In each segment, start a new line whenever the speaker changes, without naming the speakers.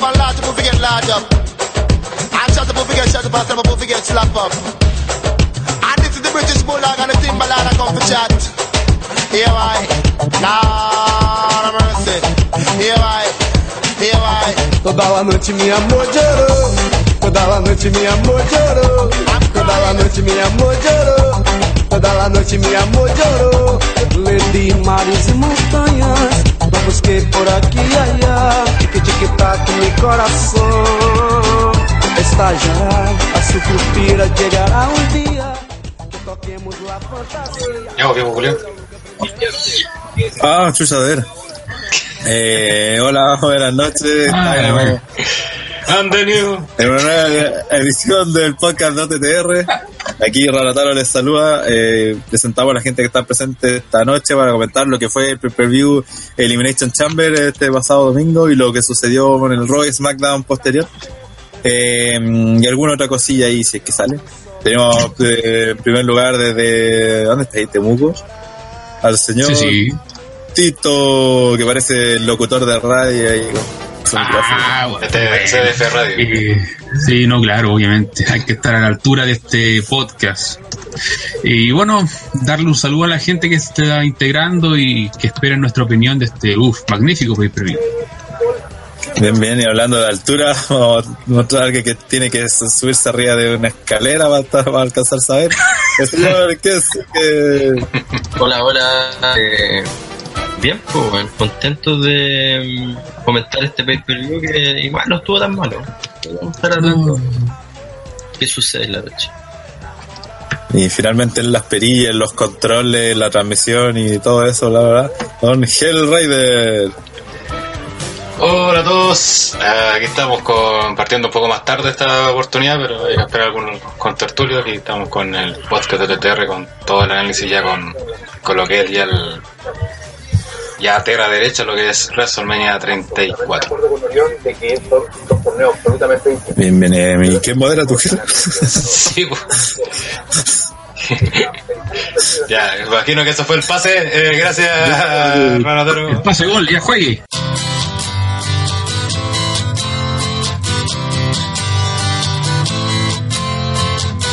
up and large, people forget large up. And shut up, people forget shut up, and some people forget slap up. And this is the British Bulldog and the Timberland I come for chat. Here I, Lord of mercy. Here I, here I.
Toda noite mi amor llorou. Toda noite mi amor llorou. Toda noite mi amor llorou. Toda la noite mi amor llorou. Le di mares e montanhas. Lo busquei por aqui e allá. Tic tic tac mi coração. Está ya, a su suspira llegará un día. Que toquemos la fantasía.
Ya volvimos, Julián.
Ah, chucha, a ver. Eh, hola, buenas noches.
Ah, the new.
en una nueva edición del podcast de OTTR. Aquí Rarataro les saluda. Eh, presentamos a la gente que está presente esta noche para comentar lo que fue el pay-per-view Elimination Chamber este pasado domingo y lo que sucedió con el Raw y SmackDown posterior. Eh, y alguna otra cosilla ahí si es que sale. Tenemos eh, en primer lugar desde... ¿Dónde está ahí? Temuco. Al señor
Sí, sí.
Tito, que parece el locutor de radio ahí
Ah, bueno.
Este CDF Radio.
Eh, sí, no, claro, obviamente. Hay que estar a la altura de este podcast. Y bueno, darle un saludo a la gente que se está integrando y que espera nuestra opinión de este, uff, magnífico pay per view.
Bien, bien, y hablando de altura, vamos a mostrar que tiene que subirse arriba de una escalera para, estar- para alcanzar a saber. El señor, ¿qué es? Que...
Hola, hola. eh, bien, pues, bueno, contento de mm, comentar este pay-per-view que igual no estuvo tan malo. Vamos a estar hablando qué sucede en la noche.
Y finalmente en las perillas, en los controles, la transmisión y todo eso, la verdad, Don Hellraider.
Hola a todos. Ah, aquí estamos compartiendo un poco más tarde esta oportunidad, pero hay que esperar algunos con tertulios. Aquí estamos con el podcast de TTR, con todo el análisis ya con, con lo que es ya el. Ya a tierra derecha, lo que es WrestleMania 34.
Bien, bien, eh, ¿y ¿quién modera tu jefe?
Sí, pues. ya, imagino que eso fue el pase. Eh, gracias, Ranataro.
El pase gol, ya juegue.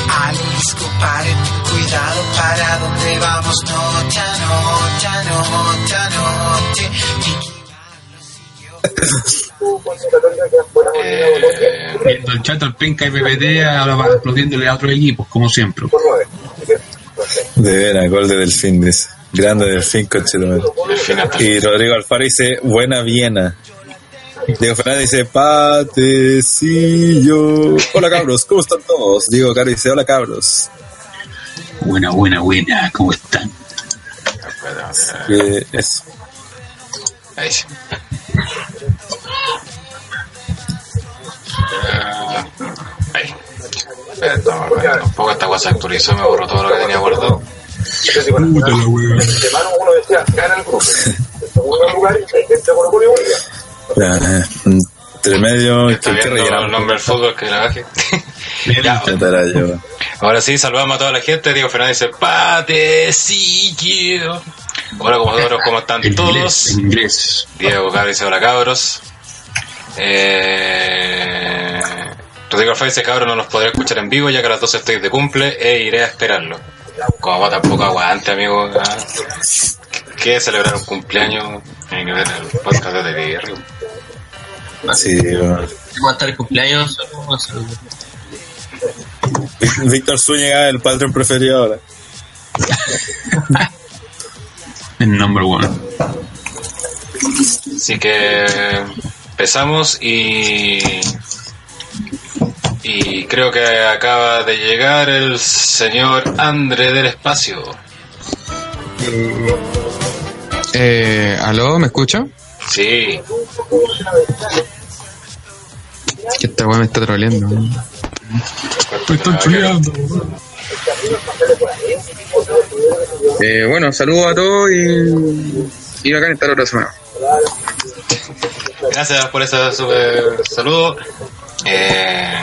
Arisco, pare, cuidado para donde vamos, noche a
Eh,
Viendo el chat al penca y PPT ahora aplaudiéndole a otros equipos, como siempre.
De veras, gol de Delfín, dice. Grande Delfín,
hasta-
Y Rodrigo Alfaro dice, buena Viena. Diego Fernández dice, patecillo. Hola cabros, ¿cómo están todos? Diego Caro dice, hola cabros.
Buena, buena, buena, ¿cómo están?
Que eso.
Ahí sí. Ah, ahí. Espera, estamos arreglando un poco esta cosa actualizó, me borró todo lo que tenía guardado.
Puta la wea.
Ya, eh, entre medio,
Está
¿qué, qué
viendo el
rellenamos?
nombre del fútbol que la baje. Ya,
Ya
ahora sí, saludamos a toda la gente. Diego Fernández dice, patecillo. Hola, como todos, ¿cómo están todos?
en inglés.
Diego Cabra dice hola cabros. Eh, Rodrigo Alfaro dice cabros no los podré escuchar en vivo ya que a las 12 estoy de cumple e iré a esperarlo. Como va tampoco aguante amigo. ah. ¿Qué celebrar un cumpleaños? Que ver el podcast de TVR.
Sí, bueno.
Vamos a estar el cumpleaños.
Víctor Zúñiga, el patrón preferido ahora.
El number one.
Así que empezamos y y creo que acaba de llegar el señor André del Espacio.
Eh, ¿Aló? ¿Me escucha?
Sí,
Es que esta weá me está troleando.
Me están chuleando.
Eh, bueno, saludos a todos y, y bacán estar otra semana.
Gracias por ese super saludo. Eh,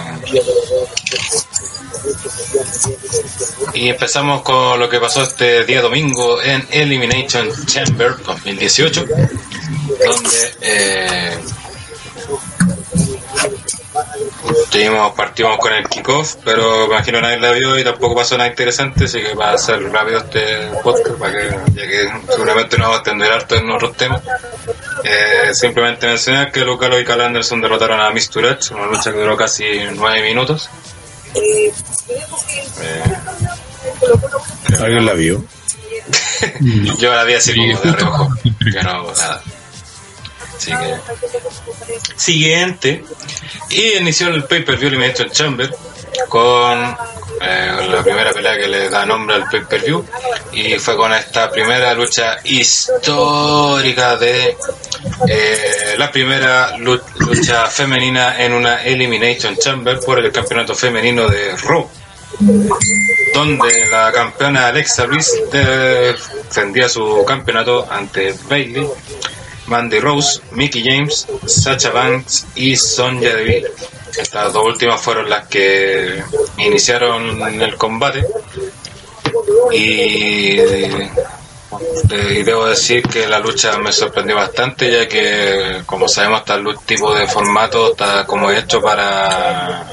y empezamos con lo que pasó este día domingo en Elimination Chamber 2018, donde eh, Tuvimos, partimos con el kickoff, pero me imagino nadie la vio y tampoco pasó nada interesante, así que va a ser rápido este podcast, para que, ya que seguramente nos vamos a extender harto en otros temas. Eh, simplemente mencionar que Lucalo y Cal Anderson derrotaron a Miss Tourette, una lucha que duró casi nueve minutos. Eh,
¿Alguien la vio?
yo la vi así como de reojo, pero nada. Así que... Siguiente. Y inició el pay-per-view Elimination Chamber con eh, la primera pelea que le da nombre al pay-per-view y fue con esta primera lucha histórica de eh, la primera lu- lucha femenina en una Elimination Chamber por el campeonato femenino de Raw donde la campeona Alexa Bliss defendía su campeonato ante Bailey, Mandy Rose, Mickey James, Sacha Banks y Sonja Deville. Estas dos últimas fueron las que iniciaron el combate y, eh, debo decir que la lucha me sorprendió bastante ya que como sabemos este tipo de formato está como hecho para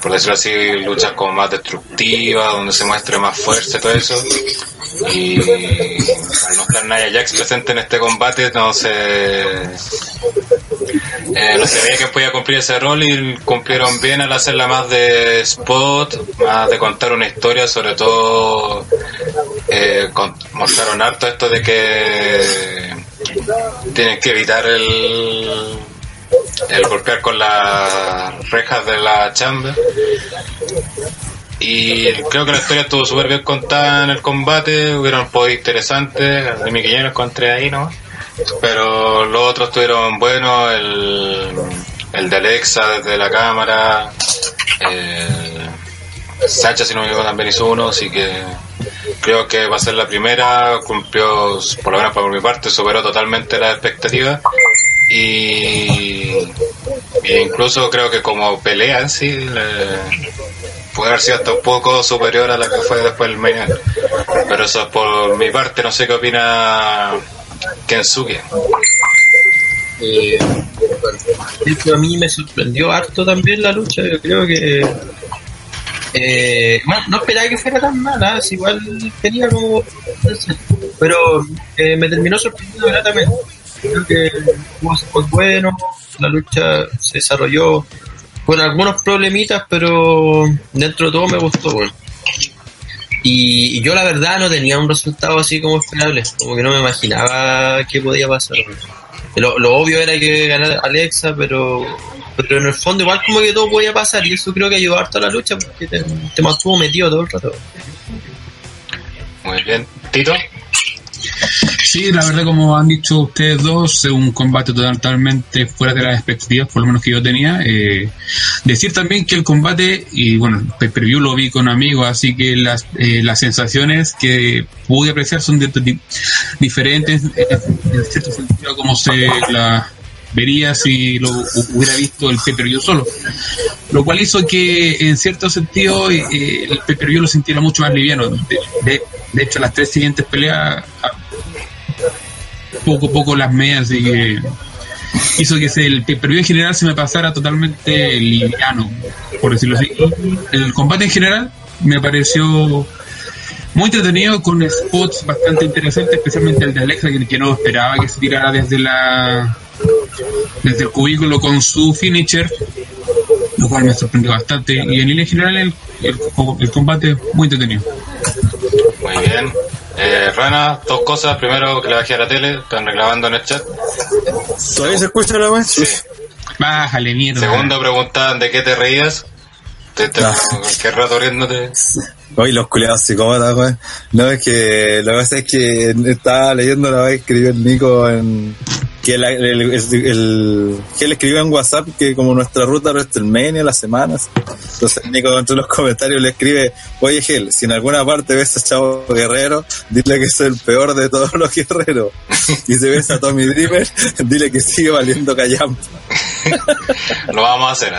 por decirlo así, luchas como más destructivas, donde se muestre más fuerza y todo eso. Y al no estar Nia Jax presente en este combate, no se, eh, no se veía que podía cumplir ese rol y cumplieron bien al hacerla más de spot, más de contar una historia, sobre todo eh, mostraron harto esto de que tienen que evitar el el golpear con las rejas de la chamba. Y creo que la historia estuvo súper bien contada en el combate, hubieron poder interesantes, el de Mickey James encontré ahí, ¿no? Pero los otros estuvieron buenos, el, el de Alexa desde la cámara, el Sacha si no me equivoco también hizo uno, así que creo que va a ser la primera, cumplió, por lo menos por mi parte, superó totalmente las expectativas y, incluso creo que como pelea en sí puede haber sido hasta un poco superior a la que fue después el main pero eso es por mi parte no sé qué opina Kensuke
Eh, a mí me sorprendió harto también la lucha. Yo creo que. Eh, no, esperaba que fuera tan mala, si igual tenía como. Pero eh, me terminó sorprendiendo gratamente. Creo que fue bueno, la lucha se desarrolló con algunos problemitas, pero dentro de todo me gustó. Bueno. Y, y yo la verdad no tenía un resultado así como esperable, como que no me imaginaba que podía pasar. Lo, lo obvio era que ganara Alexa, pero pero en el fondo igual como que todo podía pasar y eso creo que ayudó harto a la lucha porque te, te mantuvo metido todo el rato.
muy bien Tito
Sí, la verdad, como han dicho ustedes dos, es un combate totalmente fuera de las expectativas, por lo menos que yo tenía. Eh, decir también que el combate, y bueno, el pay-per-view lo vi con amigos, así que las, eh, las sensaciones que pude apreciar son de- de- diferentes, eh, en cierto sentido, como se la vería si lo hu- hubiera visto el pay-per-view solo. Lo cual hizo que, en cierto sentido, eh, el pay-per-view lo sintiera mucho más liviano. De hecho, las tres siguientes peleas poco a poco las medias y que hizo que el en general se me pasara totalmente liviano, por decirlo así. El combate en general me pareció muy entretenido con spots bastante interesantes, especialmente el de Alexa, que, que no esperaba que se tirara desde la desde el cubículo con su finisher, lo cual me sorprendió bastante. Y en línea general el, el, el combate muy entretenido.
muy bien eh, Rana dos cosas primero que le bajé a la tele están reclamando en el chat
¿Todavía se escucha la wea?
Sí.
Bájale, mierda.
segundo preguntaban de qué te reías te, te,
Ah.
qué rato riéndote
Oye, los culiados psicópatas, weón. No, es que lo que pasa es que estaba leyendo la vez que escribió el Nico en. Que, la- el, el- el- que él escribió en WhatsApp que como nuestra ruta a WrestleMania, las semanas. Entonces el Nico entre los comentarios le escribe, oye Gel, si en alguna parte ves a Chavo Guerrero, dile que soy el peor de todos los guerreros. Y si ves a Tommy Dreamer, dile que sigue valiendo callampa.
lo vamos a hacer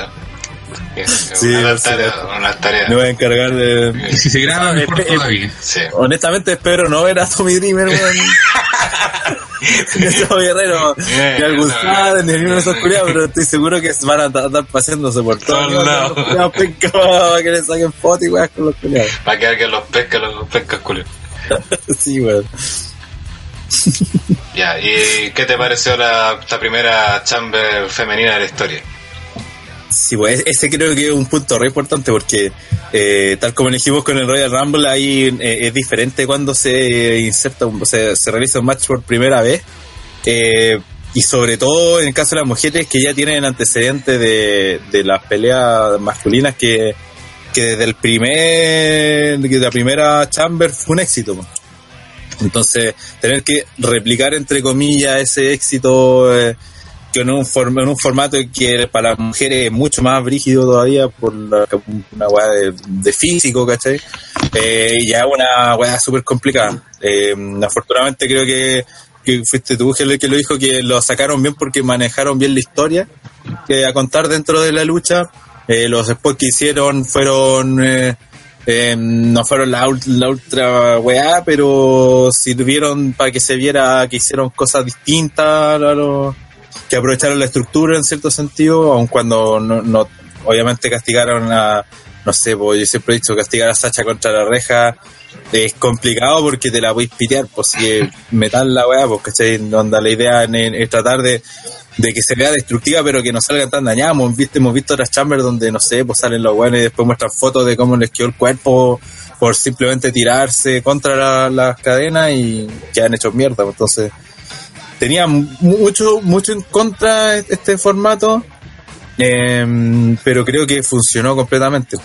¿eh?
Sí,
una,
sí,
tarea,
sí.
una tarea
Me voy a encargar de...
Y si se graba, mejor todavía.
sí.
Honestamente espero no ver a Tommy Dreamer, esos guerreros,
Eh,
ni algún
no,
Sade, ni ninguno de esos culiados, pero estoy seguro que van a andar paseándose por todos
lados.
Los culiados penca, para que le saquen fotos y weas con los culiados.
Para que alguien los pesca, los pescas culios.
Sí, weón.
Ya, ¿y qué te pareció la, la primera chamber femenina de la historia?
Sí, pues ese creo que es un punto re importante porque eh, tal como elegimos con el Royal Rumble ahí eh, es diferente cuando se inserta, un- se, realiza un match por primera vez eh, y sobre todo en el caso de las mujeres que ya tienen antecedentes de, las peleas masculinas que, que desde el primer, que la primera chamber fue un éxito. pues. Entonces, tener que replicar, entre comillas, ese éxito en un, form- en un formato que para las mujeres es mucho más brígido todavía por la- una weá de, físico, ¿cachai? Eh, y ya una weá súper complicada. Eh, afortunadamente creo que, que fuiste tú el que lo dijo que lo sacaron bien porque manejaron bien la historia que a contar dentro de la lucha. Eh, los spots que hicieron fueron... eh, no fueron la, la ultra weá, pero sirvieron para que se viera que hicieron cosas distintas, a que aprovecharon la estructura en cierto sentido, aun cuando no, no obviamente castigaron a, no sé, pues yo siempre he dicho, castigar a Sacha contra la reja es complicado porque te la a pitear, pues si metal la weá, pues ¿cachai? Onda, la idea es tratar de, de que se vea destructiva pero que no salgan tan dañadas. Hemos visto, hemos visto otras chambers donde, no sé, pues salen los buenos y después muestran fotos de cómo les quedó el cuerpo por simplemente tirarse contra la- las cadenas y quedan hechos mierda. Entonces, tenía mu- mucho, mucho en contra este formato, em, pero creo que funcionó completamente.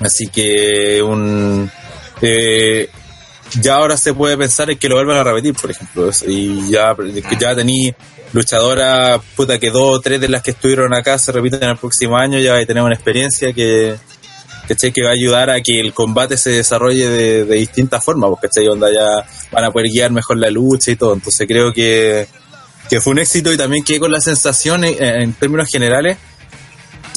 Así que un... eh, ya ahora se puede pensar en que lo vuelvan a repetir, por ejemplo. Y ya, ya tení luchadoras, puta, que dos o tres de las que estuvieron acá se repiten el próximo año, ya tenemos una experiencia que, ¿cachai? que va a ayudar a que el combate se desarrolle de, de distintas formas, porque ¿cachai? Onda ya van a poder guiar mejor la lucha y todo. Entonces creo que, que fue un éxito y también quedé con la sensación eh, en términos generales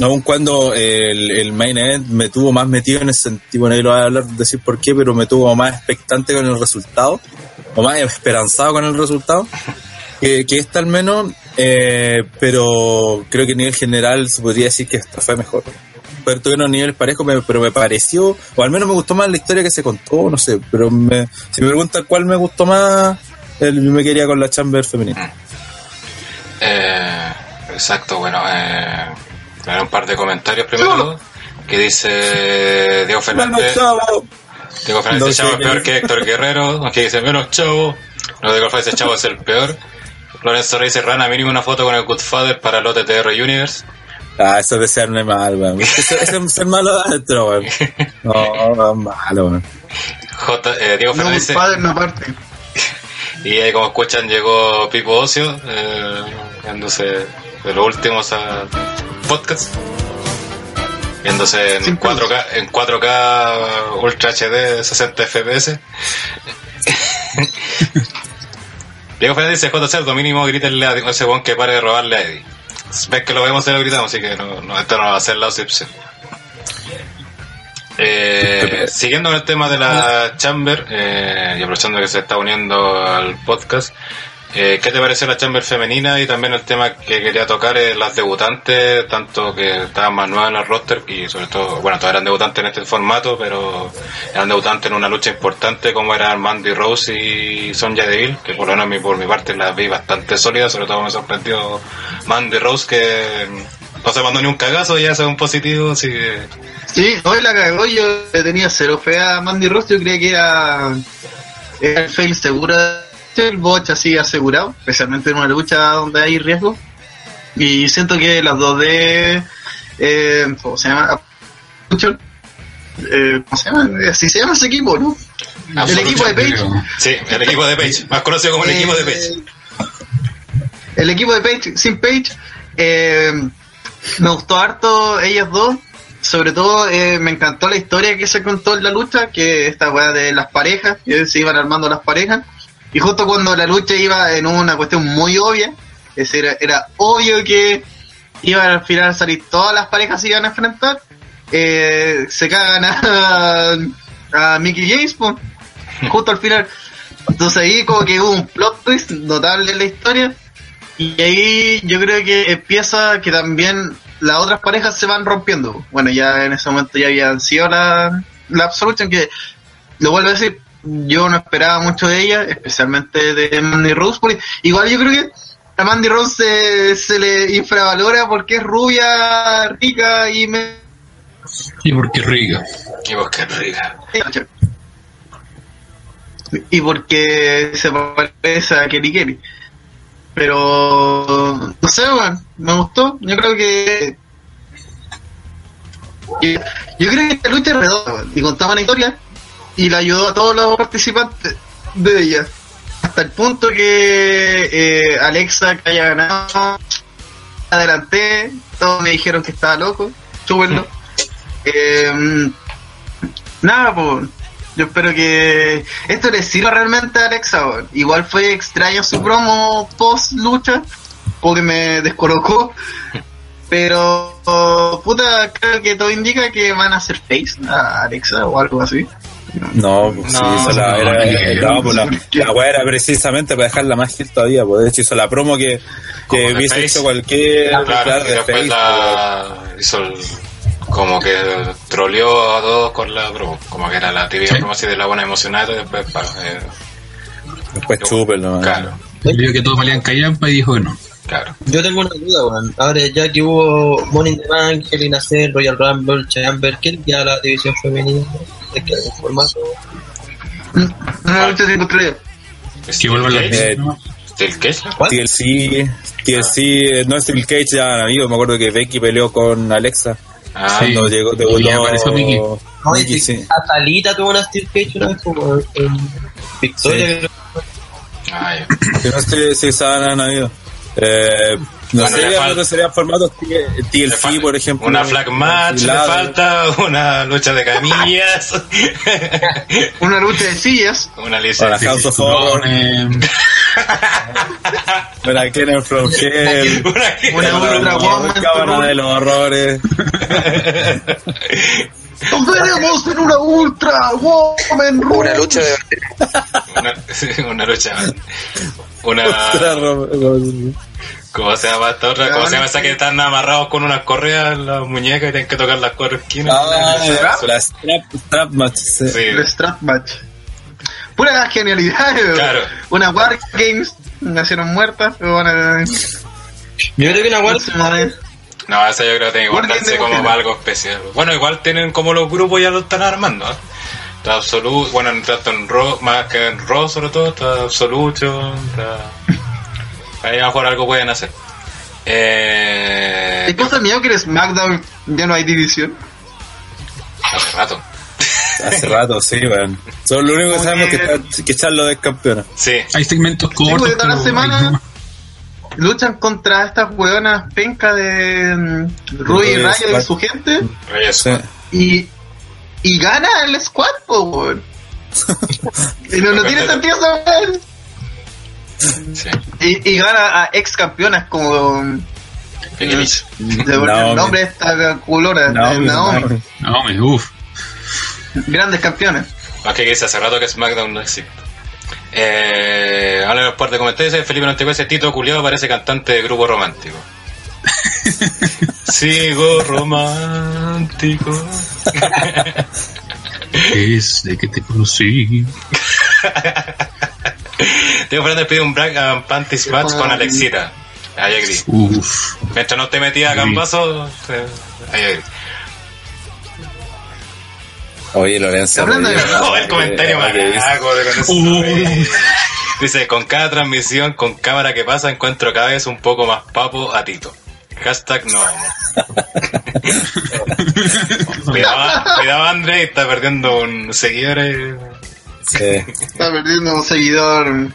aun cuando el, el main event me tuvo más metido en ese sentido, bueno, ahí lo voy a hablar, decir por qué, pero me tuvo más expectante con el resultado, o más esperanzado con el resultado, que, que esta al menos, eh, pero creo que a nivel general se podría decir que esta fue mejor. Pero tuvieron niveles parejos, me- pero me pareció, o al menos me gustó más la historia que se contó, no sé, pero me, si me preguntan cuál me gustó más, el- me quería con la chamber femenina.
Eh, exacto, bueno, eh, un par de comentarios primero. Que dice Diego Fernández. Diego Fernández
No
Chavo es peor que Héctor Guerrero. Aquí dice menos Chavo. No Diego Fernández Chavo es el peor. Lorenzo Reyes Rana, mínimo una foto con el Goodfather para el OTTR Universe.
Ah, eso es desearme mal, weón. Eso eso es ser malo adentro, weón. No, no, malo, weón.
J, eh, Diego
No,
Fernández
no parte.
y ahí como escuchan llegó Pipo Ocio, eh, viéndose de los últimos a podcast. Viéndose en
Sin
4K, en 4K Ultra HD 60 FPS. Diego Fernández dice J Cerdo, mínimo grítenle a ese weón que pare de robarle a Eddie. Ves que lo vemos y lo gritamos, así que no, no, esto no va a ser la excepción. Eh, siguiendo con el tema de la Chamber, eh, y aprovechando que se está uniendo al podcast, eh, ¿qué te pareció la Chamber femenina y también el tema que quería tocar es las debutantes, tanto que estaban más nuevas en el roster y sobre todo, bueno, todas eran debutantes en este formato, pero eran debutantes en una lucha importante como eran Mandy Rose y Sonja Deville, que por lo menos por mi parte las vi bastante sólidas, sobre todo me sorprendió Mandy Rose que no se mandó ni un cagazo, ya se un positivo, así
Sí, hoy la cagó. Yo tenía cero fe a Mandy Rose. Yo creía que era, era el fail segura. El botch así asegurado, especialmente en una lucha donde hay riesgo. Y siento que las dos de. Eh, ¿Cómo se llama? Eh, ¿Cómo se llama? Así se llama ese equipo, ¿no? El equipo de Page.
Sí, el equipo de Page, más conocido como el equipo de Page.
Eh, El equipo de Page, sin Page, eh, me gustó harto ellas dos. Sobre todo eh, me encantó la historia que se contó en la lucha, que esta weá de las parejas, que se iban armando las parejas. Y justo cuando la lucha iba en una cuestión muy obvia, es decir, era, obvio que iban al final a salir todas las parejas se iban a enfrentar, eh, se cagan a, a Mickey James, justo al final Entonces ahí como que hubo un plot twist notable en la historia. Y ahí yo creo que empieza que también las otras parejas se van rompiendo. Bueno, ya en ese momento ya habían sido la, la que lo vuelvo a decir, yo no esperaba mucho de ella, especialmente de Mandy Rose. Porque igual yo creo que a Mandy Rose se, se le infravalora porque es rubia, rica y me...
Y porque rica.
Y vos qué rica.
y porque se parece a Kelly Kelly. Pero no sé, weón, me gustó. Yo creo que yo, creo que esta lucha es redonda weón, y contaba una historia y la ayudó a todos los participantes de ella. Hasta el punto que eh, Alexa que haya ganado, adelanté, todos me dijeron que estaba loco, súbenlo. Eh, nada, pues yo espero que esto le sirva realmente a Alexa. Igual fue extraño su promo post lucha, porque me descolocó. Pero, puta, creo que todo indica que van a hacer face a Alexa o algo así.
No, pues sí,
No,
la, era,
no,
no, pues la, la weá era precisamente para dejarla más gil todavía, pues de hecho hizo la promo que, que hubiese
Face.
hecho cualquier,
Claro,
claro, de
después
Face,
la hizo el, como que troleó a todos con la promo, como que era la típica promo así de la buena emocionada y después para, eh,
después chúpenlo, man.
claro,
Vio que todos valían callampa y dijo que no.
claro.
Yo tengo una duda, weón. Ahora, ya que hubo Money in the Bank, Royal Rumble, Chamber, ¿qué le queda a la división femenina? ¿Es que algún formato?
Una lucha sin estrellas.
Que vuelvan las
Eh,
¿no?
¿Steel Cage?
¿Cuál?
TLC, TLC, eh, no es Steel Cage, ya han habido, me acuerdo que Becky peleó con Alexa
Ah,
Sí.
cuando llegó,
Y
debutó
apareció Mickey.
No,
Mickey,
es
sí.
que Atalita tuvo una Steel Cage una vez como en Victoria.
Sí.
creo.
ah, ya.
Que no sé si se han habido. Eh, no
Bueno, falta-
no serían formatos TLC, por ejemplo.
Una flag match, le falta una lucha de camillas,
Una lucha de sillas.
una
Para
licencia.
House of para Kenneth from Hell,
Una-
Una Ultra Woman.
Cámara de los Horrores.
¡Nos veremos en una Ultra Woman
Una lucha de
una, una lucha. Una. ¿Cómo se llama esta otra? ¿Cómo se llama esa que están amarrados con unas correas en las muñecas y tienen que tocar las cuatro esquinas?
Ah, la strap, strap match. sí.
Sí.
El Strap Match. Pura genialidad.
Claro.
Una War Games nacieron muertas. Bueno,
Yo creo que una
madre.
No, esa yo creo que tiene que guardarse como para algo especial. Bueno, igual tienen como los grupos ya lo están armando. ¿eh? Está Absolute, bueno, tanto en Raw, más que en Raw sobre todo, está Absolution, está... Ahí a lo mejor algo pueden hacer. Eh,
¿Qué cosa mía que en SmackDown ya no hay división?
hace rato.
Hace rato, sí, weón. Solo lo único que sabemos
que-
es que, está- que Charlo es campeona.
Sí,
Hay segmentos
pues,
cortos.
de toda la semana. Luchan contra estas hueonas pencas de mm, Rui y Rayo y su gente.
Sí.
Y, y gana el squad, po, weón. Y no, no tiene sentido esa weá.
Sí.
Y, y gana a ex campeonas como. de- el
Naomi.
nombre de esta culona,
Naomi,
Naomi.
Naomi.
No, me, uff.
Grandes campeones.
Aunque que dice hace rato que SmackDown no existe. Eh, hablan los par de comentarios. Felipe Nantegüe ese Tito Culeado parece cantante de grupo romántico. Sigo romántico.
Desde que te conocí.
Tengo Fernández pide un Black and Panties match con Alexita. Ahí agree.
Uff.
Mientras no te metías a
Sí.
cambazo, eh, ahí agree.
Oye, Lorenzo.
Hablando de-
el comentario con eso.
Uh.
Dice, con cada transmisión, con cámara que pasa, encuentro cada vez un poco más papo a Tito. Hashtag no cuidado, cuidado André, está perdiendo un seguidor eh,
Sí.
Está perdiendo un seguidor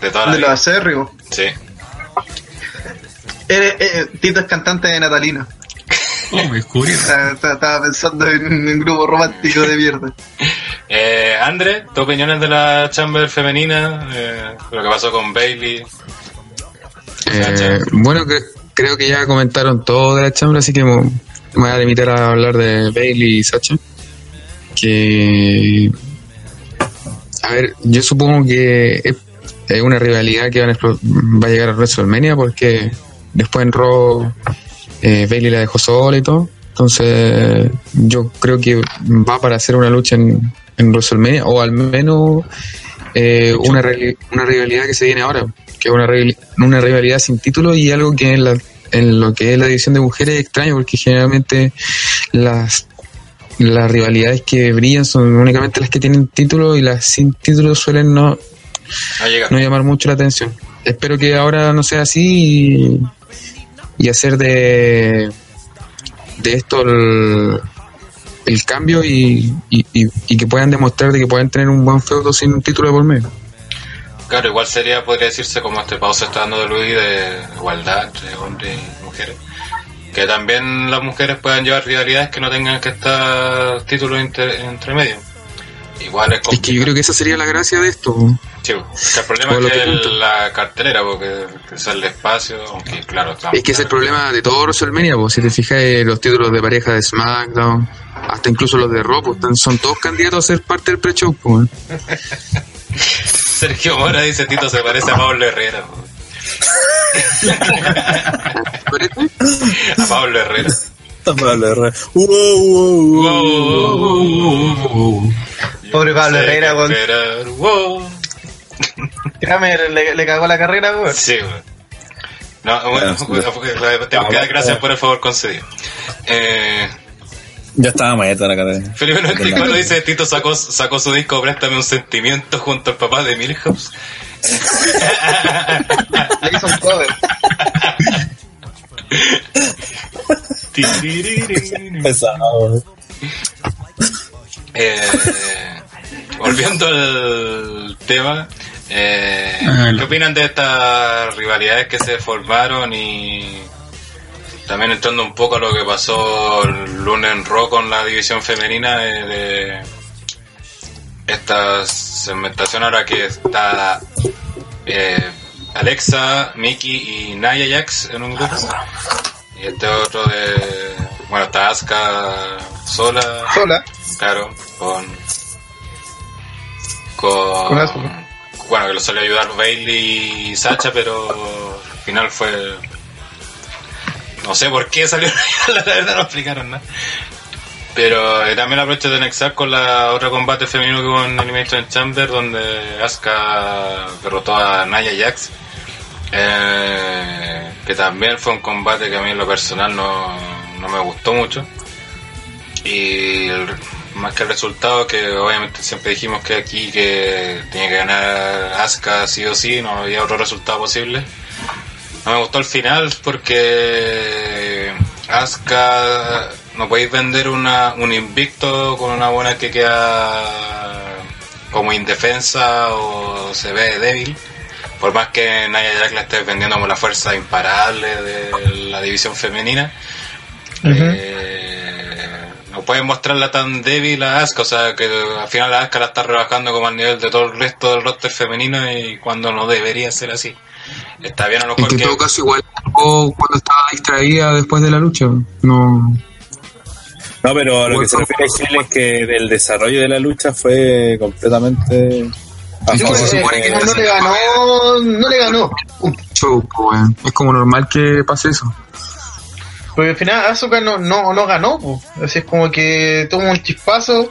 de toda la
de los acérrimos.
Sí.
Eres- eh, Tito es cantante de Natalina.
Oh, me.
Estaba, pensando en un grupo romántico de mierda.
Eh, André, ¿tu opiniones de la Chamber femenina? Eh, lo que pasó con Bailey.
Eh, bueno, que, creo que ya comentaron todo de la chambra, así que me, me voy a limitar a hablar de Bailey y Sacha. Que. A
ver, yo supongo que es, una rivalidad que van a va a llegar a WrestleMania porque después en Raw eh, Bailey la dejó sola y todo. Entonces, yo creo que va para hacer una lucha en, en WrestleMania o al menos eh, una, una rivalidad que se viene ahora, que es una, una rivalidad sin título y algo que en, la, en lo que es la división de mujeres es extraño porque generalmente las las rivalidades que brillan son únicamente las que tienen título y las sin título suelen no,
No
llamar mucho la atención. Espero que ahora no sea así y, y hacer de, de esto el, el cambio y, y, y- y que puedan demostrar de que pueden tener un buen feudo sin un título de por medio.
Claro, igual sería, podría decirse, como este pausa está dando de Luis, de igualdad entre hombres y mujeres. Que también las mujeres puedan llevar rivalidades que no tengan que estar títulos inter- entre medio. Igual es
Es que yo creo que esa sería la gracia de esto.
Sí, que el problema es
que
que la cartelera, porque que es el espacio, aunque claro, estamos-
Es que es el problema de todo WrestleMania, pues, si te fijas eh, los títulos de pareja de SmackDown, hasta incluso los de Raw, pues, están- son todos candidatos a ser parte del pre-show.
Sergio Mora dice Tito se parece a Pablo Herrera. A Pablo Herrera.
Pablo Herrera. Wow, wow, wow.
Pobre Pablo Herrera. Kramer le, le cagó la carrera, weón.
Sí, weón. No, bueno,
Bueno,
gracias por el favor concedido. Eh,
Ya estaba muerta la cara.
Felipe 94 dice, Tito sacó, sacó su disco Préstame un sentimiento junto al papá de Milhouse.
Le hizo un cover.
Pesado.
Eh, volviendo al tema, eh,
Ah.
¿qué opinan de estas rivalidades que se formaron y también entrando un poco a lo que pasó el lunes en Raw con la división femenina de esta segmentación ahora que está eh, Alexa, Mickey y Naya Jax en un grupo y este otro de bueno está Asuka sola
Sola.
Claro, con. Con.
Con Asuka.
bueno, que lo salió a ayudar Bailey y Sacha, pero al final fue. No sé por qué salió la verdad no explicaron nada. Pero eh, también aprovecho de anexar con la otra combate femenino que hubo en Elimination Chamber, donde Asuka derrotó a Naya Jax. Eh, que también fue un combate que a mí en lo personal no, no me gustó mucho. Y más que el resultado, que obviamente siempre dijimos que aquí que tenía que ganar Asuka sí o sí, no había otro resultado posible. No me gustó el final porque Asuka no podéis vender una, un invicto con una buena que queda como indefensa o se ve débil. Por más que Naya Jack la esté vendiendo como la fuerza imparable de la división femenina. Eh, no pueden mostrarla tan débil a Asuka, o sea que al final Asuka la está rebajando como al nivel de todo el resto del roster femenino y cuando no debería ser así. Está bien a lo
En
mejor
que
que...
en todo caso igual cuando estaba distraída después de la lucha. No,
No, pero a lo que se refiere a Chile es que del desarrollo de la lucha fue completamente. a
Es que
favor
se supone
de-
que
no, no le ganó, no le ganó.
show, pues, es como normal que pase eso.
Porque al final Asuka no, no, no ganó, po. así es como que tuvo un chispazo,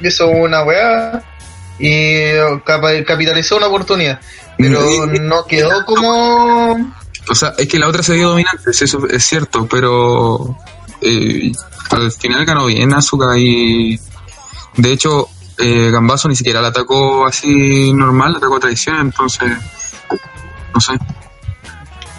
hizo una weá y capitalizó una oportunidad. Pero no quedó como...
O sea, es que la otra se vio dominante, sí, eso es cierto, pero eh, al final ganó bien Azuka y de hecho eh, Gambazo ni siquiera la atacó así normal, la atacó a traición, entonces no sé.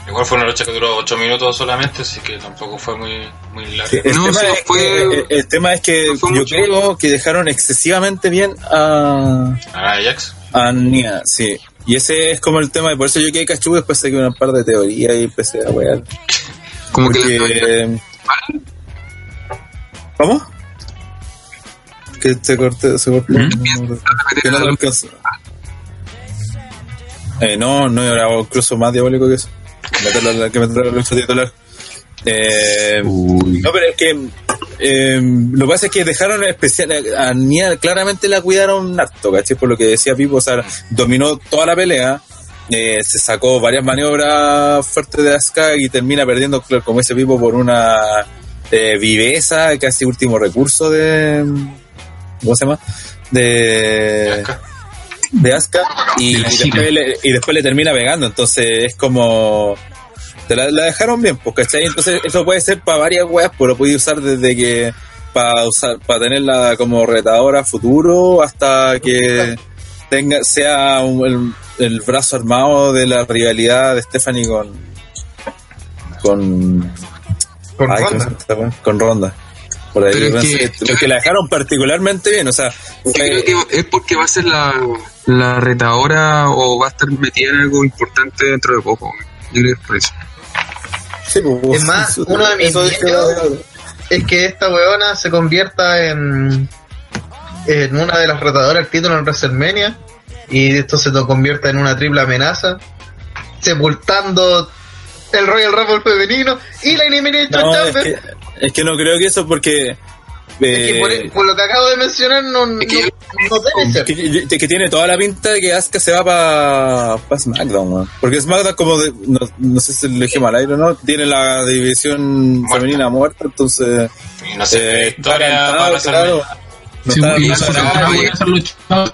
Igual fue una lucha que duró 8 minutos solamente, así que tampoco fue muy, muy larga.
Sí, el,
No,
tema
sí,
es
fue-
que, el- el tema es que
no
yo
mucho.
creo que dejaron excesivamente bien a,
Ah, Jax.
a Nia, sí. Y ese es como el tema, y por eso yo quedé cachudo, después saqué una par de teorías y empecé a wear.
Como que la-
Porque- ¿Cómo? Que se cortó, se cortó. Que no lo alcanzó. Eh, no, no era incluso más diabólico que eso. Meterlo a la- que meterlo a la lucha titular. Eh, no, pero es que eh, lo que pasa es que dejaron especial, a Nia claramente la cuidaron harto, ¿cachai? Por lo que decía Pipo, o sea, dominó toda la pelea, eh, se sacó varias maniobras fuertes de Asuka y termina perdiendo, claro, como ese Pipo, por una eh, viveza, casi último recurso de. ¿Cómo se llama? De. De Asuka y, y después le, y después le termina pegando, entonces es como. Te la, la dejaron bien, pues, ¿cachai? Entonces eso puede ser para varias weas, pues lo puedes usar desde que. Para usar, para tenerla como retadora futuro hasta que tenga sea un- el, el brazo armado de la rivalidad de Stephanie con con
Con
ay, ¿cómo
Ronda.
con Ronda por ahí
Pero es
pensé
que-
la dejaron particularmente bien o sea
Yo
fue-
creo que es porque va a ser la, la retadora o va a estar metida en algo importante dentro de poco. Yo creo que es por eso.
sí, pues,
Es más,
eso-
uno de mis
eso es que-
miedos es que esta weona se convierta en, en una de las retadoras del título en WrestleMania y esto se lo convierta en una triple amenaza, sepultando el Royal Rumble femenino y la Elimination
no, es que, es que no creo que eso porque
Es que por,
eh,
por lo que acabo de mencionar no,
Es que
no debe ser.
que, que tiene toda la pinta de que Asuka se va para SmackDown, weón. porque SmackDown como de- no, no sé si lo dije mal aire o no, tiene la división
Muerta.
femenina muerta, entonces
Y no sé,
eh, está
historia
cantado,
para
claro.
WrestleMania.
No
Sí,
está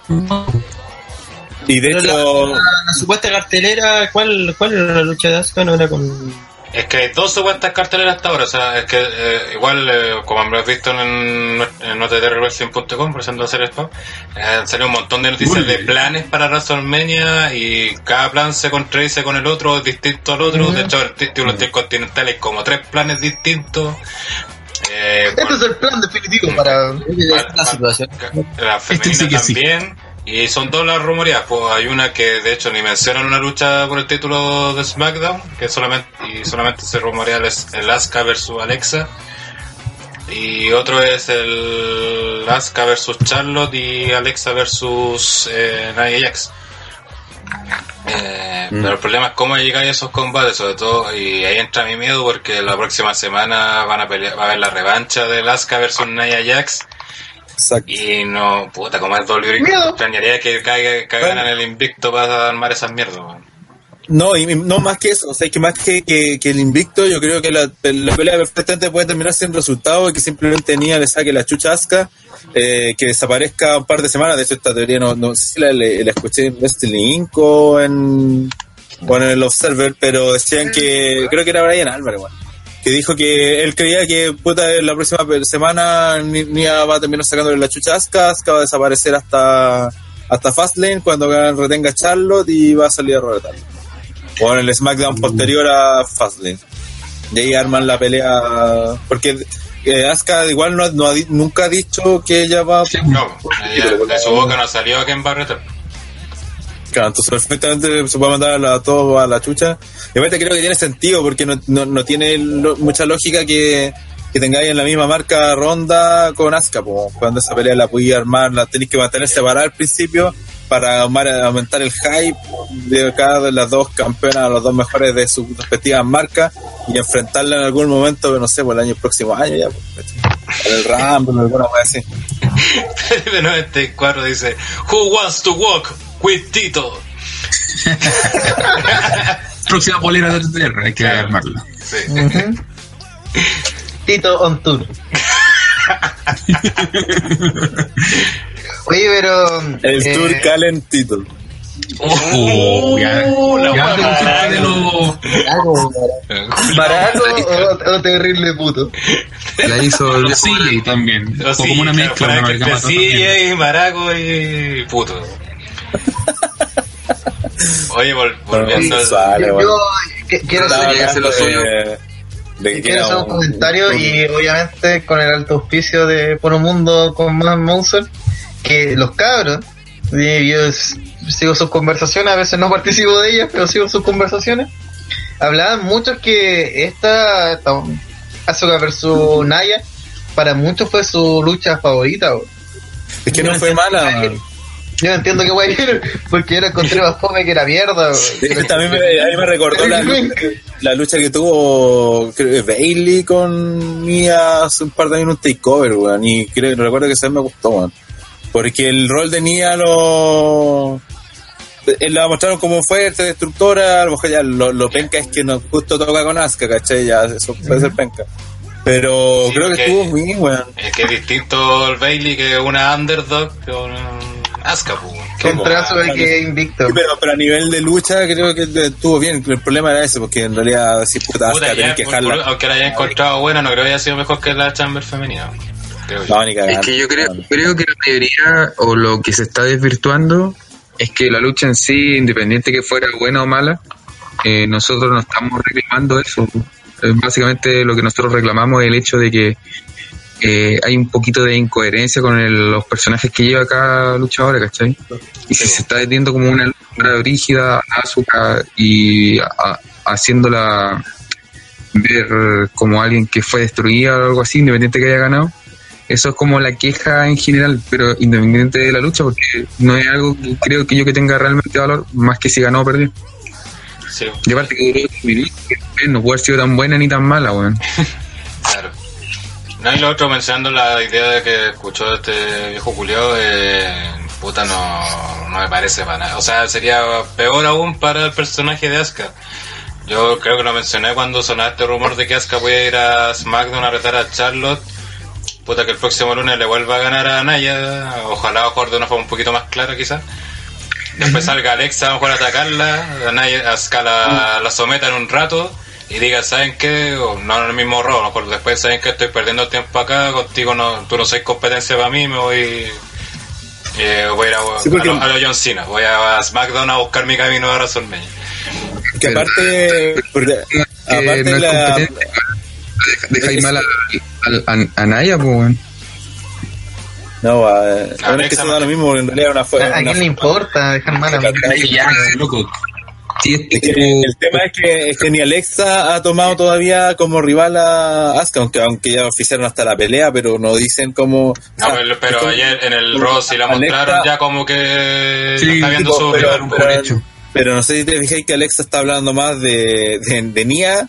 y de
Pero
hecho,
la, la supuesta cartelera, ¿cuál, ¿cuál era la lucha de Asuka? No era con.
Es que hay dos supuestas carteleras hasta ahora, o sea, es que eh, igual, eh, como habrás visto en, en noteterrewrestling.com, presentando hacer spam, eh, han salido un montón de noticias de planes para WrestleMania y cada plan se contradice con el otro, es distinto al otro. De hecho, el título intercontinental hay como tres planes distintos. Eh,
Este
bueno,
es el plan definitivo para...
Es la situación.
la femenina
sí que sí.
Y son dos las rumoreadas. Pues hay una que de hecho ni mencionan una lucha por el título de SmackDown, que solamente y solamente se rumorea el, el Asuka versus Alexa. Y otro es el Asuka versus Charlotte y Alexa versus eh, Nia Jax. Eh, Pero el problema es cómo llegar a esos combates, sobre todo, y ahí entra mi miedo porque la próxima semana van a pelear, va a haber la revancha del Asuka versus Nia Jax.
Exacto.
Y no, puta, como es
Miedo.
extrañaría que caiga, caigan en el invicto para armar esas mierdas.
No, y no más que eso, o sea, que más que, que, que el invicto, yo creo que la, la pelea perfectamente puede terminar sin resultado y que simplemente Nia le saque la chucha a Asuka, eh, que desaparezca un par de semanas. De hecho, esta teoría no, no sé si la, la- la escuché en Wrestling Inc. o en, o en el Observer, pero decían que, creo que era Brian Álvarez, weón, que dijo que él creía que puta, la próxima semana Ni- Nia va a terminar sacándole la chucha a Asuka, Asuka va a desaparecer hasta, hasta Fastlane cuando retenga a Charlotte y va a salir a Roberta. O en el SmackDown posterior a Fastlane. Y ahí arman la pelea. Porque eh, Asuka igual no, no ha di- nunca ha dicho que ella va.
No, ella- de su boca no salió a Ken Barrett.
Claro, entonces perfectamente se puede mandar a, la- a la chucha. Y aparte creo que tiene sentido porque no, no, no tiene lo- mucha lógica que, que tengáis en la misma marca Ronda con Asuka. po. Cuando esa pelea la podía armar, la tenéis que mantener separada al principio para aumentar el hype de cada de las dos campeonas, los dos mejores de sus respectivas marcas y enfrentarla en algún momento, no sé, por el año próximo año ya. pues, ¿cachai? el Rumble, alguna cosa así.
de 94 dice, Who wants to walk with Tito?
Próxima polera de TTR, hay que armarla.
Sí.
Tito on tour. Oye, pero...
El
eh,
tour calentito.
Oh, ya, lo-
¿Barato o, o terrible puto?
La hizo
lo CJ también. O
sí,
como una
claro,
mezcla, también.
CJ, Maraco y puto. Oye, vol- volviendo
yo quiero hacer,
lo suyo.
De- que
hacer un
un-
comentario y obviamente con el alto auspicio de Por un Mundo con más Monster, que los cabros, yo sigo sus conversaciones, a veces no participo de ellas, pero sigo sus conversaciones, hablaban muchos que esta, esta Asuka versus Naya, para muchos fue su lucha favorita. bro.
Es que no fue mala.
Yo no entiendo qué guay era, porque yo la encontré más fome que era mierda.
Sí, También me, ahí me recordó la lucha, la lucha que tuvo creo que Bailey con Nia hace un par de años en un takeover, weón. Y creo, recuerdo que esa vez me gustó, weón. Porque el rol de Nia lo. La mostraron como fuerte, destructora, a lo mejor ya lo, lo penca es que no justo toca con Asuka, ¿cachai? Ya, eso puede ser penca. Pero
Sí,
creo que
porque-
estuvo bien, weón.
Es que es distinto el Bailey que una underdog con Asuka, pues.
Con trazo de que invicto.
Sí, pero, pero a nivel de lucha creo que estuvo bien. El problema era ese, porque en realidad si puta
Puta,
Asuka
ya,
tenés que
por-
dejarla.
aunque la haya encontrado buena, no creo que haya sido mejor que la Chamber femenina. Creo yo.
No, ni
Es que yo creo, creo que la mayoría, o lo que se está desvirtuando, es que la lucha en sí, independiente que fuera buena o mala, eh, nosotros no estamos reclamando eso. Eh, básicamente lo que nosotros reclamamos es el hecho de que eh, hay un poquito de incoherencia con el- los personajes que lleva cada luchadora, ¿cachai? Y si se está vendiendo como una lucha rígida a Asuka y a- haciéndola ver como alguien que fue destruida o algo así, independiente que haya ganado, eso es como la queja en general, pero independiente de la lucha, porque no es algo que creo que yo que tenga realmente valor, más que si ganó o perdió.
Sí,
Y aparte que no puede haber sido tan buena ni tan mala, weón.
No, y lo otro, mencionando la idea de que escuchó este viejo culiao, eh, puta, no, no me parece para nada. O sea, sería peor aún para el personaje de Asuka. Yo creo que lo mencioné cuando sonaba este rumor de que Asuka puede ir a SmackDown a retar a Charlotte. Puta, que el próximo lunes le vuelva a ganar a Naya. Ojalá, mejor de una forma un poquito más clara, quizás. Después salga Alexa, a mejor a atacarla. A Naya, Asuka la, la someta en un rato. Y diga, ¿saben qué? O no en el mismo rol. A mejor después, ¿saben que Estoy perdiendo tiempo acá. Contigo no, tú no sois competencia para mí. Me voy. eh, voy a ir a,
Sí, porque-
a lo, a lo John Cena. Voy a SmackDown a buscar mi camino a WrestleMania.
Que aparte, porque,
Que
aparte
no es
la,
dejáis mal a, a, a- a Naya, pues, weón.
no, a, bueno, es que eso da lo mismo, en realidad una
¿A
fue.
quién le importa dejar mal a mí?
Ya, loco. Sí, este
Es que
tipo-
el tema es que, es que ni Alexa ha tomado todavía como rival a Asuka, aunque, aunque ya oficiaron hasta la pelea, pero no dicen como... o
No, pero, pero
es como-
ayer en el Raw sí la
Alexa-
mostraron ya como que
Sí,
está viendo
tipo,
su
pero-
rival un poco.
hecho.
Pero no sé si te fijáis que Alexa está hablando más de, de, de Nia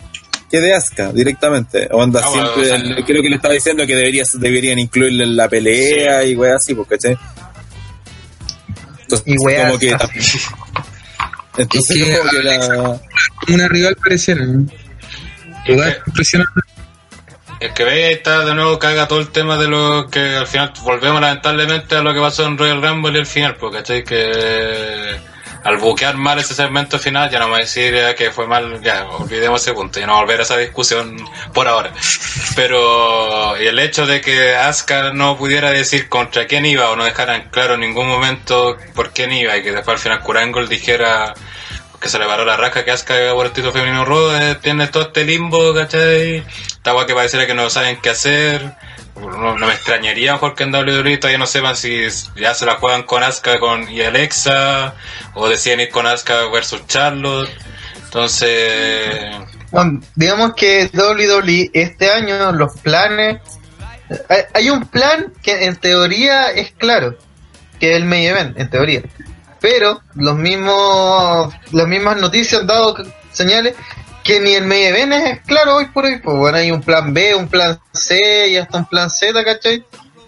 que de Asuka directamente. Onda
Ah,
siempre,
o sea,
el- creo que le estaba diciendo que deberías, deberían incluirle en la pelea y weas así, porque ¿cachai? Entonces,
Y weas
como que. Entonces
Es que
como que la,
una rival pareciera.
que-
impresionante.
Es que veis ahí está de nuevo caga todo el tema de lo que al final volvemos lamentablemente a lo que pasó en Royal Rumble y al final, porque ¿cachai? Que al buquear mal ese segmento final, ya no me decir eh, que fue mal, ya olvidemos ese punto, ya no volver a esa discusión por ahora. Pero y el hecho de que Asuka no pudiera decir contra quién iba o no dejaran claro en ningún momento por quién iba y que después al final Kurangol dijera que se le paró la raja que Asuka por el título femenino Raw, eh, tiene todo este limbo, ¿cachai? Esta que pareciera que no saben qué hacer. No, no me extrañaría mejor que en WWE todavía no sepan si ya se la juegan con Asuka con, y Alexa, o deciden ir con Asuka versus Charlotte. Entonces,
digamos que WWE este año los planes hay, hay un plan que en teoría es claro que es el main event en teoría pero los mismos las mismas noticias han dado señales que ni el event es claro hoy por hoy pues bueno hay un plan B un plan C y hasta un plan Z ¿cachai?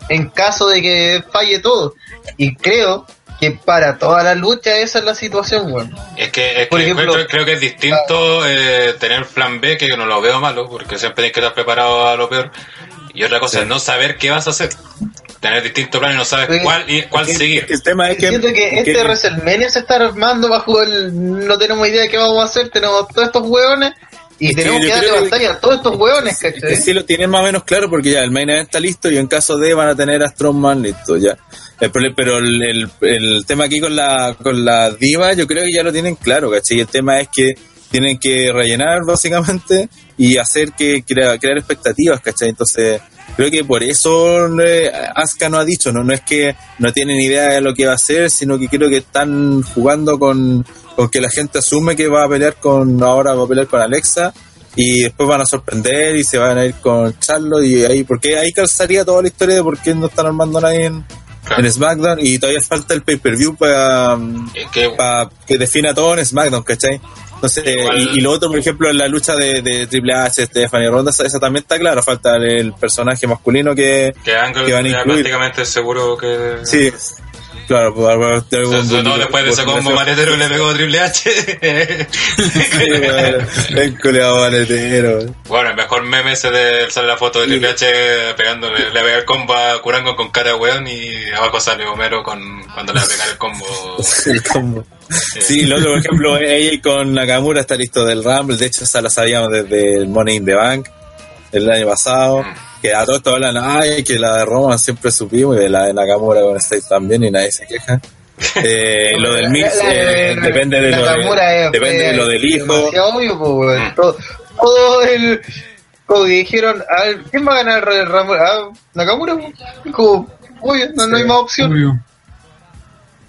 en caso de que falle todo y creo que para toda la lucha esa es la situación bueno
es que, es
Por
que
ejemplo-
creo que es distinto eh, tener plan B, que no lo veo malo, porque siempre tienes que estar preparado a lo peor. Y otra cosa es no saber qué vas a hacer. Tener distintos planes y no sabes
Sí.
cuál, y, cuál seguir.
el tema es que,
Siento que este
que-
WrestleMania se está armando bajo el. No tenemos idea de qué vamos a hacer, tenemos todos estos hueones y
Es
tenemos que darle batalla a todos estos hueones,
Es
¿cachai?
que sí lo tienen más o menos claro porque ya el main event está listo y en caso de van a tener a Strongman listo ya. El pero el, el, el tema aquí con la con la diva yo creo que ya lo tienen claro, ¿cachai? Y el tema es que tienen que rellenar básicamente y hacer que crea- crear expectativas, ¿cachai? Entonces creo que por eso eh, Asuka no ha dicho, no no es que no tienen idea de lo que va a hacer, sino que creo que están jugando con, con que la gente asume que va a pelear con ahora va a pelear con Alexa y después van a sorprender y se van a ir con Charlotte y ahí porque ahí calzaría toda la historia de por qué no están armando a nadie en,
Claro.
en SmackDown y todavía falta el pay-per-view para
que,
que defina todo en SmackDown, ¿cachai? Entonces, y, y lo otro, por ejemplo, en la lucha de, de Triple H, Stephanie Ronda, esa, esa también está clara. Falta el personaje masculino que,
Que
que van a incluir.
prácticamente seguro que.
Sí, claro, pues, ahora tengo
O sea,
un
sobre todo
poquito-
después de ese combo maletero le pegó Triple H.
El culeado maletero.
bueno, el mejor meme ese de sale la foto de Triple H pegándole, le pega el combo a Curango con cara de weón y abajo sale Homero con cuando le va a pegar el combo.
El combo. Sí, lo otro, por ejemplo, ella con Nakamura está listo del Rumble. De hecho, esa la sabíamos desde el Money in the Bank el año pasado.
Mm.
Que a todos todos hablan, ay, que la de Roman siempre supimos y de la de Nakamura con State también y nadie se queja. Eh, lo del Mix eh, depende de lo, de, depende de lo del hijo.
obvio.
Mm.
todo, todo el. Como que dijeron, a ver, ¿quién va a ganar el Rumble? Ah, Nakamura. Como, oye, no, no hay más opción.
Obvio.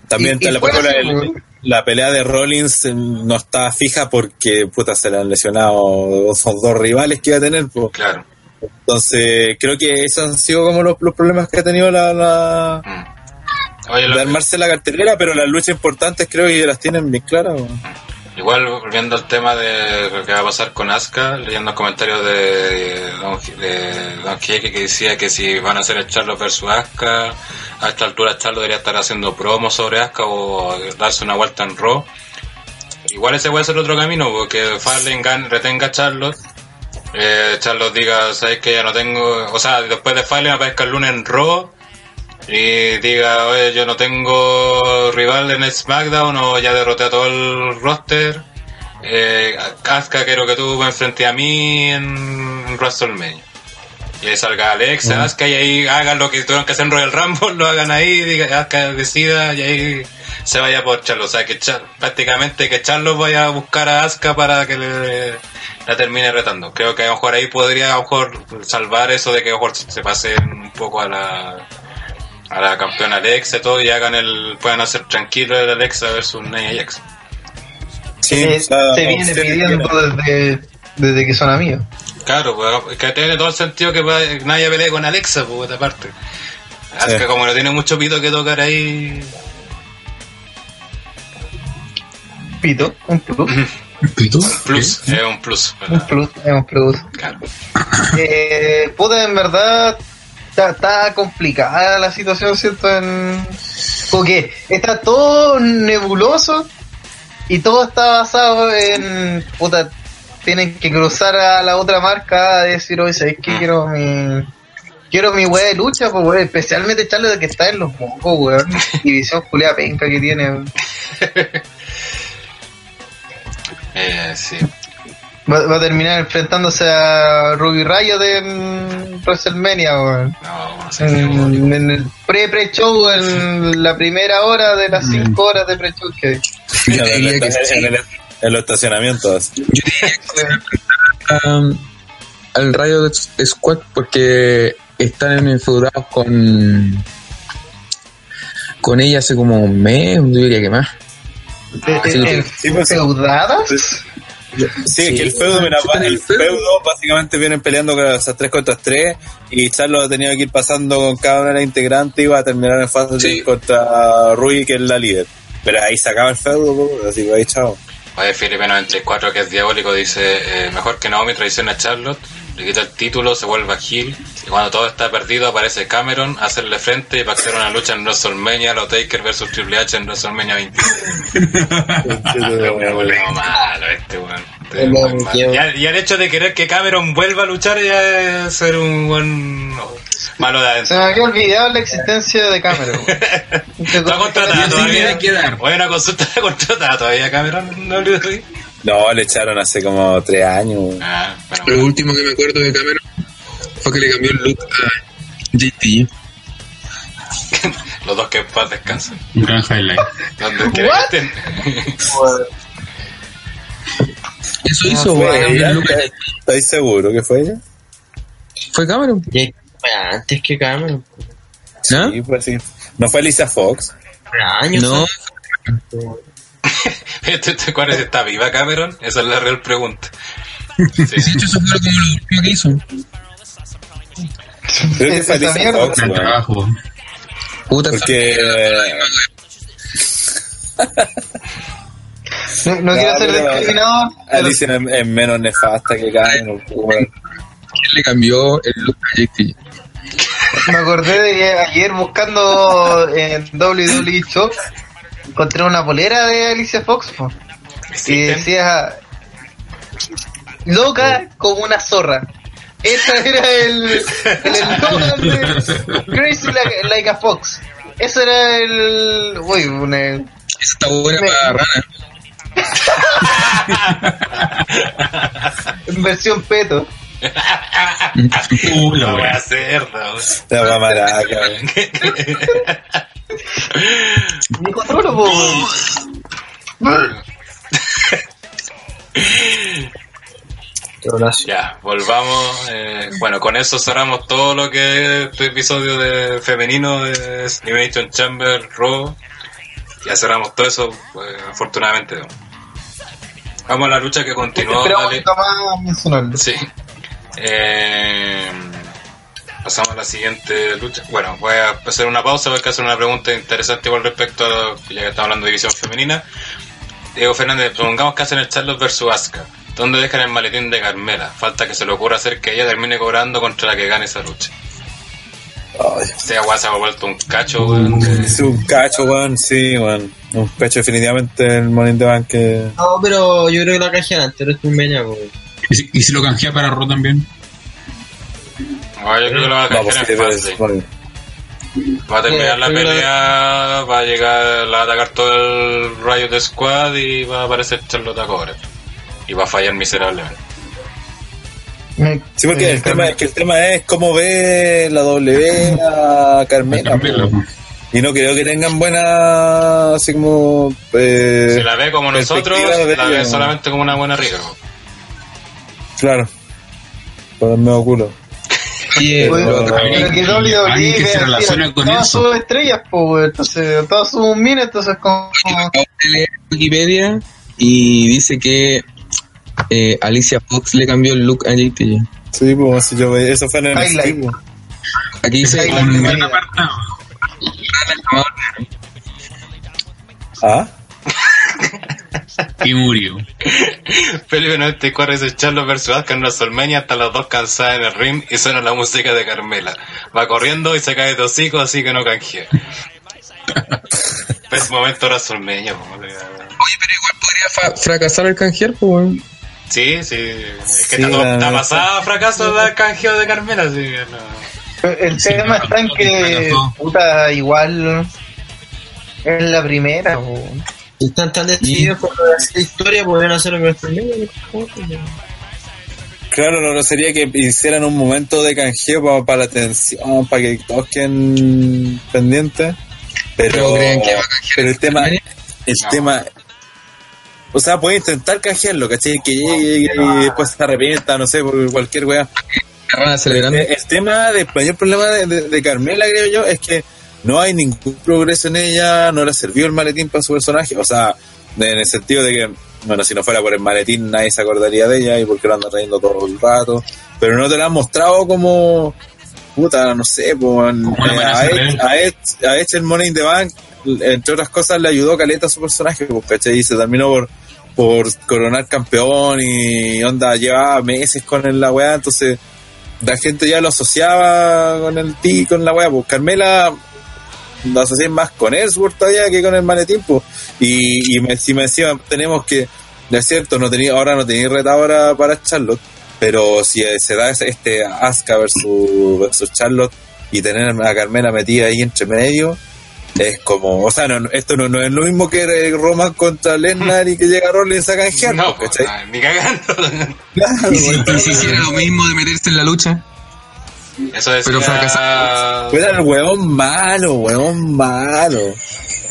También
Y- y
está la,
así,
la pelea de Rollins eh, no está fija porque puta se le han lesionado son dos rivales que iba a tener. pues.
Claro.
Entonces, creo que esos han sido como los, los problemas que ha tenido la, la
Mm. Oye,
de armarse la cartelera, pero las luchas importantes creo que las tienen bien claras. weón.
Igual, volviendo al tema de lo que va a pasar con Asuka, leyendo comentarios de Don, de Don que decía que si van a hacer el Charlo versus Asuka, a esta altura Charlo debería estar haciendo promo sobre Asuka o darse una vuelta en Raw. Igual ese puede ser otro camino, porque Farley retenga a Charlotte, eh, Charlotte diga, sabes que ya no tengo, o sea, después de Farley aparezca el lunes en Raw, y diga, oye, yo no tengo rival en SmackDown o ya derroté a todo el roster. Eh, Asuka quiero que tú me enfrentes a mí en WrestleMania. Y ahí salga Alexa,
Mm.
Asuka y ahí hagan lo que tuvieron que hacer en Royal Rumble, lo hagan ahí, diga, Asuka decida y ahí se vaya por Charlo. O sea, que Char- prácticamente que Charlo vaya a buscar a Asuka para que le, la termine retando. Creo que a lo mejor ahí podría a lo mejor salvar eso de que a lo mejor se pasen un poco a la a la campeona Alexa y todo y hagan el puedan hacer tranquilo el Alexa versus Nia Jax.
Sí,
Eh, se viene pidiendo desde, desde que son amigos.
Claro, pues, que tiene todo el sentido que nadie pelee con Alexa, pues, de parte. Asuka
Sí.
como no tiene mucho pito que tocar ahí.
Pito, un plus.
¿Pito?
Plus, es un plus.
Un plus, es un plus.
Claro.
Eh, puta, en verdad, está, está complicada la situación, ¿cierto? En... Porque está todo nebuloso y todo está basado en. Puta, tienen que cruzar a la otra marca a decir, oye, ¿sabes qué? Quiero mi. Quiero mi weá de lucha, pues especialmente echarle de que está en los mocos, weón. División Julia Penca que tiene.
Eh, sí.
Va, va a terminar enfrentándose a Ruby Rayo de en WrestleMania, weón.
No, no sé qué
En, el pre-pre-show, en la primera hora de las 5 horas de pre-show que
Yo diría que sí.
en, el- en los estacionamientos.
Um, al Rayo de Squad porque están enfeudados con con ella hace como un mes, yo diría que más.
De-
sí,
que el feudo, mira, el
feudo.
básicamente vienen peleando con esas tres contra tres y Charlo ha tenido que ir pasando con cada una de las integrantes y va a terminar en fase
Sí.
contra Rui, que es la líder. Pero ahí se acaba el feudo, así que ahí chao.
Oye, Filipe 94, que es diabólico, dice: eh, Mejor que Naomi traicione a Charlotte, le quita el título, se vuelve a Hill. Y cuando todo está perdido, aparece Cameron, a hacerle frente y pactar una lucha en WrestleMania, los Taker versus Triple H en WrestleMania 20. Un voleo malo este weón. Este ya el hecho de querer que Cameron vuelva a luchar ya es ser un buen malo de
Se
adentro.
me había olvidado la existencia de Cameron.
Está contratada todavía.
dar.
Oye, una consulta está contratada todavía Cameron. No olvides ahí.
No, le echaron hace como tres años.
Ah, bueno,
Lo último que me acuerdo de Cameron fue que le cambió el look a JT.
los dos que paz descansan.
Un gran highlight.
Estén.
Eso hizo, a-
¿Estáis seguros que fue ella?
Fue Cameron.
Antes que Cameron.
¿No?
Sí, pues sí. ¿No fue Alicia Fox?
Años.
No,
Este, ¿Cuál es? ¿Está viva Cameron? Esa es la real pregunta. Sí.
de hecho eso fue como lo último que hizo.
Creo que Alicia
mierda.
Fox,
trabajo.
Puta,
Porque.
No, no
No,
quiero ser
pero-
discriminador, pero
Alicia es, es menos nefasta que weón.
¿Quién le cambió el look a JT?
me acordé de que ayer buscando en WWE Shop encontré una polera de Alicia Fox po, y decía loca como una zorra. Ese era el, el eslogan de Crazy like, like a Fox. Eso era el. Uy, una,
Esa está buena para rana.
en versión peto.
Uh, la wea
cerda, weón.
La
solo, po.
Ya, volvamos. eh, bueno, con eso cerramos todo lo que es este episodio de femenino de Animation Chamber Raw. Ya cerramos todo eso, pues, afortunadamente. Vamos a la lucha que continuó.
Más mencionarlo.
Sí. Eh, pasamos a la siguiente lucha. Bueno, voy a hacer una pausa porque hacer una pregunta interesante igual respecto a lo- ya que estamos hablando de división femenina. Diego Fernández, prolongamos que hacen el Charlotte versus Asuka. ¿Dónde dejan el maletín de Carmela? Falta que se le ocurra hacer que ella termine cobrando contra la que gane esa lucha.
Ay,
Este agua se ha vuelto un cacho, weón, de-
es un cacho, weón, sí, weón. Un cacho definitivamente el Money the Bank que...
No, pero yo creo que la caja antes, no estoy media, weón.
¿Y si, y si lo canjea para Raw también?
No, yo creo que lo va a
pues es- bueno,
Va a terminar la
Eh,
pelea, va a llegar, la va a atacar todo el rayo de squad y va a aparecer Charlotte a cobrar. Y va a fallar miserablemente.
Me-
Sí, porque el tema, es que el tema es cómo ve la W a Carmela. Po.
po.
Y no creo que tengan buena, así como... Eh,
Si la ve como nosotros,
de
la ve solamente como una buena rica.
Claro. Por el medio culo.
Oye,
Oye,
pero-
pero que WWE
Alguien que se relaciona con
todas
eso.
sus estrellas, pues. Entonces, todas sus minas, entonces, como.
Wikipedia y dice que eh, Alicia Fox le cambió el look a JT.
Sí, pues si yo eso fue en el
Highlight.
Aquí dice.
Ah,
Y murió.
Felipe 94 dice Charlotte versus Asuka en WrestleMania hasta las dos cansadas en el ring y suena la música de Carmela. Va corriendo y se cae de hocico así que no canjea. es momento WrestleMania.
Oye, pero igual podría fa- fracasar el canjear, pues, weón.
Sí, sí. Es que
Sí,
está, está pasada fracaso del canjeo de Carmela. Que no.
El
Sí,
tema
no,
está en que, puta, igual. Es la primera, weón.
Si están tan decididos por hacer historia, podrían hacerlo con medio.
claro, lo, sería que hicieran un momento de canjeo para la atención, para que todos queden pendientes. Pero,
que
el tema, el
No.
tema, o sea, puede intentar canjearlo, ¿cachai? Que llegue y después se arrepienta, no sé, por cualquier weá. Eh, El tema, del mayor problema de, de- de Carmela, creo yo, es que no hay ningún progreso en ella, no le sirvió el maletín para su personaje, o sea, en el sentido de que, bueno, si no fuera por el maletín nadie se acordaría de ella y porque lo anda trayendo todo el rato, pero no te la han mostrado como, puta, no sé, pues, eh, a,
real.
a, Edge- a el Money in the Bank, entre otras cosas, le ayudó caleta a su personaje, pues, ¿cachai? Y se terminó por por coronar campeón y onda llevaba meses con el- la weá, entonces la gente ya lo asociaba con el ti, con la weá, pues Carmela lo asocié más con Ellsworth todavía que con el maletín, pues, y, y me, si me decían, tenemos que, de cierto, no tenía, ahora no tenía retadora para Charlotte, pero si se da ese- este Asuka versus, versus Charlotte y tener a Carmela metida ahí entre medio, es como, o sea, no, no, esto no, no es lo mismo que Roman contra Lesnar y que llega Rollins a canjear,
No,
pues, ¿cachai?
ni cagando.
Claro,
Y si, y si hiciera lo mismo de meterse en la lucha,
Eso decía...
Pero fracasado.
Era el huevón malo, huevón malo.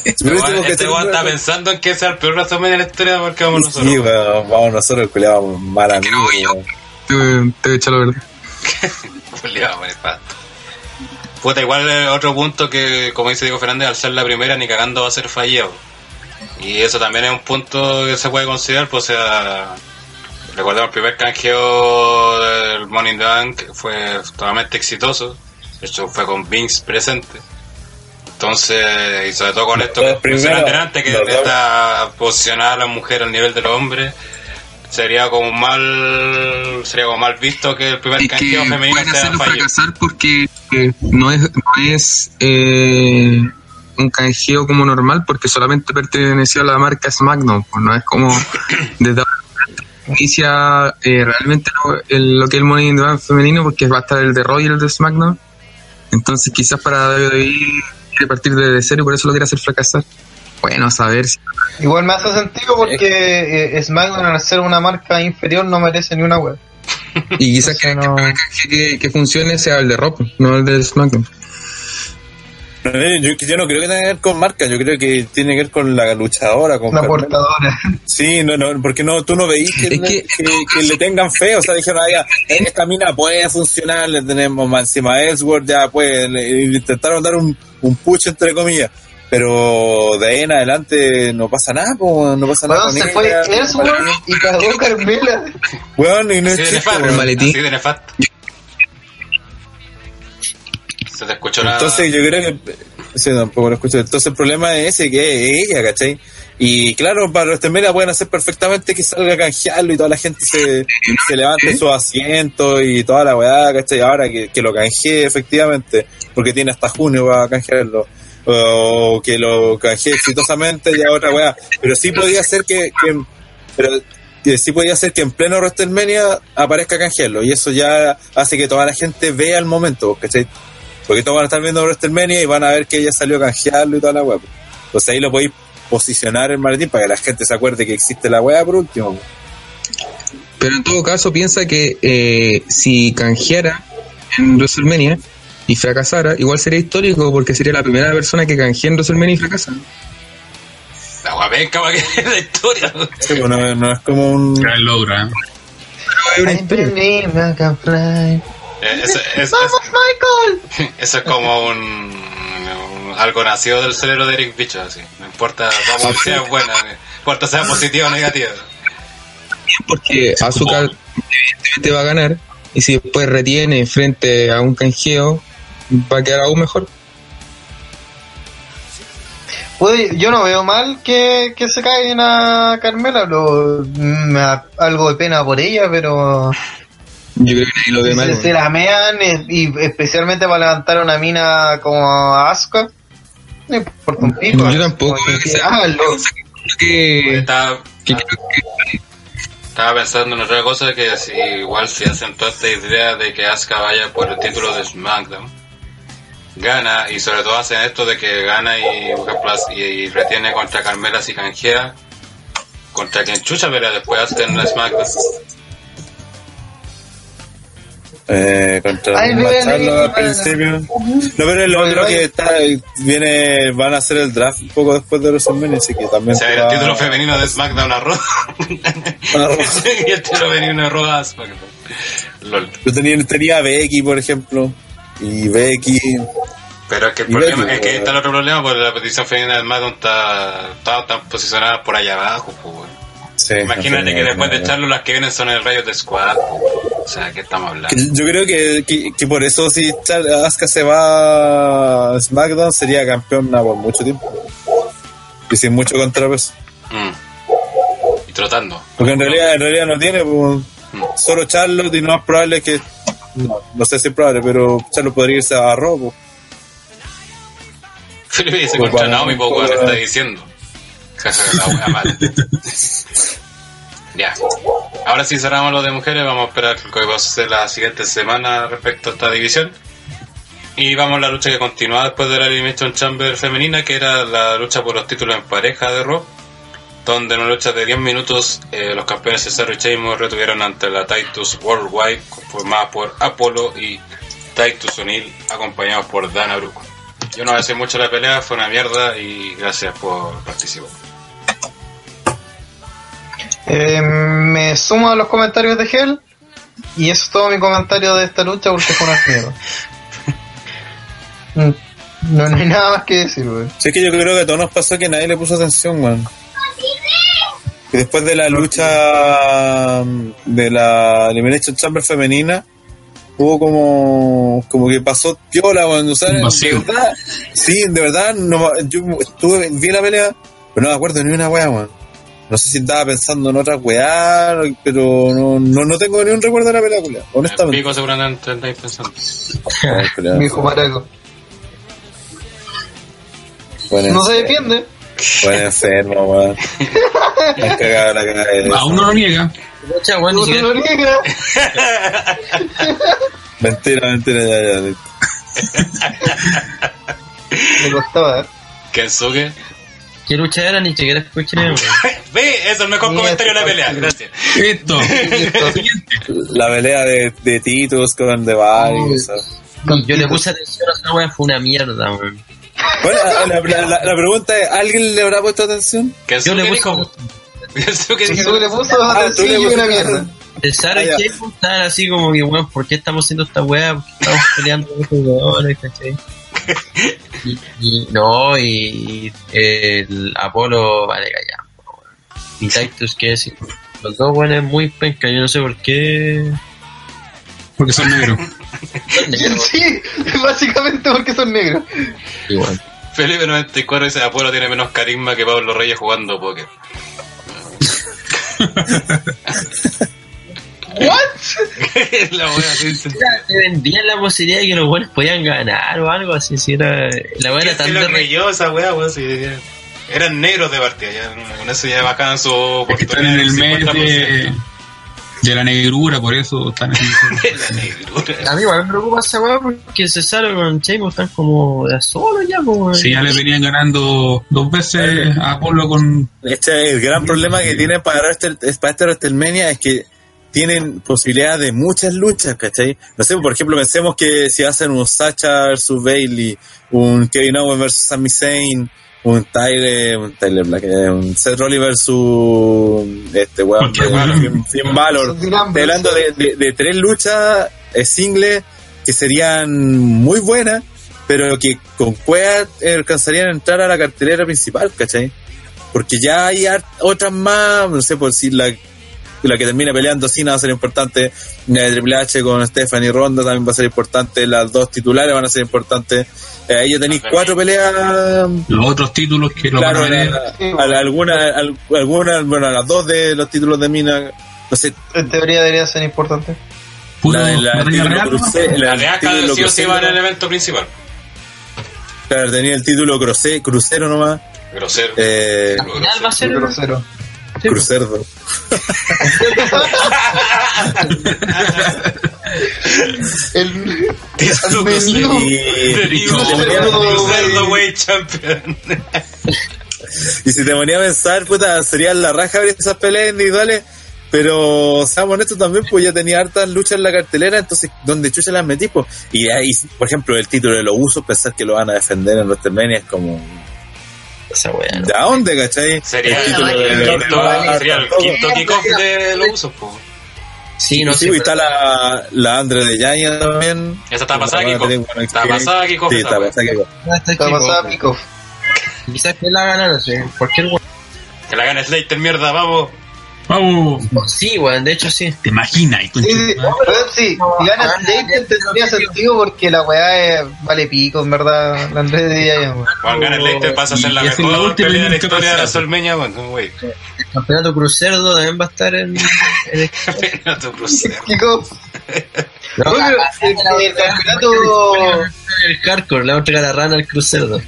Este weón- este weón está pensando en que sea el peor WrestleMania de la historia porque vamos nosotros.
Sí, weón, vamos nosotros, culiamos mal a mí, weón.
te, voy a echar la verdad.
Culeado, me pasto. Puta, igual eh, otro punto que, como dice Diego Fernández, al ser la primera, ni cagando va a ser fallado. Y eso también es un punto que se puede considerar, pues, o sea, recordemos el primer canjeo del Money in the Bank fue totalmente exitoso. De hecho, fue con Vince presente. Entonces, y sobre todo con esto que antes, que está posicionada la mujer al nivel de los hombres, sería como mal sería como mal visto que el primer canjeo femenino
pueden
sea
fracasar porque eh, no es, no es eh, un canjeo como normal porque solamente perteneció a la marca SmackDown, pues no es como desde ahora inicia eh, realmente lo, el- lo que es el Money in the Bank femenino porque va a estar el de Roy y el de SmackDown. Entonces quizás para WWE quiere partir desde cero y por eso lo quiere hacer fracasar. Bueno, a saber si
Igual me hace sentido porque eh, SmackDown al ser una marca inferior no merece ni una web.
Y quizás que,
no-
que, que funcione sea el de Rock, no el de SmackDown.
Yo, yo no creo que tenga que ver con marca, yo creo que tiene que ver con la luchadora, con
La
Carmela.
portadora.
Sí, no, no, porque no, tú no veís que,
Es que-
que- que le tengan fe, o sea, dijeron, "Oiga, esta mina puede funcionar, le tenemos más encima a Ellsworth, ya puede, le, intentaron dar un, un push entre comillas, pero de ahí en adelante no pasa nada, po, no pasa nada
Weón,
con
se fue
ella,
Ellsworth y cagó Carmela.
Weón, y no es
de
chiste,
de nefasto.
Entonces yo creo que sí, tampoco lo escucho. Entonces el problema es ese que es ella, ¿cachai? Y claro, para los Media pueden hacer perfectamente que salga a canjearlo y toda la gente se, levante su asiento y toda la weá, ¿cachai? Ahora que, que lo canjee efectivamente, porque tiene hasta junio para canjearlo. O que lo canjee exitosamente ya otra weá. Pero sí podía ser que, que pero sí podía ser que en pleno WrestleMania aparezca canjearlo y eso ya hace que toda la gente vea el momento, ¿cachai? Porque todos van a estar viendo WrestleMania y van a ver que ella salió a canjearlo y toda la weá. Entonces ahí lo podéis posicionar en maletín para que la gente se acuerde que existe la weá por último.
Pero en todo caso piensa que eh, si canjeara en WrestleMania y fracasara, igual sería histórico porque sería la primera persona que canjea en WrestleMania y fracasa.
La guapenca para que la historia.
Sí, pues no, es como un...
Gran logro, ¿eh?
Es una historia.
Eh, eso, es-
¡Vamos, Michael!
eso es como un, un- algo nacido del cerebro de Eric Bicho, así. No importa la publicidad es buena, no importa sea positiva o negativa.
Porque Asuka evidentemente va a ganar y si después retiene frente a un canjeo va a quedar aún mejor.
Puede- yo no veo mal que, que se caigan a Carmela, lo, me da algo de pena por ella, pero
Yo creo que nadie lo ve
se,
mal.
se la mean eh, y especialmente para levantar una mina como Asuka. No importa un pico.
Yo tampoco.
Que,
que-
Estaba,
que creo que-
estaba pensando en otra cosa que si igual si hacen toda esta idea de que Asuka vaya por el título de SmackDown, gana y sobre todo hacen esto de que gana y, retiene contra Carmela si canjea contra quien chucha pero después hacen la SmackDown.
Eh, contra
Ay, ven,
al principio. No, pero lo
Oye,
otro que está, viene, van a hacer el draft un poco después de WrestleMania, así que también...
O sea, el título femenino de SmackDown a Raw. Y el título femenino de Raw a SmackDown. LOL.
Yo tenía, tenía a Becky, por ejemplo, y Becky...
Pero es que el problema
Becky,
es que ahí
weón.
está el otro problema porque la petición femenina de SmackDown está, está, tan posicionada por allá abajo. pues.
Sí,
Imagínate
no
que después de echarlo las que vienen son el rayo de Squad. pues. O sea, ¿qué estamos hablando?
Yo creo que, que, que por eso si Asuka se va a SmackDown sería campeona por mucho tiempo. Y sin mucho contrapeso.
Mm. Y trotando.
Porque en realidad, en realidad no tiene pues,
Mm.
solo Charlotte y no más probable que... No, no sé si es probable, pero Charlotte podría irse a pues.
Felipe dice
Pues
contra
bueno,
Naomi, pues,
pues,
está diciendo. Jaja, la wea mal. Ya. Ahora sí cerramos lo de mujeres, vamos a esperar lo que va a suceder la siguiente semana respecto a esta división. Y vamos a la lucha que continúa después de la Elimination Chamber femenina, que era la lucha por los títulos en pareja de Raw, donde en una lucha de 10 minutos eh, los campeones Cesaro y Sheamus retuvieron ante la Titus Worldwide, formada por Apollo y Titus O'Neill, acompañados por Dana Brooke. Yo no voy decir mucho la pelea, fue una mierda y gracias por participar.
Eh, me sumo a los comentarios de Hell y eso es todo mi comentario de esta lucha porque fue una mierda. Mm, No, no hay nada más que decir, weón.
Sí, es que yo creo que a todos nos pasó que nadie le puso atención, man. Y después de la lucha mm, de la Elimination Chamber femenina, hubo como como que pasó piola cuando o sea, de verdad sí de verdad no, yo estuve vi la pelea pero no me acuerdo ni una weá weón no sé si estaba pensando en otra weá pero no, no, no tengo ni un recuerdo de la película
El
honestamente
pico seguramente andáis pensando.
Mi hijo maraco. No se defiende.
buen enfermo weón Me cagado la cabeza.
Aún no lo niega.
Pucha, weón, ni
No se
siquiera-
lo niega.
mentira mentira ya, ya.
Me costaba, ¿eh?
Kensuke.
¿Qué lucha era? Ni siquiera escuché.
Ve, eso es el mejor comentario de la pelea. Gracias.
Esto.
la pelea de, de Titus con The Bar y eso.
Y Yo le puse atención a esa weá, fue una mierda, weón.
Bueno, la, la- la- la pregunta es, ¿alguien le habrá puesto atención?
Yo
Kensuke
le puse
dijo.
tú le puso
Ah, tú
atención
le
y una mierda.
Pensaron
Ah, ya.
que estaban así como que, weón, ¿por qué estamos haciendo esta weá? ¿Por qué estamos peleando con estos weones, cachai? Y, y- no, y el Apolo, vale, callamos, weón. Y Titus, ¿qué decir? Los dos weones muy penca, yo no sé por qué.
Porque son negros.
Son negros,
Sí, básicamente porque son negros.
igual.
Felipe 94 dice Apolo tiene menos carisma que Pablo Reyes jugando póker.
¿What?
la dice.
Te vendían la posibilidad de que los buenos podían ganar o algo así, si era. La weá era
¿Qué
tan de
que
re-
yo esa wea, weón? Si ya- eran negros de partida, ya con eso ya bajaban su
están en el mes de, de la negrura, por eso están así.
La negrura.
A mí igual me preocupa esa weá porque Cesaro con Sheamus están como de a solo ya, como.
Sí, ya le venían ganando dos veces a Apolo con.
Este es el gran problema que tienen para este, para este WrestleMania es que tienen posibilidad de muchas luchas, ¿cachai? No sé, por ejemplo, pensemos que si hacen un Sacha versus Bailey, un Kevin Owens versus Sami Zayn, un Tyler, un Tyler Black, eh, un Seth Rollins versus este weón,
weón.
Finn- Balor.
Gran
Estoy hablando de, de- de tres luchas eh, singles que serían muy buenas, pero que con cueva alcanzarían a entrar a la cartelera principal, ¿cachai? Porque ya hay otras más, no sé por si la, la que termina peleando Cena va a ser importante, la de Triple H con Stephanie Ronda también va a ser importante, las dos titulares van a ser importantes. Eh, ahí ya tenéis cuatro peleas
Los otros títulos que lo
Claro,
van a ver.
la- a la- alguna, al- alguna, bueno, a las dos de los títulos de Mina, no sé,
En teoría debería ser importante.
La de la
de sí o sí
crucero,
va en el evento principal.
claro, tenía el título cruce- crucero nomás,
Grosero.
eh,
Al final va a ser.
Grosero.
crucerdo.
El, el menú.
Champion.
y si te ponía a pensar, puta, sería la raja ver esas peleas individuales, pero seamos honestos también, pues ya tenía hartas luchas en la cartelera, entonces, ¿dónde chucha las metí? Pues? Y ahí, por ejemplo, el título de los usos, pensar que lo van a defender en WrestleMania es como,
Esa.
¿de dónde, cachai?
Sería
El título de- de-
quinto,
de-
sería el quinto kickoff de los usos, po.
Sí, no
sí,
sé.
y está la, la Andre de Yaña también.
Esa está pasada, Kiko. Está pasada, Kiko,
Sí, está pasada, Kiko.
Está pasada Pico.
Quizás que la ganan, no sé. Cualquier.
Que la gana Slater, mierda, vamos.
Vamos.
Sí, weón, de hecho sí.
¿Te imaginas?
Sí, sí, pero sí, si gana Slater tendría sentido porque la weá es- vale pico, en verdad, la Andrés de ella, weón.
Juan gana Slater pasa a ser la
es la
mejor
última
pelea de la historia de la. Solmeña, bueno, güey.
El campeonato crucerdo también va a estar en. en el-
No te crucero.
Pico.
No,
Oye,
la-
el,
la-
el campeonato.
el hardcore, le va a entregar la rana al crucerdo.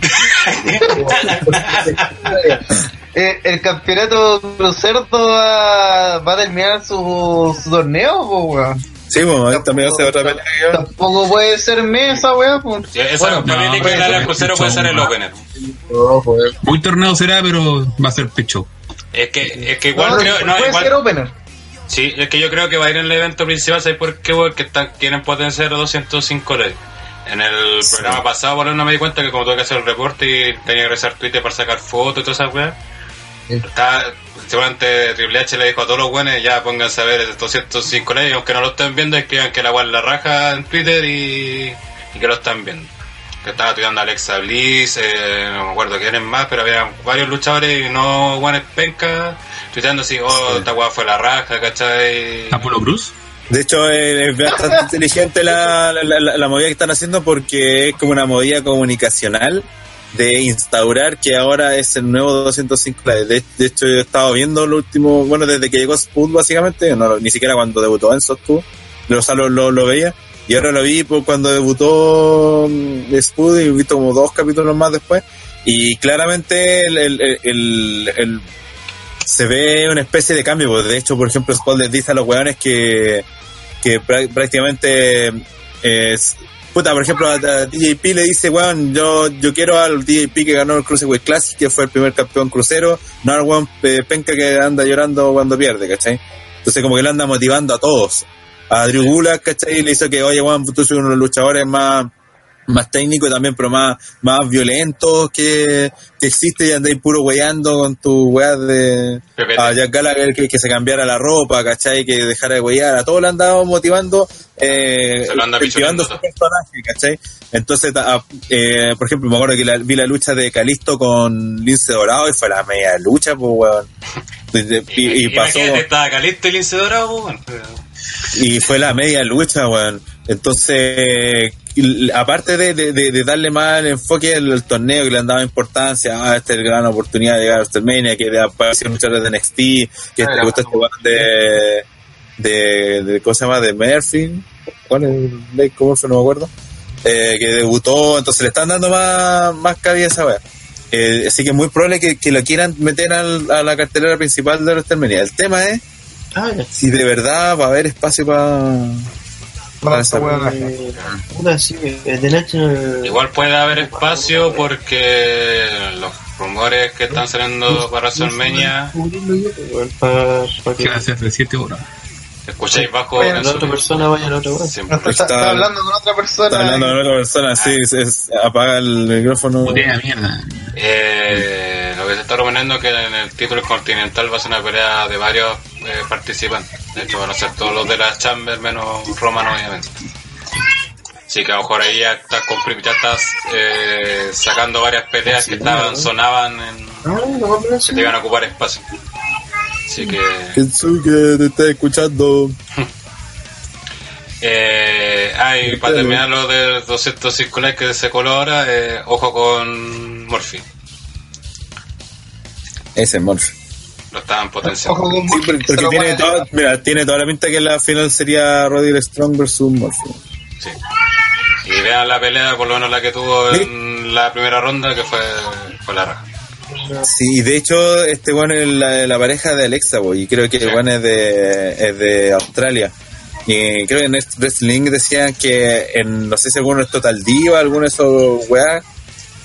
Eh, el campeonato Crucerdo va, va a terminar su, su torneo, po, weón.
Sí, bueno, también hace otra pelea.
Tampoco puede ser mesa, weón.
Sí, esa
Bueno,
no,
que
pero
la crucero puede ser el
¿no?
opener.
Muy torneo será, pero va a ser pecho.
Es que, es que igual
No,
creo, no,
puede ser
igual,
opener.
sí, es que yo creo que va a ir en el evento principal, ¿sabes por qué? Porque están, quieren potenciar 205 leyes. En el programa pasado, por lo menos me di cuenta que como tuve que hacer el reporte y tenía que rezar Twitter para sacar fotos y todas esas weas, está, seguramente Triple H le dijo a todos los buenos, ya pónganse a ver 205 leyes, aunque no lo estén viendo, escriban que la es la raja en Twitter y, y que lo están viendo. Que estaba tuiteando Alexa Bliss, eh, no me acuerdo quiénes más, pero había varios luchadores y no guanes penca, tuiteando así, oh, esta wea fue la raja, ¿cachai?
Apolo Cruz.
De hecho, eh, es bastante inteligente la, la, la- la movida que están haciendo porque es como una movida comunicacional de instaurar que ahora es el nuevo 205 Live. De, de hecho, yo he estado viendo lo último, bueno, desde que llegó Spud, básicamente, no, ni siquiera cuando debutó en Spud, o sea, lo, veía. Y ahora lo vi por cuando debutó mm, Spud y he visto como dos capítulos más después. Y claramente el, el, el- se ve una especie de cambio. pues, de hecho, por ejemplo, Spud les dice a los weones que, que prá- prácticamente es, puta, por ejemplo, a, DJP le dice, weón, yo, yo quiero al DJP que ganó el Cruiserweight Classic, que fue el primer campeón crucero, no al weón pe- penca que anda llorando cuando pierde, ¿cachai? Entonces como que le anda motivando a todos. A Drew Gulak, ¿cachai? Le hizo que, oye, weón, tú soy uno de los luchadores más, más técnicos también, pero más, más violentos que, que existe y andáis puro weyando con tu weas de a Jack Gallagher que, que se cambiara la ropa, ¿cachai? Que dejara de weyar, a todos le han dado motivando, eh, cultivando su personaje, ¿cachai? Entonces, ta- a- eh, por ejemplo, me acuerdo que la- vi la lucha de Calisto con Lince Dorado y fue la media lucha, pues, weón. Y, y- y pasó,
Imagínate, estaba caliente el lince dorado, pues, bueno.
y fue la media lucha, weón. Entonces, aparte de, de- darle más enfoque al, torneo que le han dado importancia, ah, esta es la gran oportunidad de llegar a WrestleMania, que de aparecer luchadores de NXT, que
Ah,
te gusta este weón de, de, de, ¿cómo se llama? De Murphy, ¿cuál es el Blake Murphy? No me acuerdo. Eh, que debutó, entonces le están dando más, más cabida a esa weá. Eh, así que es muy probable que, que lo quieran meter al- a la cartelera principal de WrestleMania. El tema es
Ah,
si de verdad va a haber espacio para esa weá.
Eh, puta, sí, de National.
Igual puede haber espacio porque los rumores que están saliendo para WrestleMania,
Cubrirlo yo, pues, weón, pa- pa que
Que va a ser de 7 horas.
escucháis bajo en
la otra persona vaya a la otra
siempre.
Está, está- está hablando con otra persona.
Está hablando con otra persona, sí, es- es- apaga el micrófono.
Putea mierda.
Eh, lo que se está rumoreando es que en el título continental va a ser una pelea de varios eh, participantes. De hecho, van a ser todos los de la Chamber, menos Roman, obviamente. Así que a lo mejor ahí ya estás, ya estás eh, sacando varias peleas que estaban, sonaban, en,
Ah,
que te iban a ocupar espacio. Así que,
Kensuke te está escuchando.
eh, ah, y para terminar lo del 205 likes que se coló ahora, eh, ojo con Morphy.
Ese Morphy.
Lo estaban potenciando.
Sí, porque, tiene, toda, mira, tiene toda la pinta que la final sería Roddy Strong versus Morphy.
Sí. Y vean la pelea, por lo menos la que tuvo en la primera ronda, que fue, fue la raja.
Sí, de hecho, este bueno es la, la pareja de Alexa, boy, y creo que el bueno es de, es de Australia. Y creo que en Next Wrestling decían que en, no sé si alguno es Total Diva, alguno de esos weas,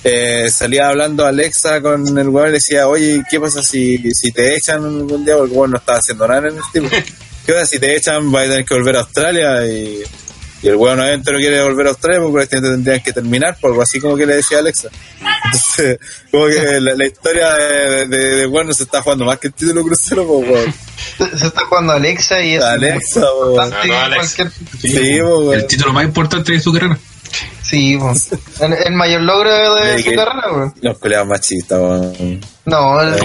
eh, salía hablando Alexa con el weón y le decía, oye, ¿qué pasa si, si te echan algún día? Porque el weón no estaba haciendo nada en el tipo. ¿Qué pasa si te echan? Vas a tener que volver a Australia y, y el weón obviamente no quiere volver a Australia porque prácticamente tendrían que terminar, por algo así como que le decía Alexa. Entonces, como que la, la historia de, de, de bueno se está jugando más que el título crucero, pues, weón.
Se está jugando Alexa y es
Alexa,
muy
Sí, pues.
El título más importante de su carrera.
Sí, po. el, el mayor logro de su carrera, weón.
Los peleas machistas, weón.
No, el-.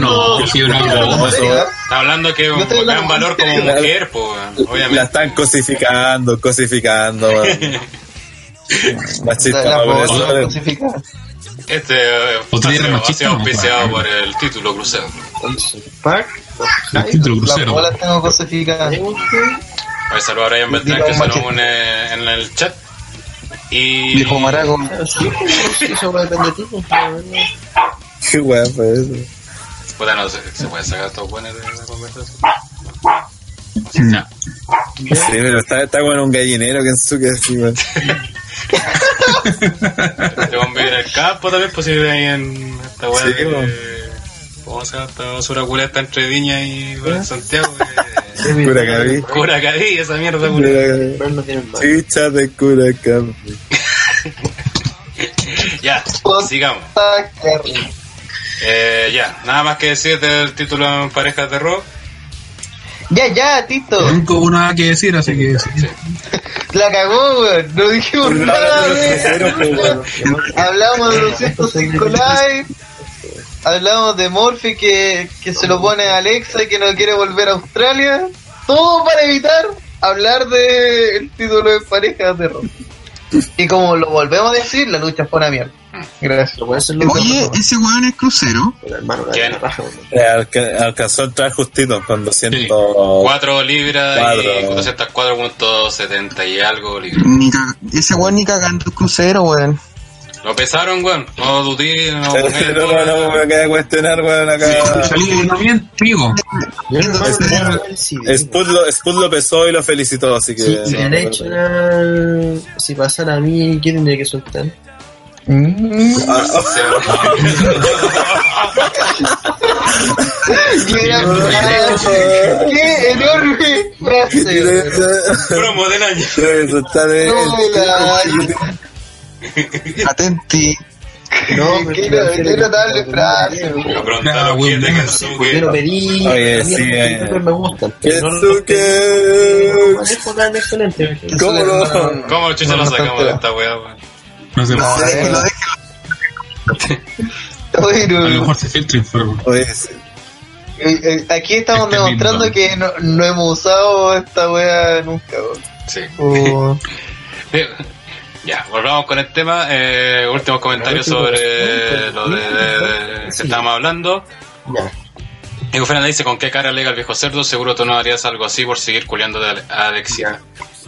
No.
Está hablando que un gran valor como mujer, pues, weón,
La
obviamente.
están cosificando, cosificando, weón. Machista,
La, la
eso.
cosificar.
Este eh,
machista, no,
auspiciado por el título crucero.
Pack.
El título
La
crucero.
bola tengo cosificada.
Voy a saludar a Brian Beltrán que se nos une en el chat. Y
Dijo Maraco.
Sí, eso va a depender de ti. la verdad.
Qué weón fue eso.
puta, no sé, se puede sacar estos buenos de la conversación.
No.
Sí, pero está, está en un gallinero que en su que así, weón.
Este hombre vive en el campo también, pues si en esta weá
Sí.
¿Cómo se llama esta basura culeta está entre Viña y bueno, Santiago? eh,
Curacaví.
Curacaví, esa mierda,
no más.
Chicha de Curacaví.
Ya, sigamos. Eh, ya, nada más que decir del título en parejas de rock.
Ya, ya, Tito.
Nunca hubo nada que decir, así que sí.
La cagó, weón. No dijimos nada de Hablamos de 205 live. Hablamos de Morphy que, que se lo pone a Alexa y que no quiere volver a Australia. Todo para evitar hablar de el título de pareja de Raw. Y como lo volvemos a decir, la lucha fue una mierda. Gracias.
Oye, ese weón es crucero.
hermano, la
¿Quién?
la raja, weón.
Eh, alca- alcanzó a entrar justito con 200.
Sí.
4 libras y
Cuatro.
204.70 y algo libras.
Ni ese weón ni cagando es crucero, weón.
Lo pesaron, weón. No dudé, no
No, no, no, me queda cuestionar, weón, acá.
Salí no bien,
sí,
Spud lo, pesó y lo felicitó, así que.
Sí, me han hecho una... Si pasara a mí, ¿qué tendría que soltar?
Ah,
¡Qué enorme frase!
Promo del año.
Atenti.
No,
Qué no- qué notable frase, weón.
Lo
Ah,
de
Yo lo pedí.
Oye, sí, eh.
me gustan.
Kensuke.
manejo tan excelente.
¿Cómo no?
¿Cómo chucha lo sacamos de esta weá, weón?
No sé,
No,
a
Que lo
eh,
lo mejor se filtra info.
Oye, sí.
eh, eh, aquí estamos
Este
demostrando
lindo.
que no, no hemos usado esta wea nunca.
Sí. Ya, volvamos con el tema. Eh, últimos comentarios sobre lo de, de- de- que estábamos hablando.
Ya.
Diego Fernández dice, ¿con qué cara alega el viejo cerdo? Seguro tú no harías algo así por seguir culiando de Alexia.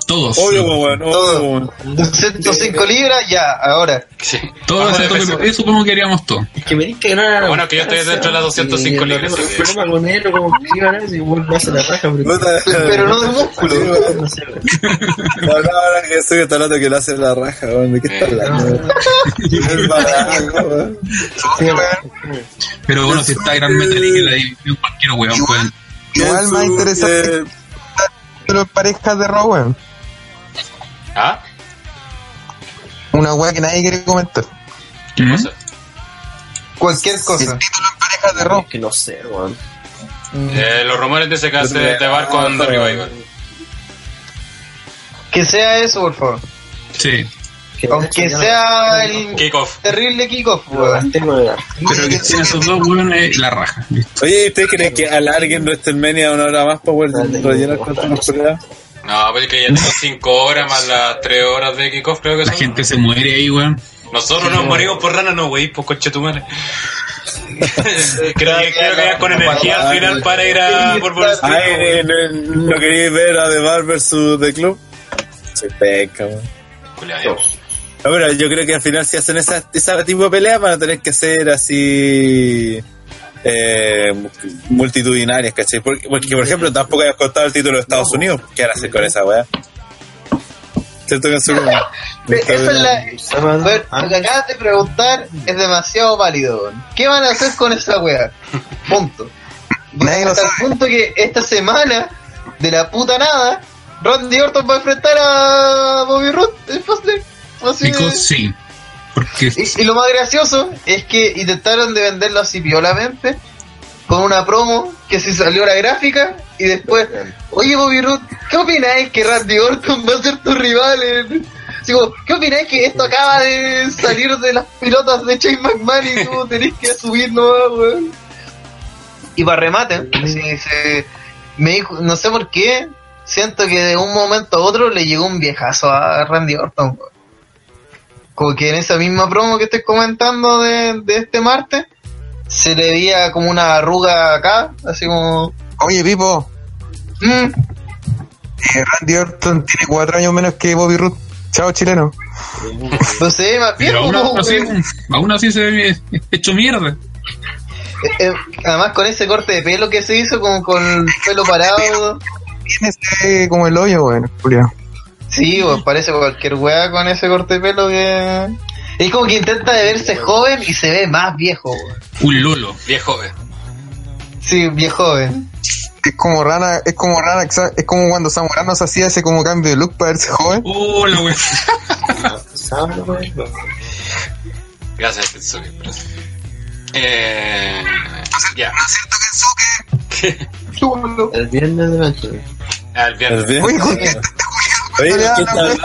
Todos.
Obvio, weón.
205 libras, ya, ahora.
Sí.
Todos, eso,
peso.
eso supongo que haríamos todos.
Es que me que no
Bueno, que yo estoy dentro de las 205 libras,
con él como que a si vos la raja, pero.
Pero no de músculo.
no sé, weón.
No, no, ahora que está hablando que le hace la raja, weón. ¿De qué está hablando? Es barato, weón.
Pero bueno, si está Gran Metal y que la división, cualquier weón.
Igual más interesante
Eh,
que los parejas de Raw, weón.
¿Ah?
Una weá que nadie quiere comentar.
¿Qué
¿Mm?
cosa?
Cualquier cosa.
Parejas de.
Es que no sé, weón.
Eh, los rumores dicen que hace de bar con The Revival.
Que sea eso, por favor.
Sí.
Que
Aunque sea el
Kickoff.
terrible kickoff, weón.
Pero que tiene esos dos weones, la raja. ¿listo?
Oye, ¿usted cree que alarguen WrestleMania una hora más para poder rellenar con peleas?
No, pues que ya tengo 5 horas más las 3 horas de kickoff, creo que
La
son.
gente se muere ahí, weón.
Nosotros nos morimos por rana, no, wey, pues coche tu madre. creo que creo que ya con energía al final para ir a por por
Ay, eh, ¿no, no queréis ver a The Bar versus The Club? Se peca, weón. No, pero yo creo que al final si hacen esa, esa tipo de peleas van a tener que ser así eh, multitudinarias, ¿cachai? Porque, porque, por ejemplo, tampoco hayas costado el título de Estados Unidos. ¿Qué van a hacer con esa weá? ¿Cierto que en su
Esa es la. Ver, lo que acabas de preguntar es demasiado válido. ¿Qué van a hacer con esa wea? Punto.
Nadie
Hasta el punto que esta semana, de la puta nada, Randy Orton va a enfrentar a Bobby Roode en Fastlane. Así de-
sí.
Y, lo más gracioso es que intentaron de venderlo así violamente con una promo que se salió la gráfica y después, oye Bobby Roode, ¿qué opináis que Randy Orton va a ser tu rival? Como, ¿Qué opináis que esto acaba de salir de las pilotas de Shane McMahon y tú tenés que subir nomás, weón? Y para remate, me dijo, no sé por qué, siento que de un momento a otro le llegó un viejazo a Randy Orton, weón como que en esa misma promo que estoy comentando de, de este martes, se le veía como una arruga acá, así como...
Oye, Pipo,
mm,
eh, Randy Orton tiene cuatro años menos que Bobby Roode. Chao, chileno.
no sé, más bien
pero aún,
como,
así, aún así se ve hecho mierda.
Eh, eh, además con ese corte de pelo que se hizo, como con el pelo parado,
Tiene ese como el hoyo, weón, Julián.
Sí, pues parece cualquier weá con ese corte de pelo que... Es como que intenta de verse joven y se ve más viejo.
Un lolo.
Viejo, eh.
Sí, viejo joven.
Es como rana, es como rana, exa- es como cuando Zamorano se hacía ese como cambio de look para verse joven.
Hola, weón.
¿Sabes, weón?
Gracias, gracias. Eh, ya.
Chulo.
El viernes de noche.
Ah, el
El
viernes.
Oye, con-
Oye, ¿de qué está hablando?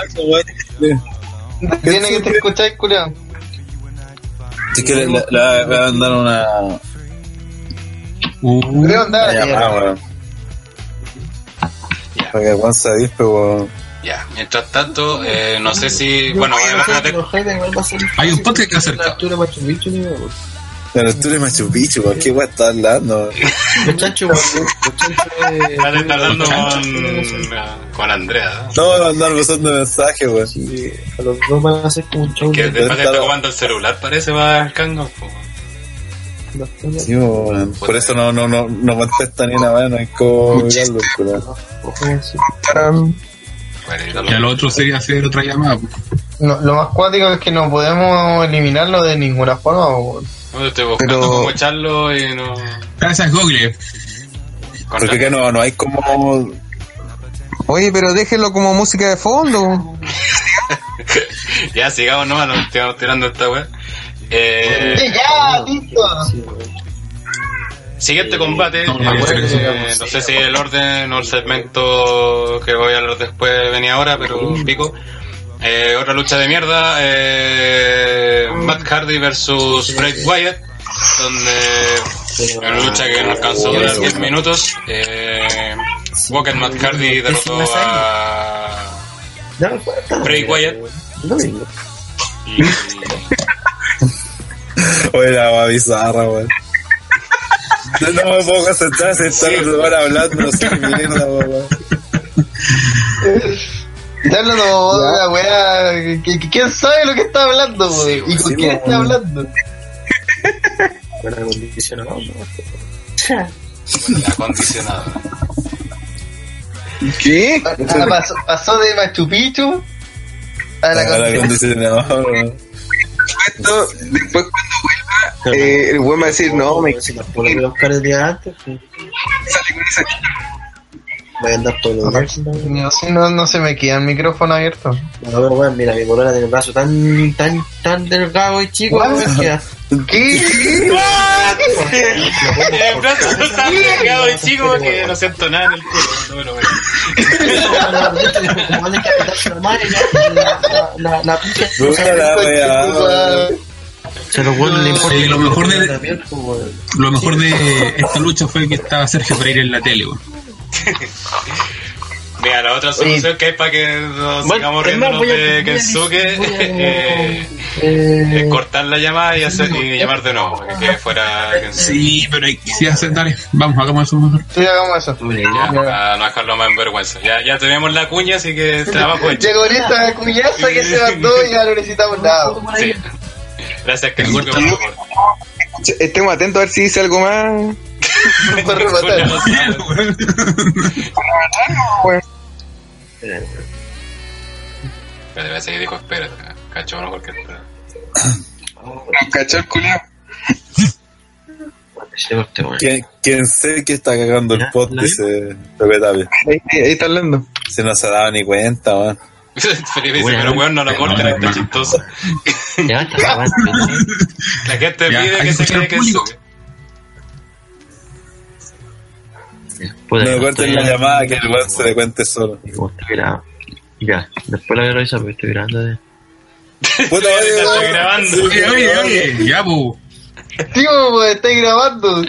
Tiene que te escucháis, culiao.
Es que le, le- le voy a mandar una,
Uh,
una llamada, weón. Para que weón se weón.
Ya, mientras tanto, eh, no sé si. Bueno, voy a hablar de la
Hay un podcast que hacer.
La altura de Machu Picchu, weón.
¿Qué weón está hablando?
Los chanchos, weón. De-
Estás hablando con, con Andrea,
No, van a andar pasando mensajes, weón.
Sí, a los dos van a hacer como un show
que
de
después está ocupando el celular, parece, va al cango.
Sí, weón. Por eso no, no, no, no contesta ni una vez, no hay como mirarlo.
Bueno, y
Ya lo otro sería hacer otra llamada. pues.
No, lo más cuático es que no podemos eliminarlo de ninguna forma. weón.
No, estoy buscando
Pero-
cómo echarlo y no.
Gracias, Google.
con
Porque que no, no hay como.
Oye, pero déjenlo como música de fondo.
ya, sigamos nomás, nos estamos tirando esta weá. Eh,
¡Ya, listo!
siguiente combate.
No, no,
eh,
no,
eh, no sé si el orden o el segmento que voy a hablar después venía ahora, pero pico. Eh, otra lucha de mierda. Eh, Matt Hardy versus Bray Wyatt. Donde una lucha que no alcanzó a durar 10 minutos. Eh, Walker Matt Hardy derrotó a. Bray Wyatt.
No, no.
Y,
Oye, la weá bizarra, weón. Yo no me puedo concentrar si están los van hablando, no sé qué mierda, weón.
Está hablando de la weá. ¿Quién sabe lo que está hablando, weón? ¿Y con
sí,
quién
weón.
está hablando?
Buena acondicionado, ¿no?
acondicionado.
¿Qué?
Ah, pasó, pasó de Machu Picchu a la condición.
acondicionado, weón.
Esto, después cuando vuelva, eh, el güey va a decir, no, me
Si los caras de antes, pues. Voy a andar todos los. No,
No, si no, no se me queda el micrófono abierto.
no, weón, mira, mi polola tiene el brazo tan, tan, tan delgado y chico, weón, que
¿Qué?
El brazo está delgado y chico que no siento nada en el culo. Bueno, bueno.
como van a capitarse la se lo vuelve le importa
Sí, lo mejor de-
pues.
Lo mejor de esta lucha fue que estaba Sergio Pereira en la tele. weón.
Mira, la otra solución que hay para que nos
Bueno,
sigamos
más, a-
de Kensuke
a-
eh,
Eh,
es cortar la llamada y, hacer, y llamar de nuevo, para que fuera Kensuke.
Sí, pero sí, hacer, dale, vamos, hagamos eso mejor.
Sí, hagamos eso.
Ya, para no dejarlo más en vergüenza. Ya, ya tenemos la cuña, así que trabajo hecho.
Con esta cuñaza que se mandó ya no necesitamos nada.
Sí. Gracias, Kensuke, por favor.
estemos atentos a ver si dice algo más.
Para rematar.
Espérate, parece que dijo espérate. Cacho, no, porque está.
¿Cachó el culiao?
se corte, weón.
¿Quién, quién sé que está cagando el pot? Dice Pepe Tapia.
Ahí, ahí está hablando.
Si no se ha dado ni cuenta, weón.
Felipe dice, pero weón, no lo corten, está chistoso.
Levanta la
gente pide que
que
se quede
al público.
No me corten la llamada que el weón se le cuente solo.
Como estoy grabado. Ya, después la voy a revisar porque estoy grabando de...
Puta,
estoy grabando.
Oye, oye, oye, ya, pu.
Tío, pues estáis grabando.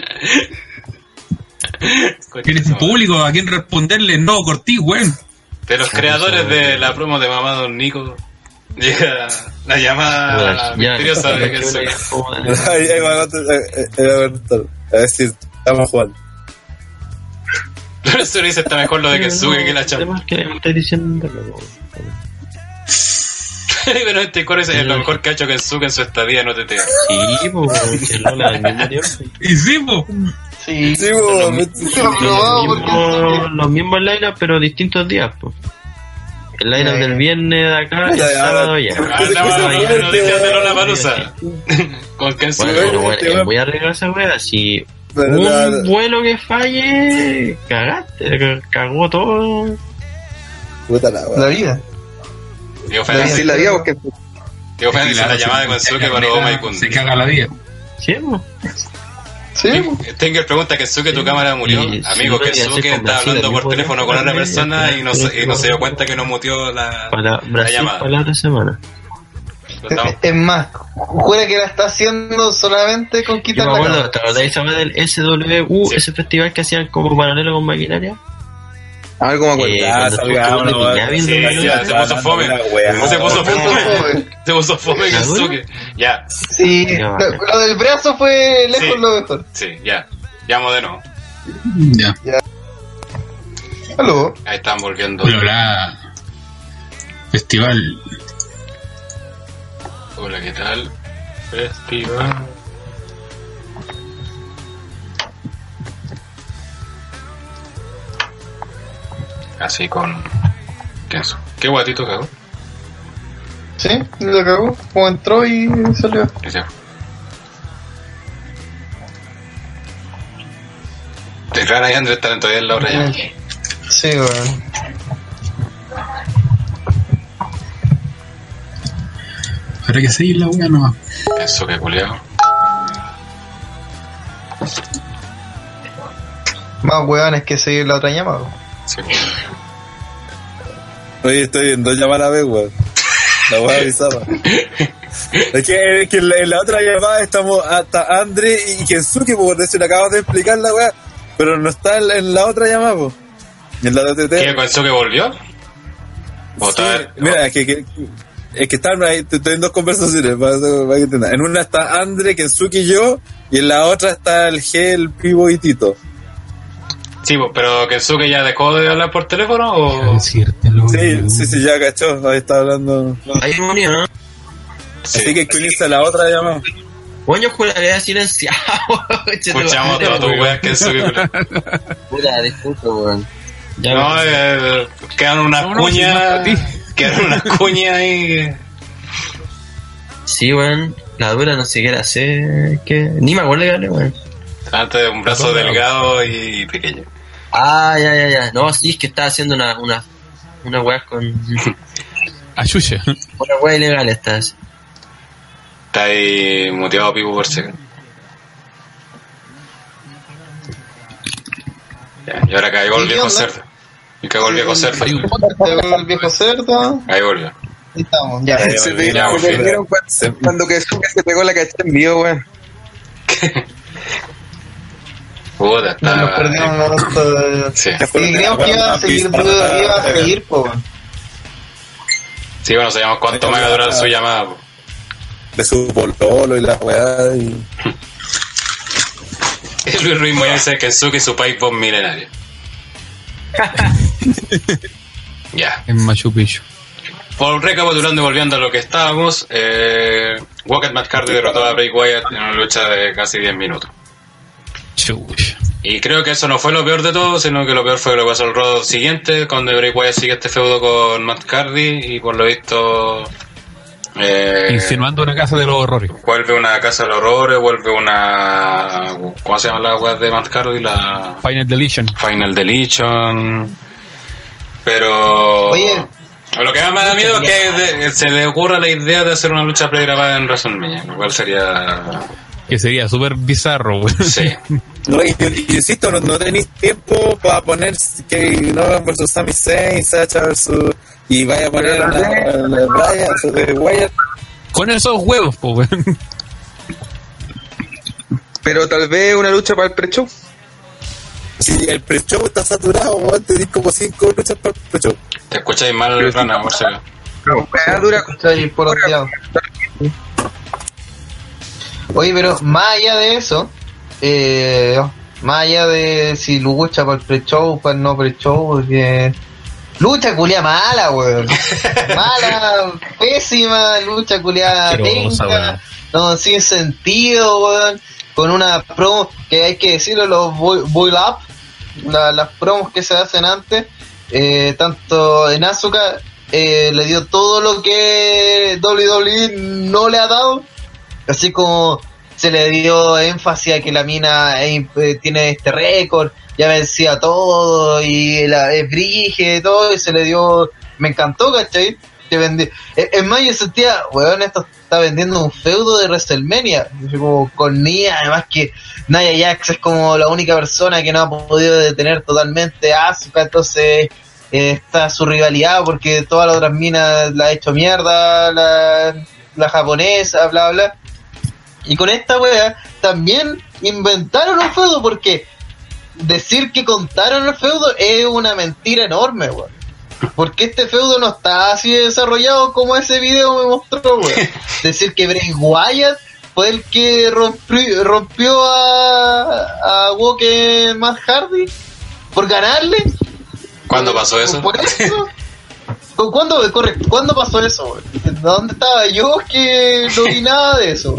Tienes un público a quien responderle, no, cortí, weón.
De los creadores de la promo de Mamá Don Nico, llega la llamada misteriosa de
eh, eh, a contar. A ver si estamos jugando.
Pero eso dice está mejor lo de Kensuke que la.
Además que me diciendo... no,
Pero este coro es lo mejor que ha hecho Kensuke en su estadía en OTT.
Sí, pues, que Lola del mismo tiempo.
Y sí,
Los
porque
mismos, los mismos line pero distintos días, pues. El line
Eh.
del viernes de acá, el
Ya, ya,
sábado ya.
Ah, de
este,
Lola Palusa. Con Kensuke.
Bueno, pero bueno,
este
eh, voy a arreglar esa wea. Si
Pero
un vuelo que falle, cagaste, cagó todo.
Puta la
la vida.
Sí,
Fernández
la diga porque
Diego Fernández dice la llamada de
si-
Kensuke para Oma y Kundi.
Se caga la vida.
Sí, pues.
Sí.
Tenger pregunta Kensuke, tu cámara murió.
Y-
Amigo,
sí, ser
está hablando por teléfono con otra persona y no, se,
día,
y no se dio cuenta que no mutió la,
Para
la llamada.
para la otra semana.
Es más, jura que la está haciendo solamente con
Yo
quitar
me
la
acuerdo,
cámara.
¿te wea del SWU,
Sí.
ese festival que hacían como paralelo con maquinaria?
Algo me acuerdo.
Eh,
Ya, no,
Sí,
2008.
ya, se puso fome.
La.
Se puso fome.
fome.
Se puso fome Kensuke. Ya,
Sí,
Ya.
lo, lo del brazo fue lejos
Sí.
lo mejor.
sí, ya. Llamo de nuevo.
Ya.
Aló.
Ahí están volviendo.
Festival.
Hola, ¿qué tal? Festival. Así con. Kenzo. ¿Qué guatito cagó?
Sí, lo cagó. Como entró y salió.
Y se rara y Andrés están todavía en la hora ya.
Sí, weón.
Habrá que seguir la wea nomás.
Eso que culiado.
Más weones que seguir la otra llamada.
Sí.
Oye, estoy en dos llamadas a la vez, weón. La weá bizarra. Es que, es que en, la, en la otra llamada estamos hasta Andre y Kensuke, por eso le acabas de explicar la weá. Pero no está en, la- en la otra llamada, po. En la de.
¿Qué pensó que volvió?
Sí,
tal-
mira, es que, que- es que están ahí, estoy en dos conversaciones, para, para que entiendan. En una está Andre, Kensuke y yo, y en la otra está el G, el Pivo y Tito.
Sí, pues, pero Kensuke ya dejó de hablar por teléfono o.
Decírtelo.
Sí, sí, sí, ya cachó, ahí está hablando.
Hay armonía, ¿no?
Sí.
Así que hay que unirse a la otra llamada.
Bueno, yo juraría silenciado.
Escuchamos todas tus weas Kensuke.
Puta, disculpa, weón. Ya
No, eh, quedan unas
No, ti.
quedan unas cuñas ahí.
Sí, weón. La dura no siquiera sé qué. Ni me acuerdo que weón.
Antes de un brazo delgado y pequeño.
Ah, ya, ya, ya. No, sí, es que estaba haciendo una, una, una weá con.
Ayuya.
Una weá ilegal estas.
Está ahí muteado Pipo por si. Ya, y ahora cagó el
¿Y qué
viejo cerdo. Y cagó el viejo cerdo.
Llegó el viejo cerdo.
Ahí volvió.
Ahí estamos, ya.
Ahí
Se, te,
Ya,
se cuando, Kensuke se pegó la cacha en vivo, weón.
Puta,
Nos
está.
perdimos un momento de...
Sí.
Creíamos que iba a seguir, iba a seguir, po. weón.
Sí, bueno, sabíamos cuánto me va a durar su llamada. po.
De su pololo y la weá. Y...
Luis Ruiz Moya dice Kensuke y su país bomb milenario. ya.
En Machu Picchu.
Por recapitulando y volviendo a lo que estábamos, eh, Walker Matt Hardy derrotó a Bray Wyatt en una lucha de casi 10 minutos. Y creo que eso no fue lo peor de todo, sino que lo peor fue lo que pasó el rodo siguiente, cuando Bray Wyatt sigue este feudo con Matt Hardy y por lo visto eh,
Insinuando una casa de los horrores.
vuelve una casa de los horrores, vuelve una... ¿Cómo se llama la web de Matt Hardy? La
Final Deletion.
Final Deletion. Pero...
Oye.
Lo que más me da miedo es que de- se le ocurra la idea de hacer una lucha pregrabada en WrestleMania, lo cual sería...
Que sería súper bizarro, weón.
Sí.
No, y, insisto, no, no tenéis tiempo para poner que no versus Sami Zayn, Sacha versus. Y vaya a poner la, la Bryan, de Wyatt.
Con esos huevos, weón.
Pero tal vez una lucha para el pre-show.
Si el pre-show está saturado, weón, tenéis como 5 luchas para el pre-show.
Te escucháis mal, Rana, por si.
Weá dura
¿Cachai? Por los. Oye, pero más allá de eso, eh, más allá de si lucha para el pre-show, para el no pre-show, porque lucha culia mala, weón. mala, pésima, lucha culia tenga, no, sin sentido, weón. Con una promo que hay que decirlo, los boy up, la- las promos que se hacen antes, eh, tanto en Asuka eh, le dio todo lo que WWE no le ha dado, así como se le dio énfasis a que la mina eh, tiene este récord, ya vencía todo y la, es y todo, y se le dio, me encantó, ¿cachai? Que vendi- es es más, sentía, weón, esto está vendiendo un feudo de WrestleMania, como con Nia, además que Nia Jax es como la única persona que no ha podido detener totalmente a Asuka, entonces eh, está su rivalidad porque todas las otras minas la ha hecho mierda, la, la japonesa, bla, bla. Y con esta wea también inventaron un feudo porque decir que contaron el feudo es una mentira enorme, weón. Porque este feudo no está así desarrollado como ese video me mostró, weón. Decir que Bray Wyatt fue el que rompió, rompió a, a Walker Matt Hardy por ganarle.
¿Cuándo pasó eso?
¿Por ¿Cuándo, correcto, ¿Cuándo pasó eso? ¿Dónde estaba yo que no vi nada de eso?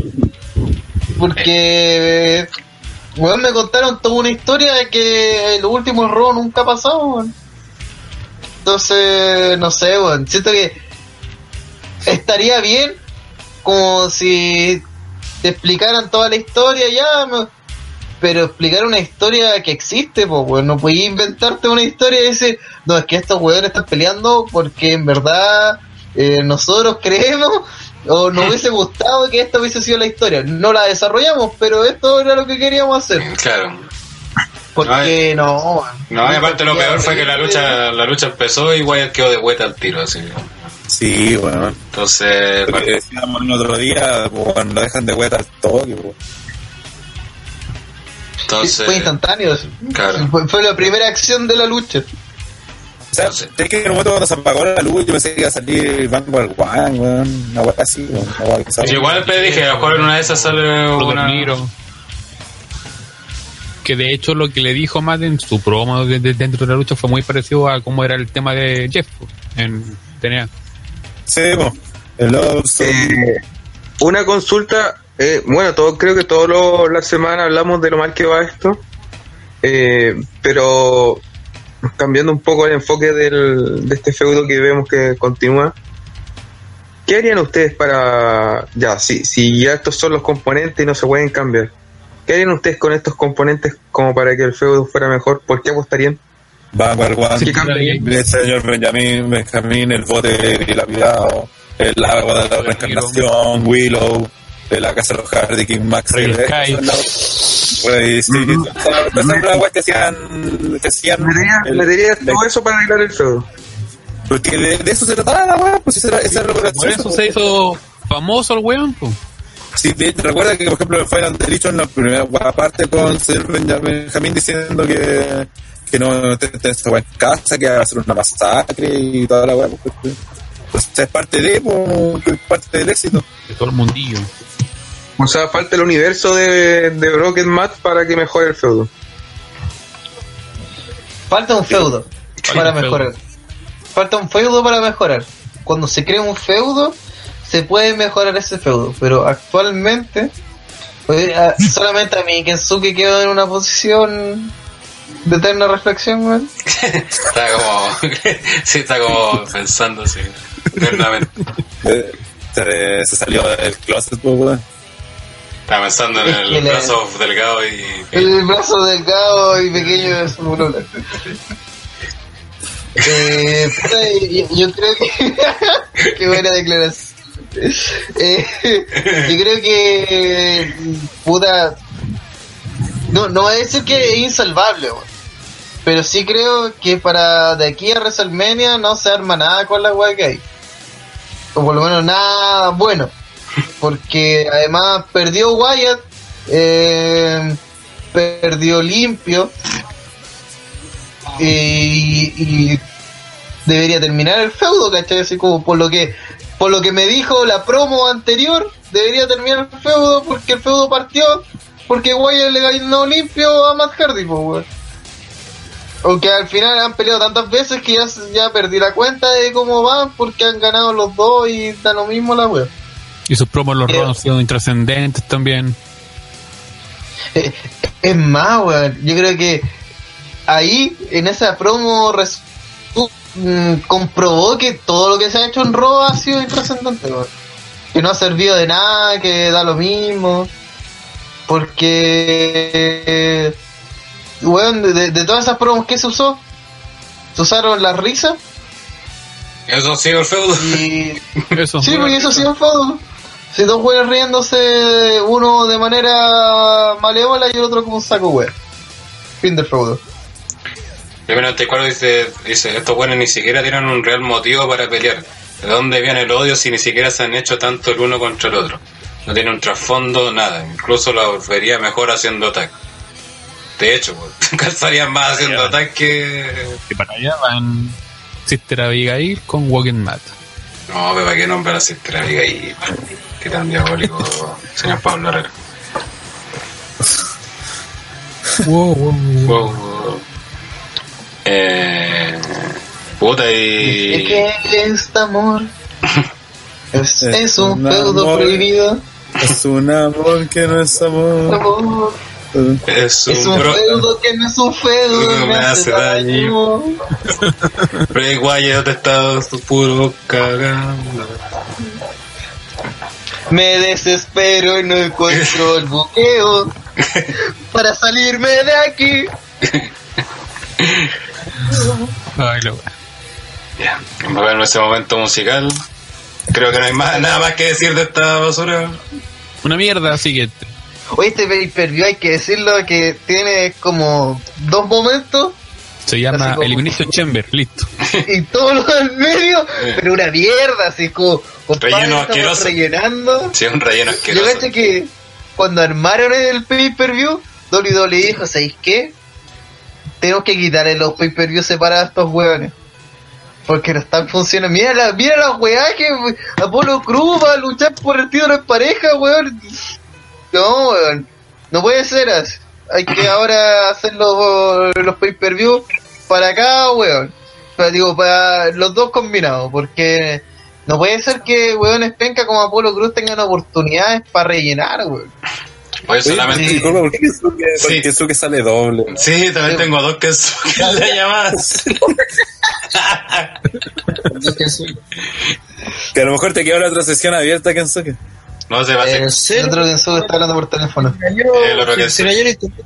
Porque, me contaron toda una historia de que el último error nunca pasó, weón. Entonces, no sé, weón. Siento que estaría bien como si te explicaran toda la historia ya, pero explicar una historia que existe, pues, weón. No podías inventarte una historia y decir, no, es que estos weones están peleando porque en verdad eh, nosotros creemos o nos hubiese gustado que esta hubiese sido la historia. No la desarrollamos, pero esto era lo que queríamos hacer.
Claro.
Porque no, weón.
No, y aparte lo peor fue que la lucha la lucha empezó y Wyatt quedó de vuelta al tiro, así.
Sí, bueno.
Entonces,
Lo que decíamos el otro día, pues, cuando dejan de vuelta al toque, pues.
entonces,
fue instantáneo.
claro.
Fue, fue la primera acción de la lucha.
O sea, es que en el momento cuando se apagó la luz, yo pensé que iba a salir Vanguard One, weón. Una weá así, weón.
Yo igual te dije, a lo mejor en una de esas sale una...
Que de hecho lo que le dijo Matt en su promo de- de- dentro de la lucha fue muy parecido a cómo era el tema de Jeff en TNA.
Sí, pues. El.
Eh, una consulta, eh, bueno, todo, creo que todas las semanas hablamos de lo mal que va esto, eh, pero cambiando un poco el enfoque del, de este feudo que vemos que continúa, ¿qué harían ustedes para, ya, si, si ya estos son los componentes y no se pueden cambiar, ¿qué harían ustedes con estos componentes como para que el feudo fuera mejor? ¿Por qué apostarían?
Vanguard One. El señor Benjamin, Benjamín, el bote dilapidado, el agua de la reencarnación, Willow, de la casa de los Hardy, King Max. Eh,
Sky.
Pues sí, las weas que hacían, que hacían la-
todo eso para arreglar el feudo.
porque de, de eso se trataba la wea, pues esa esa
Por eso se hizo famoso el weón. pues.
Sí, de hecho, recuerda que, por ejemplo, fue dicho en la primera parte con el señor Benjamin Benjamín diciendo que, que no te, te esta wea en casa, que va a ser una masacre y toda la weá. Pues, pues, pues, es parte de, pues, es parte del éxito.
De todo el mundillo.
O sea, falta el universo de, de Broken Matt para que mejore el feudo.
Falta un feudo para
feudo.
mejorar. Falta un feudo para mejorar. Cuando se crea un feudo, se puede mejorar ese feudo. Pero actualmente, pues, solamente a mí Kensuke quedó en una posición de eterna reflexión, weón.
Está como... sí, está como pensando así. eternamente.
Eh, Se, se salió del closet, pues,
Está pensando en el
la-
brazo delgado y...
El brazo delgado y pequeño de su polola. Eh, yo, yo creo que. Qué buena declaración. Eh, yo creo que. Puta. No, no voy a decir que es insalvable, pero sí creo que para de aquí a WrestleMania no se arma nada con la weá que hay. O por lo menos nada bueno. Porque además perdió Wyatt, eh, perdió limpio. Y, debería terminar el feudo, ¿cachai? Así como por lo que por lo que me dijo la promo anterior, debería terminar el feudo porque el feudo partió porque Wyatt le ganó limpio a Matt Hardy. Aunque al final han peleado tantas veces que ya, ya perdí la cuenta de cómo van porque han ganado los dos y da lo mismo la weón.
Y sus promos en los
Pero-
han sido intrascendentes también.
Eh, Es más, weón, yo creo que ahí, en esa promo, res- mm, comprobó que todo lo que se ha hecho en Raw ha sido intrascendente, weón. Que no ha servido de nada, que da lo mismo. Porque, weón, de, de todas esas promos que se usó, se usaron las risas
Eso ha sido el feudo.
y
Eso.
Sí, porque eso sí es feudo. Si dos güeyes riéndose, uno de manera malévola y el otro como un saco güey. Fin del feudo.
El 94 dice, dice, estos buenos ni siquiera tienen un real motivo para pelear. ¿De dónde viene el odio si ni siquiera se han hecho tanto el uno contra el otro? No tiene un trasfondo, nada. Incluso la volvería mejor haciendo tag. De hecho, calzarían más haciendo ataque.
Y para allá van Sister Abigail con Walking Mat.
No, pero ¿para qué nombrar a Sister Abigail? Qué tan diabólico, señor Pablo Herrera.
Wow, wow, wow.
Wow, wow. Eh, puta y...
Es que este amor es, es un
un
feudo
amor.
prohibido.
Es un amor que no es amor.
Amor.
Es
Es
un
un
bro...
feudo que no es un feudo, me, hace daño.
Bray Wyatt te está puro cagando.
Me desespero y no encuentro el buqueo para salirme de aquí.
Ay, lo
Ya, vamos a ver nuestro momento musical. Creo que no hay más, nada más que decir de esta basura.
Una mierda, siguiente.
Oye, este pay per view hay que decirlo que tiene como dos momentos
Se llama
como-
Elimination Chamber, listo.
y todo lo del medio, pero una mierda, así como
Relleno asqueroso.
rellenando.
Sí, es un relleno
Yo
asqueroso.
caché que cuando armaron el pay per view, WWE dijo, ¿sabéis qué? Tenemos que quitarle los pay per view separados a estos hueones. Porque no están funcionando. Mira la, mira la weá que Apolo Cruz va a luchar por el título en pareja, weón. No, weón. No puede ser así. Hay que ahora hacer los, los pay per view para acá, weón. Pero digo, para los dos combinados. Porque no puede ser que weones penca como Apolo Cruz tengan oportunidades para rellenar, weón.
Oye, solamente.
disculpa, ¿por qué Keisuke,
Sí.
por qué sale doble?
Sí, también tengo dos que son la llamadas.
Que a lo mejor te queda la otra sesión abierta, Kensuke.
No se va a hacer.
¿En serio?
El otro que sube está hablando por teléfono.
Se, cayó el internet.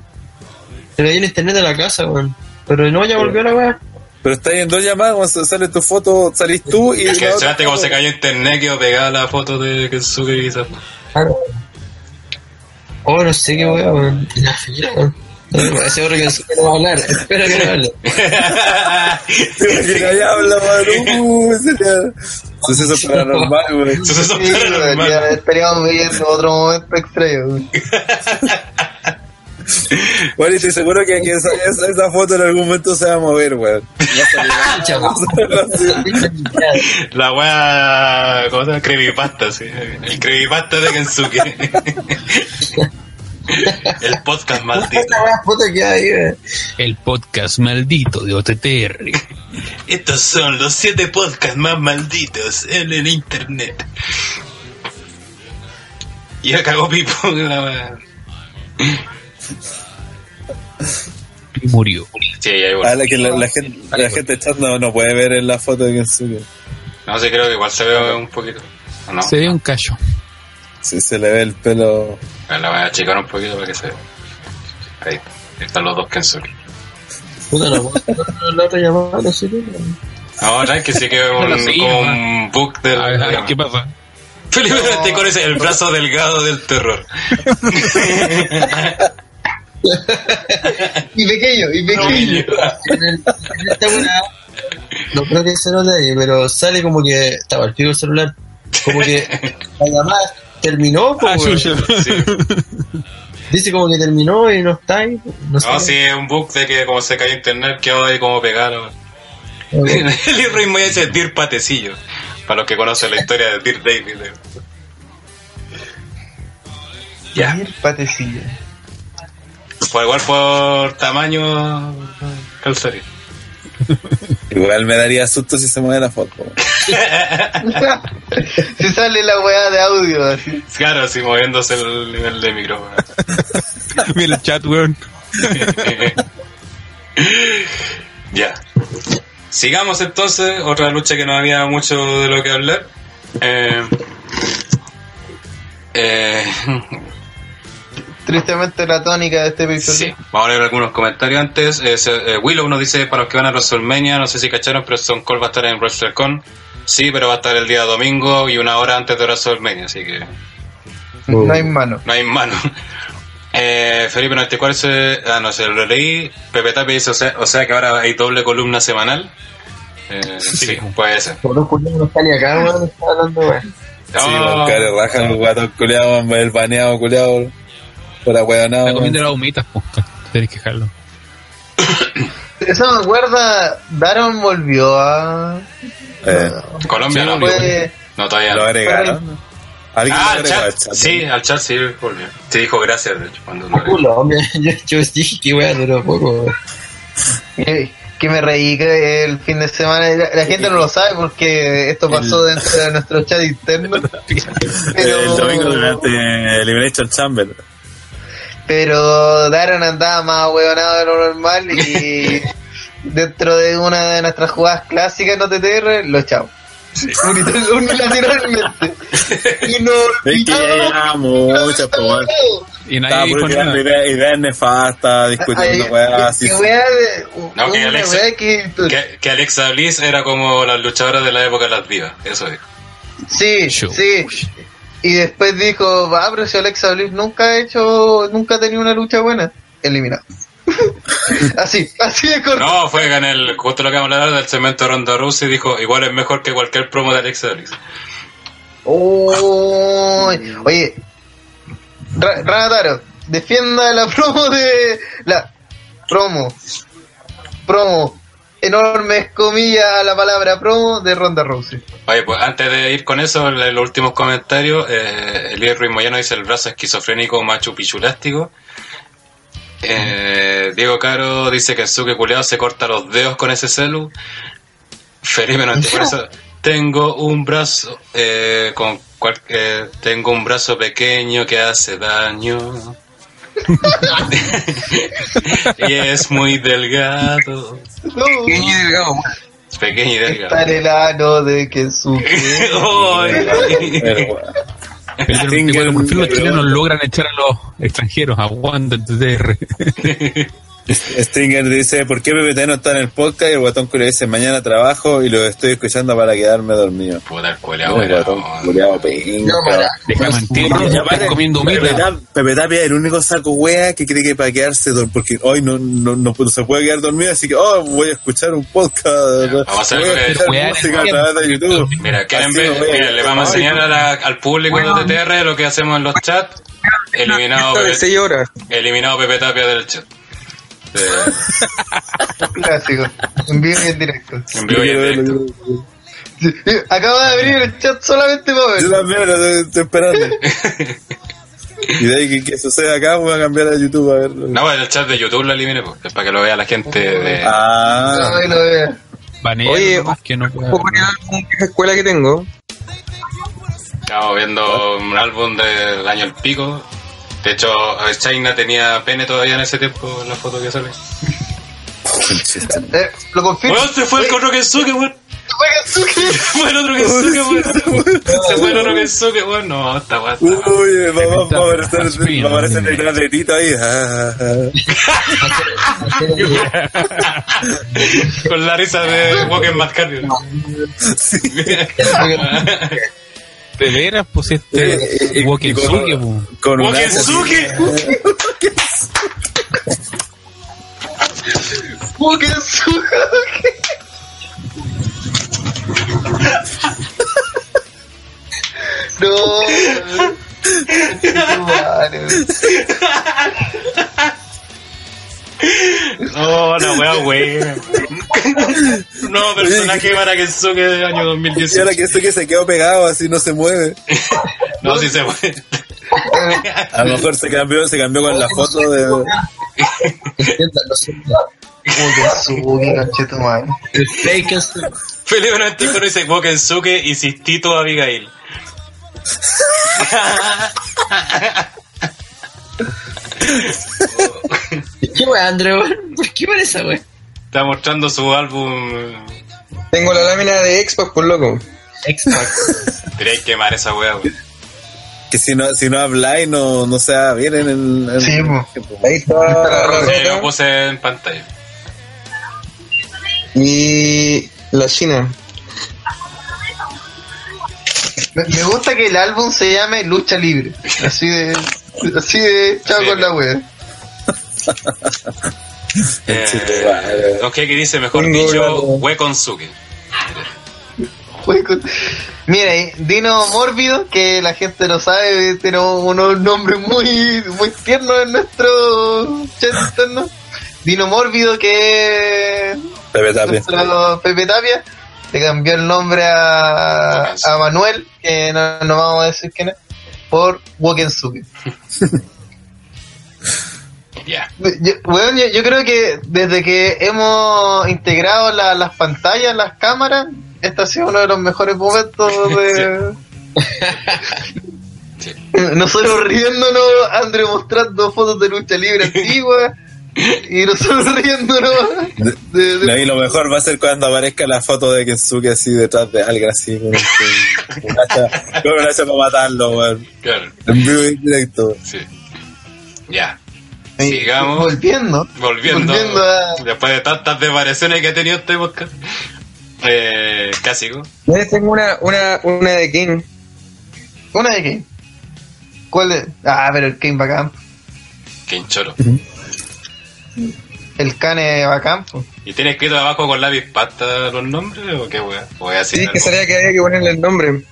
Se cayó el internet de la casa, weón. Pero no, ya volvió la weá.
Pero está ahí en dos llamadas, sale tu foto, salís tú y...
Es que cómo
foto-
se cayó internet, quedó pegada la foto de Kensuke y quizás.
Oh, no sé qué weá, weón. La fila, weón. No, Ese otro que no va a hablar. Espero que no hable.
Que nadie habla, man. Suceso paranormal, güey.
Suceso
Sí, weón,
paranormal.
ya estaríamos viendo otro momento extraño. weón.
Bueno, y estoy seguro que, que esa, esa, esa foto en algún momento se va a mover, güey. Salir.
La wea. ¿Cómo se llama? Creepypasta, sí. El creepypasta de Kensuke. El podcast maldito.
Esta weá foto que hay, weón.
El podcast maldito de OTTR.
Estos son los siete podcasts más malditos en el internet. Y ya cagó Pipo. la.
Y murió.
Sí, ahí
Ah, la, que la, la gente, la gente chat no, no puede ver en la foto de Kensuke.
No sé, creo que igual se ve un poquito.
Se ve un callo.
Sí, se le ve el pelo.
La voy a achicar un poquito para que se vea. Ahí. Ahí están los dos Kensuke.
Puta, la weá. La otra llamada, no sé qué.
No, no, es que sí que un,
sí,
como un book del.
A ver, a ver, ¿qué pasa?
Felipe te con ese, el brazo delgado del terror.
Y pequeño, y pequeño.
En, el, en esta weá, no creo que se note ahí, pero sale como que estaba el pico del celular. Como que la llamada terminó, po,
Ah,
weón.
chucha.
Sí.
Dice como que terminó y no está ahí. No.
No, sí, es un book de que como se cayó internet quedó ahí como pegado.
Okay.
El libro inmediato dice Dear Patecillo. Para los que conocen la historia de Dear David. Ya.
Mir Patecillo.
Por igual por tamaño calzaría.
Igual me daría susto si se mueve la foto.
Se sale la weá de audio así.
Claro, así moviéndose el nivel de micrófono.
Mira el chat, weón.
ya. Sigamos entonces, otra lucha que no había mucho de lo que hablar. Eh, eh,
Tristemente la tónica de este pay
sí, vamos a leer algunos comentarios antes. Eh, eh, Willow nos dice para los que van a WrestleMania, no sé si cacharon, pero Stone Cold va a estar en WrestleCon. Sí, pero va a estar el día domingo y una hora antes de WrestleMania, así que
No hay mano.
no hay mano. Eh, Felipe 94 dice, ah, no sé, lo leí. Pepe Tapi dice, o sea, o sea que ahora hay doble columna semanal. Eh, sí, puede ser.
Por un culiao no está ni acá, weón. Está hablando, weón.
Sí,
Oh,
rajan los guatos culiados, el baneado culiado. Por
Está
ahueonado.
comiendo las humitas, po. Tenés que dejarlo.
Eso me acuerda, Daron volvió a...
Eh,
Colombia no,
Fue-
no todavía
lo
no.
agregaron. ¿Alguien
Ah,
lo
al chat,
al chat?
sí, al chat sí volvió. Te dijo gracias, de hecho, cuando lo.
Colombia, yo, yo dije que weá duró poco.
que, me reí que el fin de semana. La, la gente no lo sabe porque esto pasó dentro de nuestro chat interno. Pero,
El domingo durante Elimination Chamber.
Pero Daron andaba más huevonado de lo normal y dentro de una de nuestras jugadas clásicas en OTTR lo echamos. Unilateral- Unilateralmente. Y no.
Es que pues, weón.
Y
Estaba
nadie dijo nada.
ideas, ideas nefastas, discutiendo weas así.
que wea de-
No, que Alexa-
wea que-
Que, que Alexa Bliss era como las luchadoras de la época de las divas, eso dijo.
Sí,
Show.
sí. Y después dijo, va, pero si Alexa Bliss nunca ha hecho, nunca ha tenido una lucha buena, eliminado. así, así de corto.
No, fue en el, justo lo que vamos a hablar del cemento Ronda Rousey dijo, igual es mejor que cualquier promo de Alexa Bliss.
Oh, oye, Ra- Ranataro, defienda la promo de la promo, promo, enormes comillas la palabra promo de Ronda Rousey.
Oye, pues antes de ir con eso, los últimos comentarios, eh, Elías Ruiz Moyano dice el brazo esquizofrénico machu pichulástico. Eh, Diego Caro dice que Suke culeado se corta los dedos con ese celu. Felipe por eso tengo un brazo eh, con cual- eh, tengo un brazo pequeño que hace daño. y es muy delgado.
Pequeño y delgado, weón.
Pequeño y delgado.
Estar el ano de
Stinger-
bueno, por fin los chilenos logran echar a los extranjeros. Aguanta TTR.
Stinger dice, ¿por qué PPT no está en el podcast? Y el guatón culiao dice, mañana trabajo y lo estoy escuchando para quedarme dormido.
Puta el culeado,
El guatón pinga.
Estás
aparte,
comiendo
Pepe
mierda.
Tap- Pepe Tapia es el único saco wea que cree que para quedarse dormido, porque hoy no, no, no, no se puede quedar dormido, así que oh, voy a escuchar un podcast,
vamos a hacer
música a través de YouTube.
Mira,
no
Mira, le vamos a enseñar a la- al público de TTR lo que hacemos en los chats. Eliminado,
de
Pepe,
6 horas.
eliminado Pepe Tapia del chat. Eh,
Clásico. En vivo y en directo.
en vivo y en directo.
Acabo de abrir el chat solamente para
Yo
ver.
también lo estoy, estoy esperando. y de ahí que, que suceda acá, voy a cambiar a YouTube a verlo.
No, el chat de YouTube lo elimine, pues, es para que lo vea la gente de...
Ah,
lo
Oye,
nomás que no
vieja escuela que tengo.
Estamos viendo un álbum del año El Pico. De hecho, China tenía pene todavía en ese tiempo en la foto que sale.
Eh, lo confirmo.
¡Weón, se fue el otro Kensuke, weón!
Fue Kensuke.
Se fue el otro Kensuke, weón! Se fue el otro Kensuke, weón! No, está weón.
Uy, va, va- va a aparecer, va a aparecer de Tito ahí. Ah, ah,
Con la risa de Walker Mascario.
De veras, pues este
Eh, eh,
Wokensuke,
y
pues.
con, con
¡Wokensuke!
Fue Kensuke. No.
No, la wea, wey. No, personaje para Kensuke del año
Y ahora
2018.
que esto que se quedó pegado así no se mueve.
No, sí se fue.
A lo mejor se cambió, se cambió con la foto de.
Felipe 94 dice Wokensuke y Sistito Abigail.
¿Qué weá, André, weón? ¿Por qué parece esa weá?
Está mostrando su álbum.
Tengo la lámina de Xbox, por loco.
Quería quemar esa wea, wey.
Que si no, si no habláis, no, no se va bien en el. en-
Sí, po.
Ahí está
lo puse en pantalla.
Y la China.
Me, me gusta que el álbum se llame Lucha Libre. Así de. Así de. Chao
Sí,
con la wea.
Eh, ok, que dice mejor
Tengo
dicho, Wekonsuke.
Mira, Dino Mórbido, que la gente lo sabe, tiene unos nombres muy, muy tiernos en nuestro chat interno. Dino Mórbido, que
Pepe Tapia.
Pepe Tapia, le cambió el nombre a, a Manuel, que no, no vamos a decir quién es, por Wokensuke. Yo, weón, yo, yo creo que desde que hemos integrado la- las pantallas, las cámaras, este ha sido uno de los mejores momentos de... Nosotros riéndonos, André mostrando fotos de lucha libre antigua y nosotros riéndonos de, de-
No, y lo mejor va a ser cuando aparezca la foto de Kensuke así detrás de alguien así con un, hacha, para matarlo, weón.
Claro.
En vivo y directo.
Sí. Ya. Sigamos.
volviendo.
Volviendo,
Volviendo a-
después de tantas desvariaciones que ha tenido este podcast. Eh, Cásico.
Yo tengo una, una, una de King.
¿Una de qué? ¿Cuál es? Ah, pero el Kane bacán.
Quinchoro.
El Kane bacán. po.
¿Y tiene escrito abajo con lápiz pasta los nombres o qué así.
Sí,
tal
que sabía que había que ponerle el nombre.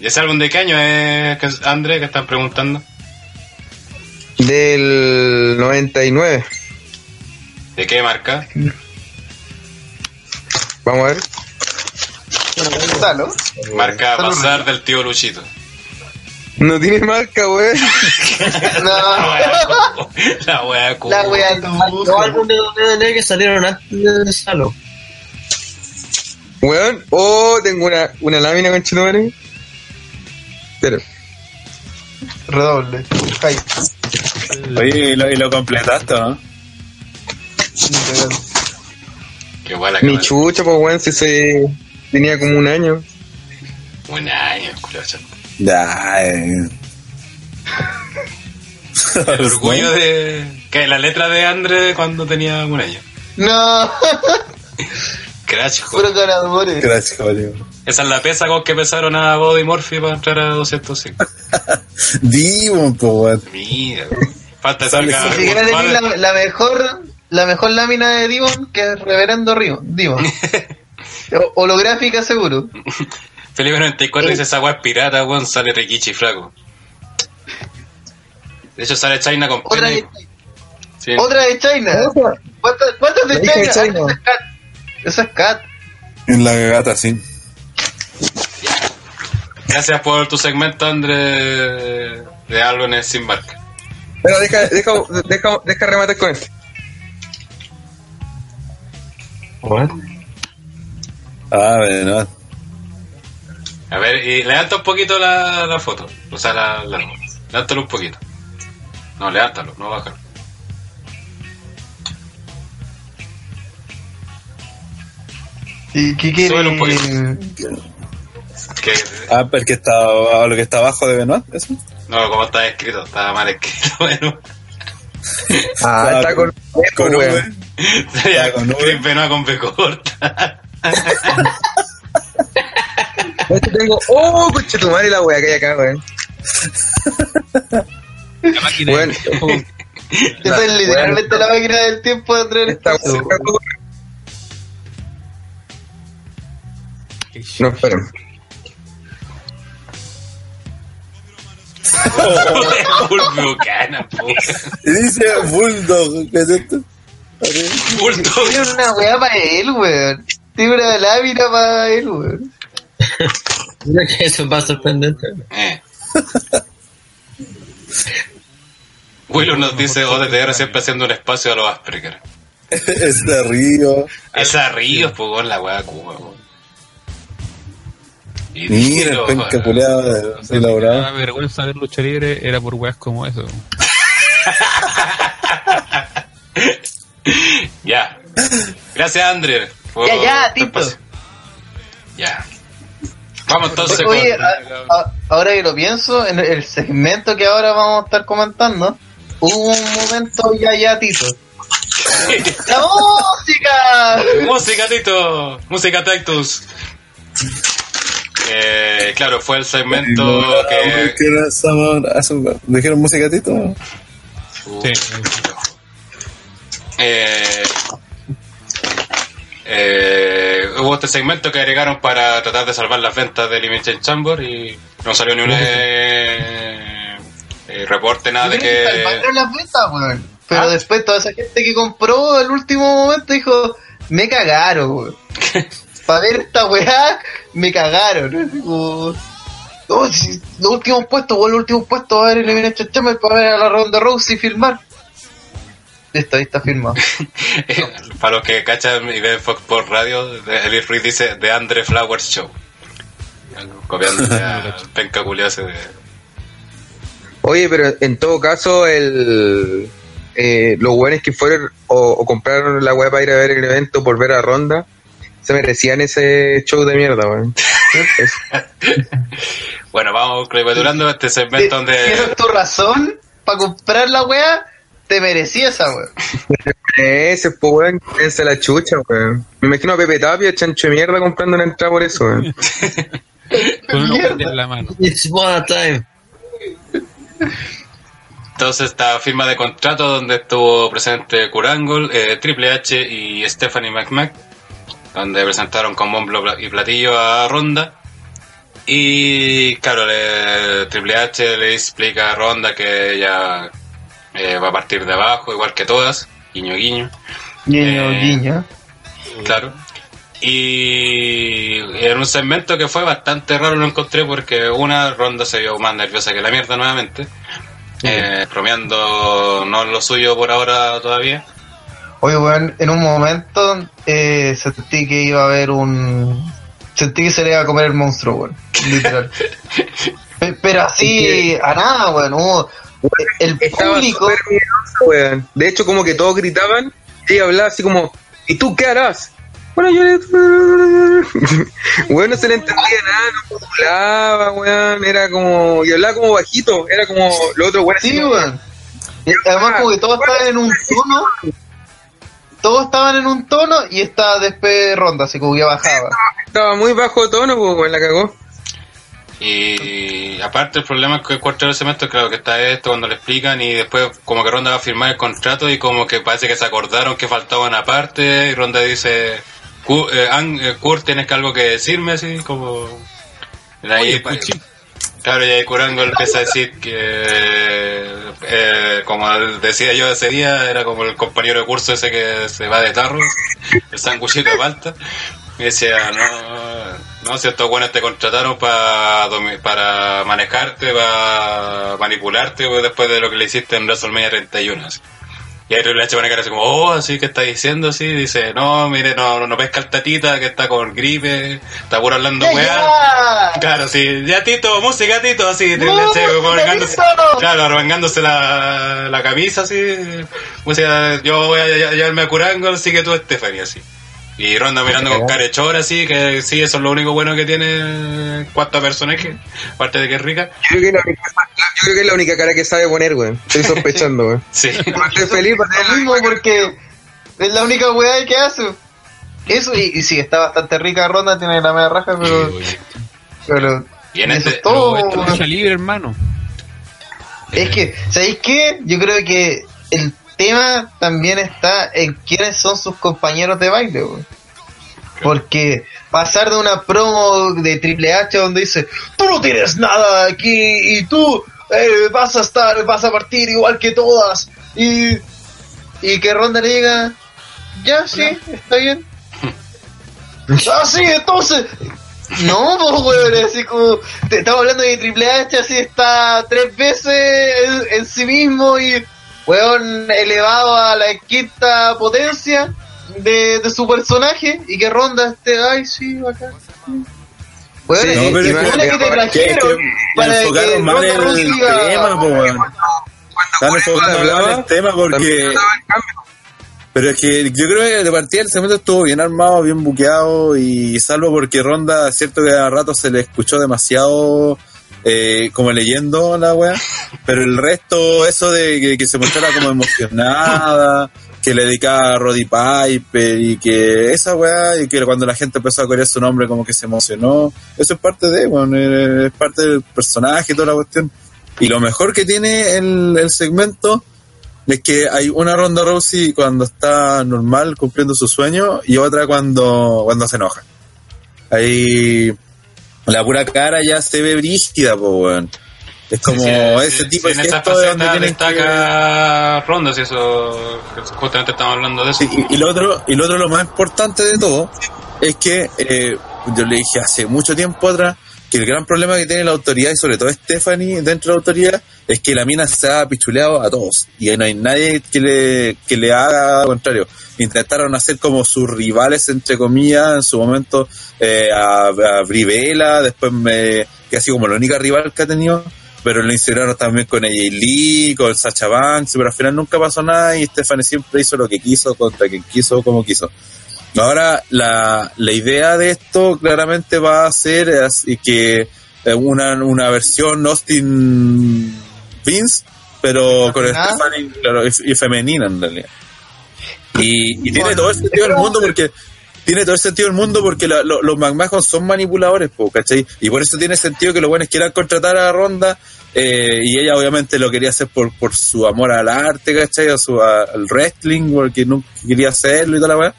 ¿Y ese álbum de qué año es, que- André, que están preguntando?
Del 99.
¿De qué marca?
Vamos a ver.
Marca
Salud.
Bazar del tío Luchito.
No tiene marca, weón.
No.
La wea cool.
La wea
Los álbumes de DDL que salieron antes de Salo.
Weón. Oh, tengo una, una lámina con Chetumare. Pero,
Redoble.
Oye, y lo, y lo completaste, ¿no?
Qué buena
mi chucha, pues weón, si se tenía como un año.
Un año.
Ya, eh.
El orgullo de. Que la letra de André cuando tenía un año.
No.
Crash,
Puro ganadores.
Gracias, Julio.
Esa es la pesa con que pesaron a Body Morphy para entrar a 205.
Demon, po, weón.
Mira, falta sacar.
Ni siquiera tenés la, la mejor la mejor lámina de Dimon que es Reverendo Río. Dimon. O- Holográfica seguro.
Felipe 94 dice esa weá es pirata, weón, sale Rikichi flaco. De hecho sale China con
Otra
pene.
de,
Sí.
otra de China. ¿Cuántas, de China?
China.
Esa es Cat. Esa es Cat.
En la gata, sí.
Gracias por tu segmento, André, de álbumes sin marca.
Pero deja, deja, deja, deja rematar con esto.
Ah, bueno.
A ver, y levanta un poquito la, la foto. O sea, la, la Levántalo un poquito. No, levántalo, no bájalo.
¿Y qué quiere?
Súbelo un poquito. Que,
Ah, pero que está, ah, lo que está abajo de Benoit, eso.
no, como está escrito, está mal escrito. Bueno,
Ah, está con,
con. V.
sería
con.
Chris Benoit con B corta.
Este tengo. Oh, coche tu madre la wea que hay acá, weón.
La máquina
Bueno,
Esa es literalmente la máquina del tiempo de traer
esta wea. No, esperen.
Buchanan, po.
Y dice Bulldog, ¿qué es esto?
Bulldog.
Tiene una weá para él, weón. Tiene una lámina para él, weón.
Creo que eso es más sorprendente.
Eh. Willow nos dice ODTR siempre haciendo un espacio a los Asperger.
es de Río.
Esa ríos, pues, con la weá Cuba, weón. Y
Mira, el penca culeado
me
elaborado.
daba vergüenza ver lucha libre era por weas como eso.
Ya. Gracias, André. por
Ya, ya, Tito.
Ya. Vamos entonces
Oye,
con...
a- a- ahora que lo pienso, en el segmento que ahora vamos a estar comentando, hubo un momento ya ya, Tito. ¡La música!
Música, Tito. Música, Tactus. Eh, claro, fue el segmento que...
¿Qué era esa mona? Hace- ¿Dijeron música Tito?
Sí.
Eh, eh, hubo este segmento que agregaron para tratar de salvar las ventas de Elimination Chamber y no salió ni un eh, eh, reporte, nada de que...
Salvaron las ventas, weón. Pero
Ah.
después toda esa gente que compró el último momento dijo, me cagaron, weón. Para ver esta weá, me cagaron. Así como, "No, si los últimos puestos, weón, los últimos puestos, a ver Elimination Chamber para ver a la Ronda Rousey y filmar. Listo, ahí está firmado.
para los que cachan y ven Fox por radio, Eli Ruiz dice The Andre Flowers Show. Copiando a penca de...
Oye, pero en todo caso, el eh, los buenos que fueron o, o compraron la web para ir a ver el evento por ver a Ronda, se merecían ese show de mierda, weón.
Bueno, vamos recapitulando este segmento donde...
Tienes tu razón para comprar la weá, te merecía esa weá.
Ese, pues, weón, esa la chucha, weón. Me imagino a Pepe Tapia, chancho de mierda, comprando una entrada por eso, weón.
Con la mano.
It's one time.
Entonces esta firma de contrato donde estuvo presente Kurangle, eh, Triple H y Stephanie McMahon, donde presentaron con bombo y platillo a Ronda. Y claro, le- Triple H le explica a Ronda que ella eh, va a partir de abajo, igual que todas, guiño guiño.
Guiño,
Eh,
guiño.
Claro. Y en un segmento que fue bastante raro lo encontré porque una ronda se vio más nerviosa que la mierda nuevamente. Eh, bromeando no es lo suyo por ahora todavía.
Oye, weón, en un momento eh, sentí que iba a haber un... Sentí que se le iba a comer el monstruo, weón. Literal. Pe- Pero así, a nada, weón. hubo- el público...
miedoso. De hecho, como que todos gritaban, y ella hablaba así como, ¿y tú qué harás? Bueno, yo le... Weón, no se le entendía nada, no hablaba, weón, era como... Y hablaba como bajito, era como lo otro, weón.
Sí, weón. Además, como que todos estaban en un tono. Todos estaban en un tono y estaba después ronda, así como que bajaba.
Estaba muy bajo de tono, pues, la cagó.
Y aparte el problema es que el cuarto del semestre claro que está esto cuando le explican y después como que Ronda va a firmar el contrato y como que parece que se acordaron que faltaba una parte y Ronda dice "Ku- eh, An- eh, Kurt tienes que algo que decirme así como de ahí. Claro y ahí Curango empieza a decir que eh, como decía yo ese día era como el compañero de curso ese que se va de tarro el sanguchito de palta y decía, no, no, si estos buenos te contrataron para para manejarte, para manipularte pues, después de lo que le hiciste en WrestleMania 31. así. Y ahí Triple H pone cara así como, oh, así que está diciendo así, dice, no, mire, no, no pesca el tatita que está con gripe, está puro hablando
¡Ya,
weá. Claro, sí, ya Tito, música Tito, así, Triple
¡No,
H como arremangándose,
Tito!
claro, arremangándose la, la camisa, así, música, yo voy a ll- llevarme a Curango, así que tú, Stephanie, así. Y Ronda mirando con cara chora, así, que sí, eso es lo único bueno que tiene en cuanto a personaje, aparte de que es rica.
Yo creo que es la única, yo creo que es la única cara que sabe poner, weón. Estoy sospechando, weón.
Sí.
Estoy feliz para
Lo mismo porque es la única weá que hace. Eso, y, y sí, está bastante rica ronda, tiene la media raja, pero. pero
Y en
eso
este-
es todo.
Esto es lucha libre, hermano.
Es que, ¿sabéis qué? Yo creo que el tema también está en quiénes son sus compañeros de baile. Porque pasar de una promo de Triple H donde dice, tú no tienes nada aquí y tú eh, vas a estar, vas a partir igual que todas y, y que Ronda le diga, ya sí, está bien. ah, sí, entonces, no, pues, weón, así como, te- estamos hablando de Triple H, así está tres veces en, en sí mismo y, weón, elevado a la quinta potencia de, de su personaje y que Ronda esté, ay, sí, acá. Weón,
Sí, no, pero es que-
que te trajeron
que
para que
mal el
diga,
tema, po, weón. Están enfocando mal el tema porque... Pero es que yo creo que de partida el segmento estuvo bien armado, bien buqueado y salvo porque Ronda, cierto que a rato se le escuchó demasiado eh, como leyendo la weá, pero el resto, eso de que, que se mostrara como emocionada, que le dedicaba a Roddy Piper y que esa weá, y que cuando la gente empezó a corear su nombre como que se emocionó, eso es parte de, bueno, es parte del personaje y toda la cuestión. Y lo mejor que tiene el, el segmento es que hay una Ronda Rousey cuando está normal cumpliendo su sueño y otra cuando, cuando se enoja. Ahí la pura cara ya se ve brígida, po, weón. Es como
Sí, sí,
ese
sí,
tipo de gesto de donde tienen que...
destaca Ronda, si eso justamente estamos hablando de eso.
Y, y lo otro, y lo otro, lo más importante de todo, es que eh, yo le dije hace mucho tiempo atrás que el gran problema que tiene la autoridad y sobre todo Stephanie dentro de la autoridad es que la mina se ha pichuleado a todos y no hay nadie que le, que le haga lo contrario. Intentaron hacer como sus rivales, entre comillas, en su momento eh, a, a Brivela, después me, que ha como la única rival que ha tenido, pero lo insinuaron también con AJ Lee, con Sacha Banks, pero al final nunca pasó nada y Stephanie siempre hizo lo que quiso, contra quien quiso, como quiso. Ahora, la, la idea de esto claramente va a ser así que eh, una, una versión Austin Vince, pero con. Stephanie claro, y, femenina en realidad. Y, y tiene todo el sentido del mundo porque tiene todo el sentido del mundo porque la- lo- los McMahon son manipuladores, po, ¿cachai? Y por eso tiene sentido que los buenos quieran contratar a Ronda eh, y ella obviamente lo quería hacer por, por su amor al arte, ¿cachai? A su, a- al wrestling, porque no quería hacerlo y toda la weá.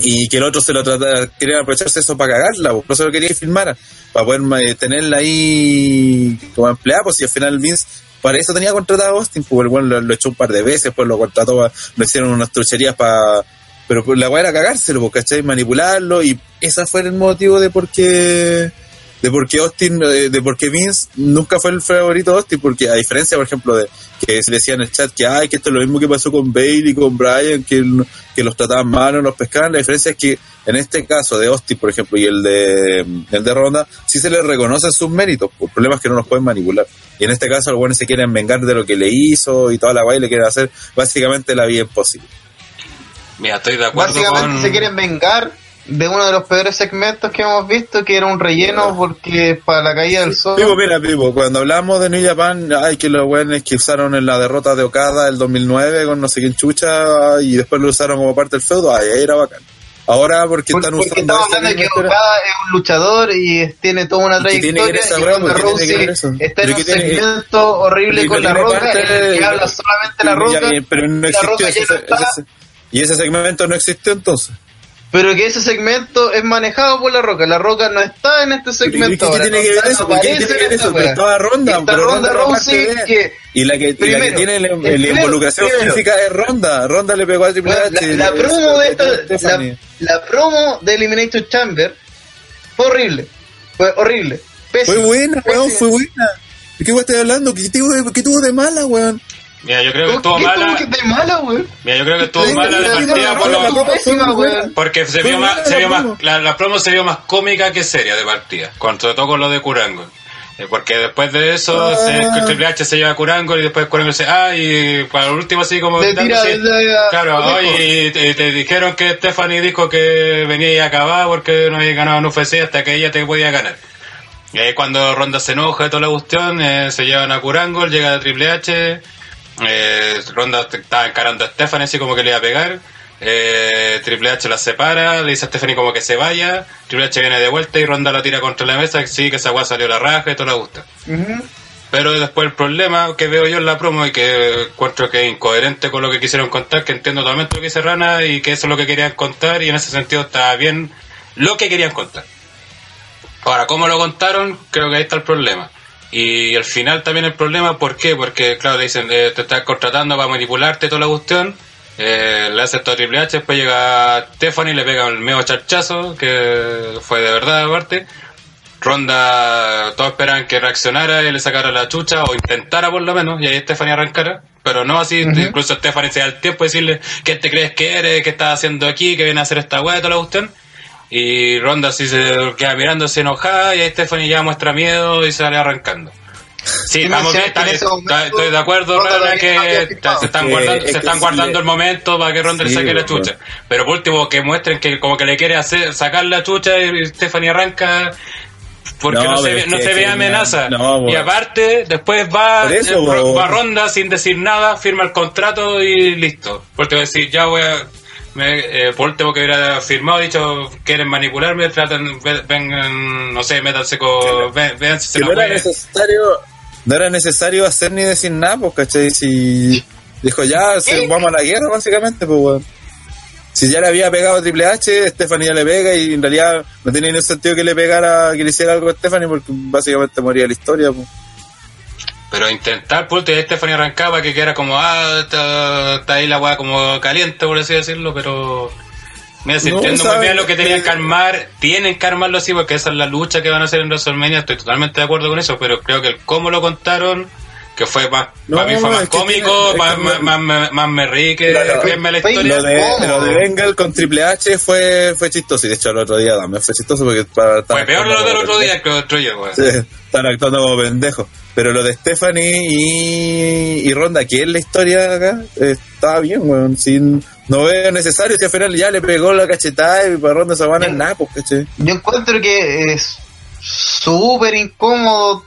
Y que el otro se lo tratara, quería aprovecharse eso para cagarla, po, por eso lo quería que filmara, para poder eh, tenerla ahí como empleada, pues si al final Vince para eso tenía contratado a Austin, pues el weón lo, echó un par de veces, pues lo contrató, lo hicieron unas trucherías para... Pero pues, la weá era cagárselo, pues, ¿cachai? Manipularlo y ese fue el motivo de por qué... De por qué Austin, eh, de por qué Vince nunca fue el favorito de Austin, porque a diferencia, por ejemplo, de que se decía en el chat que, ay, que esto es lo mismo que pasó con Bailey, con Brian, que, que los trataban mal, no los pescaban, la diferencia es que en este caso de Austin, por ejemplo, y el de, el de Ronda, sí se les reconocen sus méritos, por problemas que no los pueden manipular. Y en este caso, los buenos se quieren vengar de lo que le hizo y toda la guay le quieren hacer básicamente la vida imposible.
Mira, estoy de acuerdo
Básicamente
con...
se quieren vengar de uno de los peores segmentos que hemos visto, que era un relleno porque para la caída del sol.
Pipo, mira, Pipo, cuando hablamos de New Japan, ay, que los buenos que usaron en la derrota de Okada el 2009 con no sé quién chucha y después lo usaron como parte del feudo, ay, ahí era bacán. Ahora porque
Porque,
están
porque
usando
estamos
esta
hablando de que Okada es un luchador y tiene toda una
¿Y qué tiene que ver
trayectoria
¿Qué tiene que ver eso?
está en
¿Pero
un
tiene-
segmento horrible con la roca en el que habla solamente la
Ya
roca
bien, pero no
la roca
ese,
ya no está.
ese- y ese segmento no existió entonces.
Pero que ese segmento es manejado por la roca la roca no está en este
¿Y
segmento
¿Qué tiene que ver eso?
no
¿Por qué tiene que ver eso? Pero estaba Ronda, pero
Ronda
Ronda
Rousey que
Y la que, tiene la,
primero,
involucración física es Ronda. Ronda le pegó a Triple H.
la, promo de esta, la, promo de Elimination Chamber fue horrible. Fue horrible.
Fue buena, weón, fue buena. ¿De qué weón estás hablando? ¿Qué tuvo, de- qué tuvo de mala, weón?
Mira, yo creo que
¿Qué
estuvo
tuvo
mala...
que mala?
Mira, yo creo que estuvo
La-
mala de partida por
la-
lo-
pésima, weón.
Porque se vio más, se vio más, la, la promo se vio más cómica que seria de partida, sobre todo con lo de Curango. Eh, Porque después de eso,
Ah.
Triple H se lleva a Curango y después Curango dice, ah, y para el último así como...
Le tira-
claro, oye, y te, dijeron que Stephanie dijo que venía y acababa porque no había ganado en UFC hasta que ella te podía ganar. Y ahí cuando Ronda se enoja y toda la cuestión, eh, se llevan a Curango, llega a Triple H, eh, Ronda estaba encarando a Stephanie así como que le iba a pegar. Eh, Triple H la separa, le dice a Stephanie como que se vaya. Triple H viene de vuelta y Ronda la tira contra la mesa. Sí, que esa weá salió la raja y todo le gusta. Pero después el problema que veo yo en la promo y que encuentro que es incoherente con lo que quisieron contar, que entiendo totalmente lo que dice Rana y que eso es lo que querían contar y en ese sentido está bien lo que querían contar. Ahora, ¿cómo lo contaron? Creo que ahí está el problema. Y al final también el problema, ¿por qué? Porque, claro, le dicen, eh, te estás contratando para manipularte toda la cuestión. Eh, le hace todo a Triple H, después llega Stephanie, le pega el medio charchazo, que fue de verdad aparte. Ronda, todos esperaban que reaccionara y le sacara la chucha, o intentara por lo menos, y ahí Stephanie arrancara. Pero no así, incluso Stephanie se da el tiempo de decirle, ¿qué te crees que eres? ¿Qué estás haciendo aquí? ¿Qué viene a hacer esta weá? Toda la cuestión. Y Ronda así se queda mirando, se enojada, y ahí Stephanie ya muestra miedo y sale arrancando. Sí, estamos bien, está- estoy de acuerdo,
Ronda
Rana, que se están
Que-
guardando,
es
se están
sí,
guardando
le-
el momento para que Ronda le saque la chucha. Pero por último, que muestren que como que le quiere hacer sacar la chucha y Stephanie arranca porque
No,
no, se, no se ve amenaza.
no,
y aparte, después va,
Por eso,
eh, va Ronda sin decir nada, firma el contrato y listo. Porque va a decir, ya voy a... Me, eh, por último que hubiera firmado, dicho, quieren manipularme, tratan, ve- vengan, no sé, métanse con... Ven,
no era necesario, no era necesario hacer ni decir nada, pues, ¿cachai? Si, Dijo, ya, sí, vamos a la guerra, básicamente, pues, weón. Si ya le había pegado a Triple H, Stephanie ya le pega y en realidad no tiene ningún sentido que le pegara, que le hiciera algo a Stephanie porque básicamente moría la historia, pues.
Pero intentar, pues, y Stephanie arrancaba que era como, ah, está, está ahí la weá como caliente, por así decirlo, pero. Mira, si
No,
entiendo muy bien lo que tenían que armar, tienen que armarlo así porque esa es la lucha que van a hacer en WrestleMania, estoy totalmente de acuerdo con eso, pero creo que el cómo lo contaron, que fue más,
No,
para mí fue más
es que
cómico,
tiene-
más, más,
no-
más, más me reí que
Claro.
creerme la historia.
Lo de, lo de Bengal con Triple H fue, fue chistoso y de hecho el otro día también fue chistoso porque para,
Fue peor lo del otro día que el otro día.
Sí, están actuando como pendejos. Pero lo de Stephanie y, y Ronda, que es la historia acá, está bien, weón. Sin, no veo necesario, que al final ya le pegó la cachetada y para Ronda en nada, pues, ¿cachai?
Yo encuentro que es súper incómodo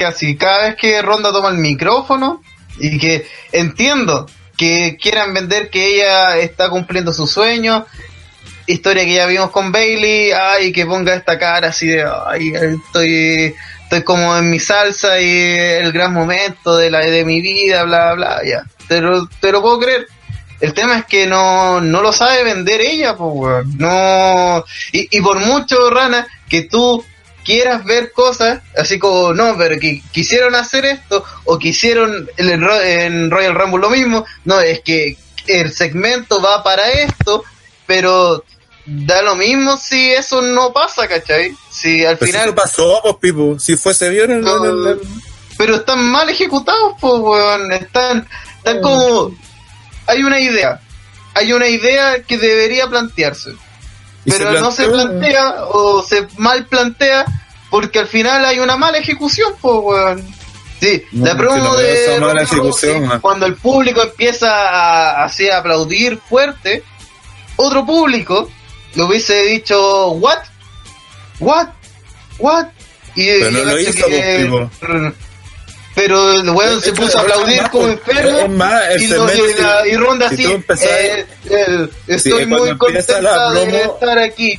casi cada vez que Ronda toma el micrófono y que entiendo que quieran vender que ella está cumpliendo su sueño, historia que ya vimos con Bailey, ay, que ponga esta cara así de, ay, estoy, estoy como en mi salsa y el gran momento de la de mi vida, bla, bla, ya, te lo, te lo puedo creer. El tema es que no, no lo sabe vender ella, pues. No, y por mucho, Rana, que tú quieras ver cosas, así como, no, pero que quisieron hacer esto, o quisieron en, en Royal Rumble lo mismo, no, es que el segmento va para esto, pero da lo mismo si eso no pasa, ¿cachai? Si al
Pero si
final...
eso pasó, pues, Pipo. Si fuese bien en, en- en- en-
pero están mal ejecutados, pues, weón. Están, están como. Hay una idea. Hay una idea que debería plantearse. Pero no se plantea o se mal plantea porque al final hay una mala ejecución, pues, weón. Sí,
No,
la promo de
mala ejecución,
cuando el público empieza a, así a aplaudir fuerte, otro público le hubiese dicho, ¿what? ¿what? ¿what? Y,
Pero no lo hizo,
que- Pero el weón se puso a aplaudir como enfermo y, lo- y Ronda así, eh, eh, estoy
cuando
muy contenta de estar aquí.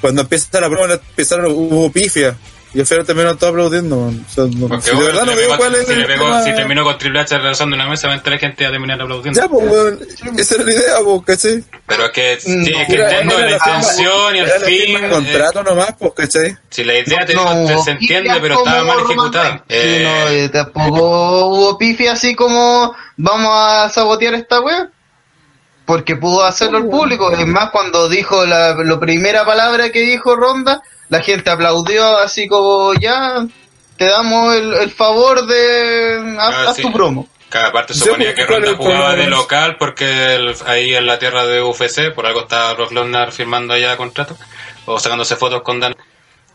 Cuando empieza la broma, empezaron, hubo pifia. Y al final terminaron todos aplaudiendo, man. O sea, no-
Porque,
si de verdad no veo
pegó-
cuál es
si,
el tema-
terminó con Triple H regresando una mesa, obviamente la gente va a terminar aplaudiendo.
Ya, pues, weón. Esa era la idea, pues, ¿cachai?
Pero es que, sí,
No,
es que
Era-
entiendo
era
la
la
intención y el fin.
firma de
eh,
contrato nomás, pues, ¿cachai?
si la idea te-
No,
se entiende, pero estaba mal ejecutada.
Reigns. Sí,
Eh,
no, eh, tampoco hubo pifia así como vamos a sabotear esta web. Porque pudo hacerlo el público. Es más, cuando dijo la, la primera palabra que dijo Ronda, la gente aplaudió así como ya te damos el, el favor de haz,
Ah,
haz
sí.
tu promo.
Cada parte suponía que Ronda jugaba de local porque el- ahí en la tierra de UFC, por algo está Brock Lesnar firmando allá contrato o sacándose fotos con Dan.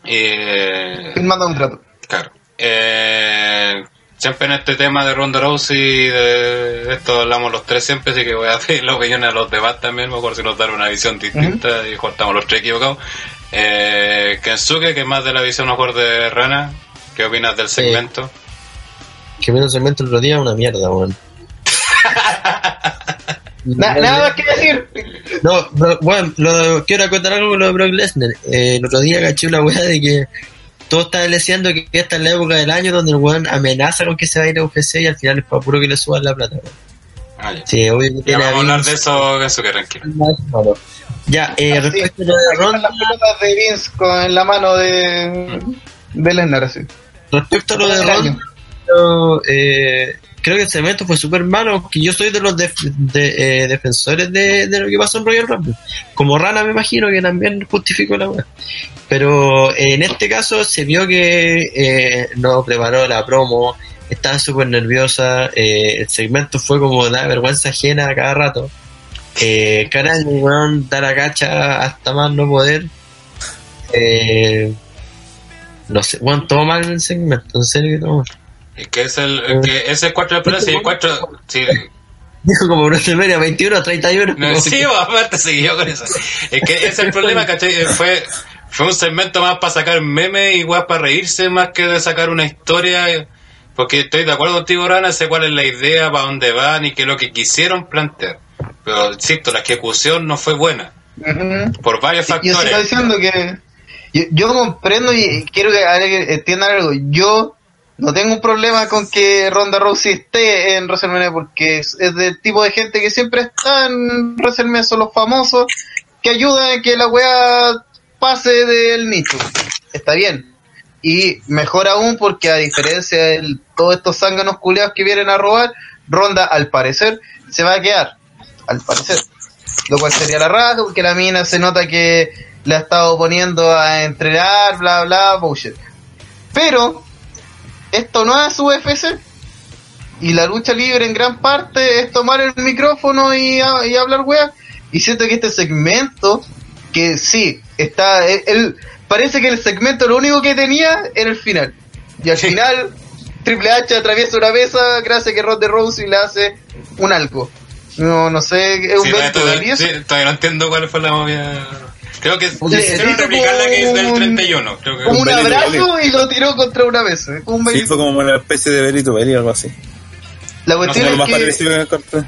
Eh,
Firmando contrato.
claro. Eh, siempre en este tema de Ronda Rousey, de, de esto hablamos los tres siempre, así que voy a pedir la opinión a los demás también, mejor si nos dan una visión distinta y cortamos los tres equivocados. Eh, Kensuke, que es más de la visión mejor de Rana, ¿qué opinas del segmento?
Que menos segmento el otro día una mierda, weón.
Na- nada más que decir.
No, bro, bueno, lo, quiero contar algo con lo de Brock Lesnar. Eh, el otro día caché una weá de que todos estaban diciendo que esta es la época del año donde el weón amenaza con que se va a ir a UFC y al final es para puro que le suban la plata. weón.
Ah, ya.
Sí, obvio que
Ya
tiene
vamos a hablar
Vince.
de eso, Kensuke, tranquilo.
Ya, eh,
Así,
respecto a lo de
aquí están
Ronda,
las pelotas de Vince con en la mano de, de Lesnar así.
respecto a lo de yo, eh, creo que el segmento fue súper malo, que yo soy de los def- de, eh, defensores de, de lo que pasó en Royal Rumble. Como Rana me imagino que también justificó la weá. Pero eh, en este caso se vio que eh, no preparó la promo, estaba súper nerviosa, eh, el segmento fue como da vergüenza ajena a cada rato. Eh, caray, weón, dar a cacha hasta más no poder. Eh, no sé, weón, todo mal el segmento, en serio que todo mal.
Es que es el, que es el 4 de pelea, si el 4, sí,
Dijo como WrestleMania 21 a 31.
no, sí, aparte siguió con eso. Es que ese es el problema, ¿cachai? Eh, Fue, fue un segmento más para sacar memes y igual para reírse más que de sacar una historia. Porque estoy de acuerdo contigo, Rana, sé cuál es la idea, para dónde van y qué es lo que quisieron plantear. Pero, insisto, la ejecución no fue buena. Por varios
Yo
factores.
diciendo que yo, yo comprendo y quiero que alguien entienda algo. Yo no tengo un problema con que Ronda Rousey esté en WrestleMania porque es, es del tipo de gente que siempre está en WrestleMania, son los famosos que ayudan a que la weá pase del nicho. Está bien. Y mejor aún porque a diferencia de todos estos zánganos culeados que vienen a robar, Ronda al parecer se va a quedar. Al parecer. Lo cual sería la raja porque la mina se nota que le ha estado poniendo a entrenar, bla bla, bullshit. Pero esto no es UFC. Y la lucha libre en gran parte es tomar el micrófono y, hablar weá. Y siento que este segmento, que sí, está. El- parece que el segmento lo único que tenía era el final. Y al final, Triple H atraviesa una mesa gracias a que Ronda Rousey le hace un algo. No, no sé, es un
Sí, todavía,
de 10.
sí, todavía no entiendo cuál fue la movida. Creo que
hizo
replicar la que es del
como un-
31. Creo que
Como un
to
abrazo y lo tiró contra una mesa. Un
Sí, fue como una especie de Belly to Belly o algo así.
La cuestión es que.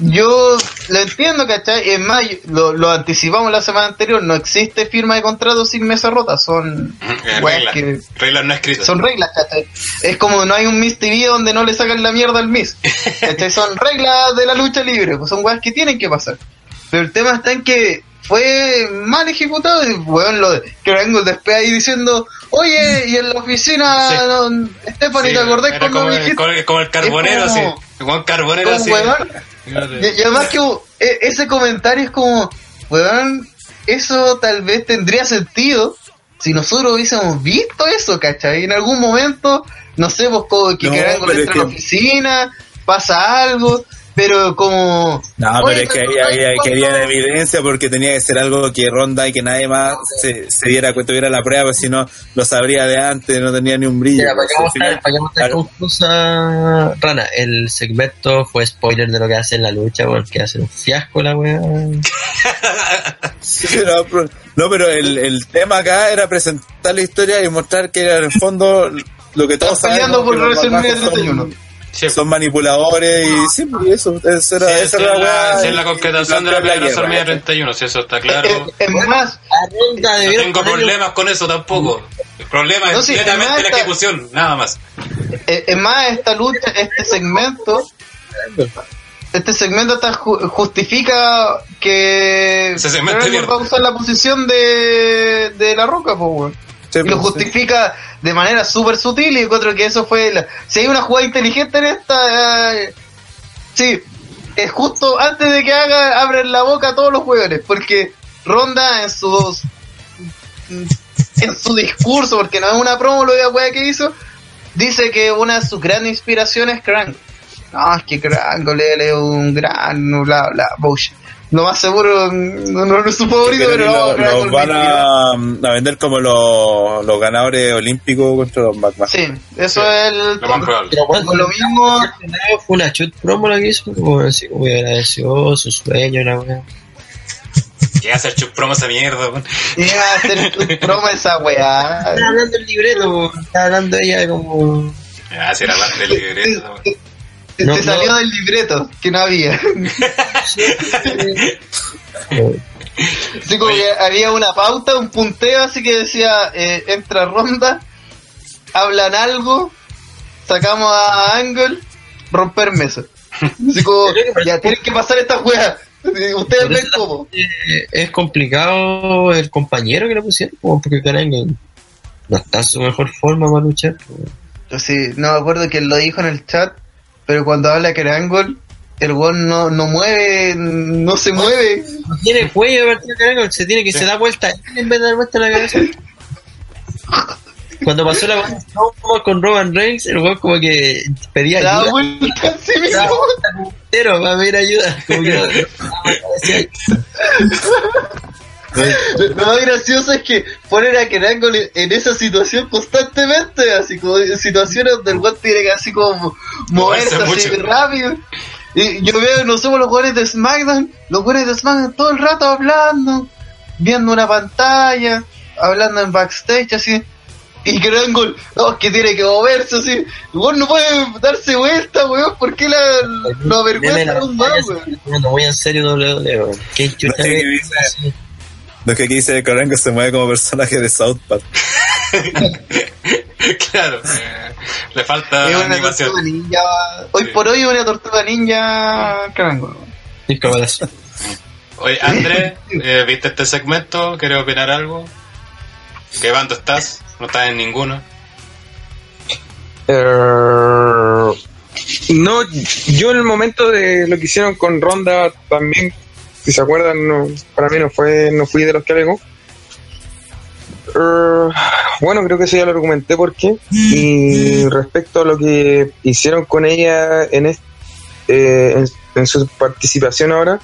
Yo lo entiendo, ¿cachai? Es más, lo, lo anticipamos la semana anterior, no existe firma de contrato sin mesa rota, son
reglas,
que-
reglas no escritas.
son reglas, ¿cachai? Es como no hay un Miss TV donde no le sacan la mierda al Miss. ¿cachai? Son reglas de la lucha libre, pues son weas que tienen que pasar. Pero el tema está en que fue mal ejecutado y weón lo de que vengo después ahí diciendo, oye, y en la oficina,
Sí.
Stephanie,
Sí,
¿te acordás
como, el, como el- como el carbonero,
como-
El Juan carbonero,
Como,
así.
weón, y, y además que e- ese comentario es como, weón, eso tal vez tendría sentido si nosotros hubiésemos visto eso, ¿cachai? En algún momento, no sé, como que
No,
quedan con
pero es
entra a la oficina, pasa algo, pero como...
No,
Oye,
pero es que
¿te
ahí
acordás
había,
cuando-
querían evidencia porque tenía que ser algo que ronda y que nadie más se, se diera cuenta, tuviera la prueba, pues si no lo sabría de antes, no tenía ni un brillo.
Mira, para que
final-
estar, para que Rana, el segmento fue spoiler de lo que hace en la lucha, porque hace un fiasco la weá.
No, pero, no, pero el, el tema acá era presentar la historia y mostrar que era en el fondo lo que todos
peleando
sabemos,
por
que los
WrestleMania
barbajos
31.
Sí,
son, manipuladores y sí, eso, esa era,
sí,
esa
sí,
era
es
la
la, es la concretación de la
guerra,
WrestleMania
¿cachai?
31, si eso está claro.
Es, es más,
No tengo problemas con eso tampoco. El problema
No,
es
sí,
netamente
además
la ejecución, nada más.
es, es más, esta lucha, este segmento... Este segmento está ju- justifica que
segmento es
va a usar la posición de, de la roca, pues, weón.
Sí,
y lo
sí.
justifica de manera súper sutil y encuentro que eso fue la... si hay una jugada inteligente en esta eh, sí es justo antes de que haga abren la boca a todos los jugadores porque Ronda en sus en su discurso porque no es una promo lo de que hizo dice que una de sus grandes inspiraciones es Crank no es que Crank es un gran bla bla bullshit lo más seguro no, no es su favorito pero no,
lo-
Crank
los van a, a vender como los, los ganadores olímpicos contra los Batman.
Sí, eso
Sí,
es el.
Lo más probable.
Pero bueno,
lo mismo.
fue una chut promo la que hizo, como así como agradeció su sueño, la weá.
Llega a hacer chup promo esa mierda, weón.
Iba a hacer tu promo esa weá.
Estaba hablando el libreto, estaba hablando ella como...
Ah, si era parte del libreto, weón.
Te,
No,
te salió del libreto, que no había. Así como que había una pauta, un punteo, así que decía: eh, entra ronda, hablan algo, sacamos a Angle, romper mesa. Así como, ya tienen que pasar esta weá. Ustedes ven cómo.
Es complicado el compañero que le pusieron, porque Carango no está en su mejor forma para luchar. pues.
Sí, no me acuerdo quién lo dijo en el chat, pero cuando habla Kerangol, el weón no, no mueve, no se mueve.
No tiene cuello de partida Carango, se tiene que se da vuelta en vez de dar vuelta la cabeza. Cuando pasó la con Roman Reigns, el weón como que pedía ayuda.
vuelta a sí mismo.
como entero para pedir ayuda. Como que
Lo más gracioso es que ponen a Kerangol en esa situación constantemente, así como en situaciones donde el weón tiene que así como moverse así
mucho.
rápido. Y yo veo, no somos los jugadores de SmackDown, los jugadores de SmackDown todo el rato hablando, viendo una pantalla, hablando en backstage así. Y Kerangol, no, es que tiene que moverse así. El weón no puede darse vuelta, weón, ¿por qué la, lo avergüenza aún más, weón?
No, muy en serio WWE, weón. ¿Qué chucha
No sé. No es que aquí dice que se mueve como personaje de South Park.
claro. eh, Le falta
Es una
animación.
tortuga ninja. Hoy
Sí.
por hoy una tortuga ninja. Carango.
Y cabalazo.
Oye, Andrés, eh, ¿viste este segmento? ¿Quieres opinar algo? ¿Qué bando estás? No estás en ninguno.
Eh, no, yo en el momento de lo que hicieron con Ronda también, si se acuerdan, no, para mí no fue, no fui de los que alegó. Eh, bueno, creo que eso ya lo argumenté por qué. Y respecto a lo que hicieron con ella en, est- eh, en, en su participación ahora,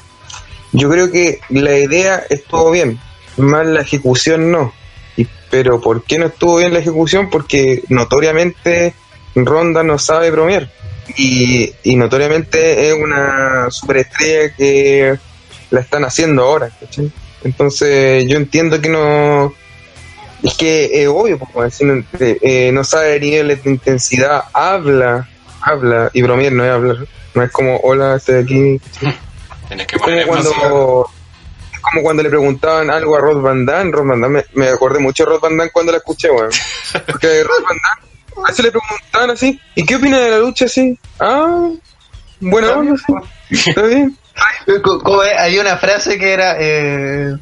yo creo que la idea estuvo bien, más la ejecución no. Y, pero ¿por qué no estuvo bien la ejecución? Porque notoriamente Ronda no sabe bromear. Y, y notoriamente es una superestrella que la están haciendo ahora. ¿cachai? Entonces yo entiendo que no... Es que es obvio, si no, eh, no sabe niveles de intensidad, habla, habla, y bromear no es hablar. No es como, hola, estoy aquí. como cuando es como cuando le preguntaban algo a Rod Van Damme, Rod Van Damme, me, me acordé mucho de Rod Van Damme cuando la escuché, weón. Porque Rod Van Damme, a veces le preguntaban así, ¿y qué opina de la lucha así? Ah, sí. Está bien.
Hay una frase que era. Eh,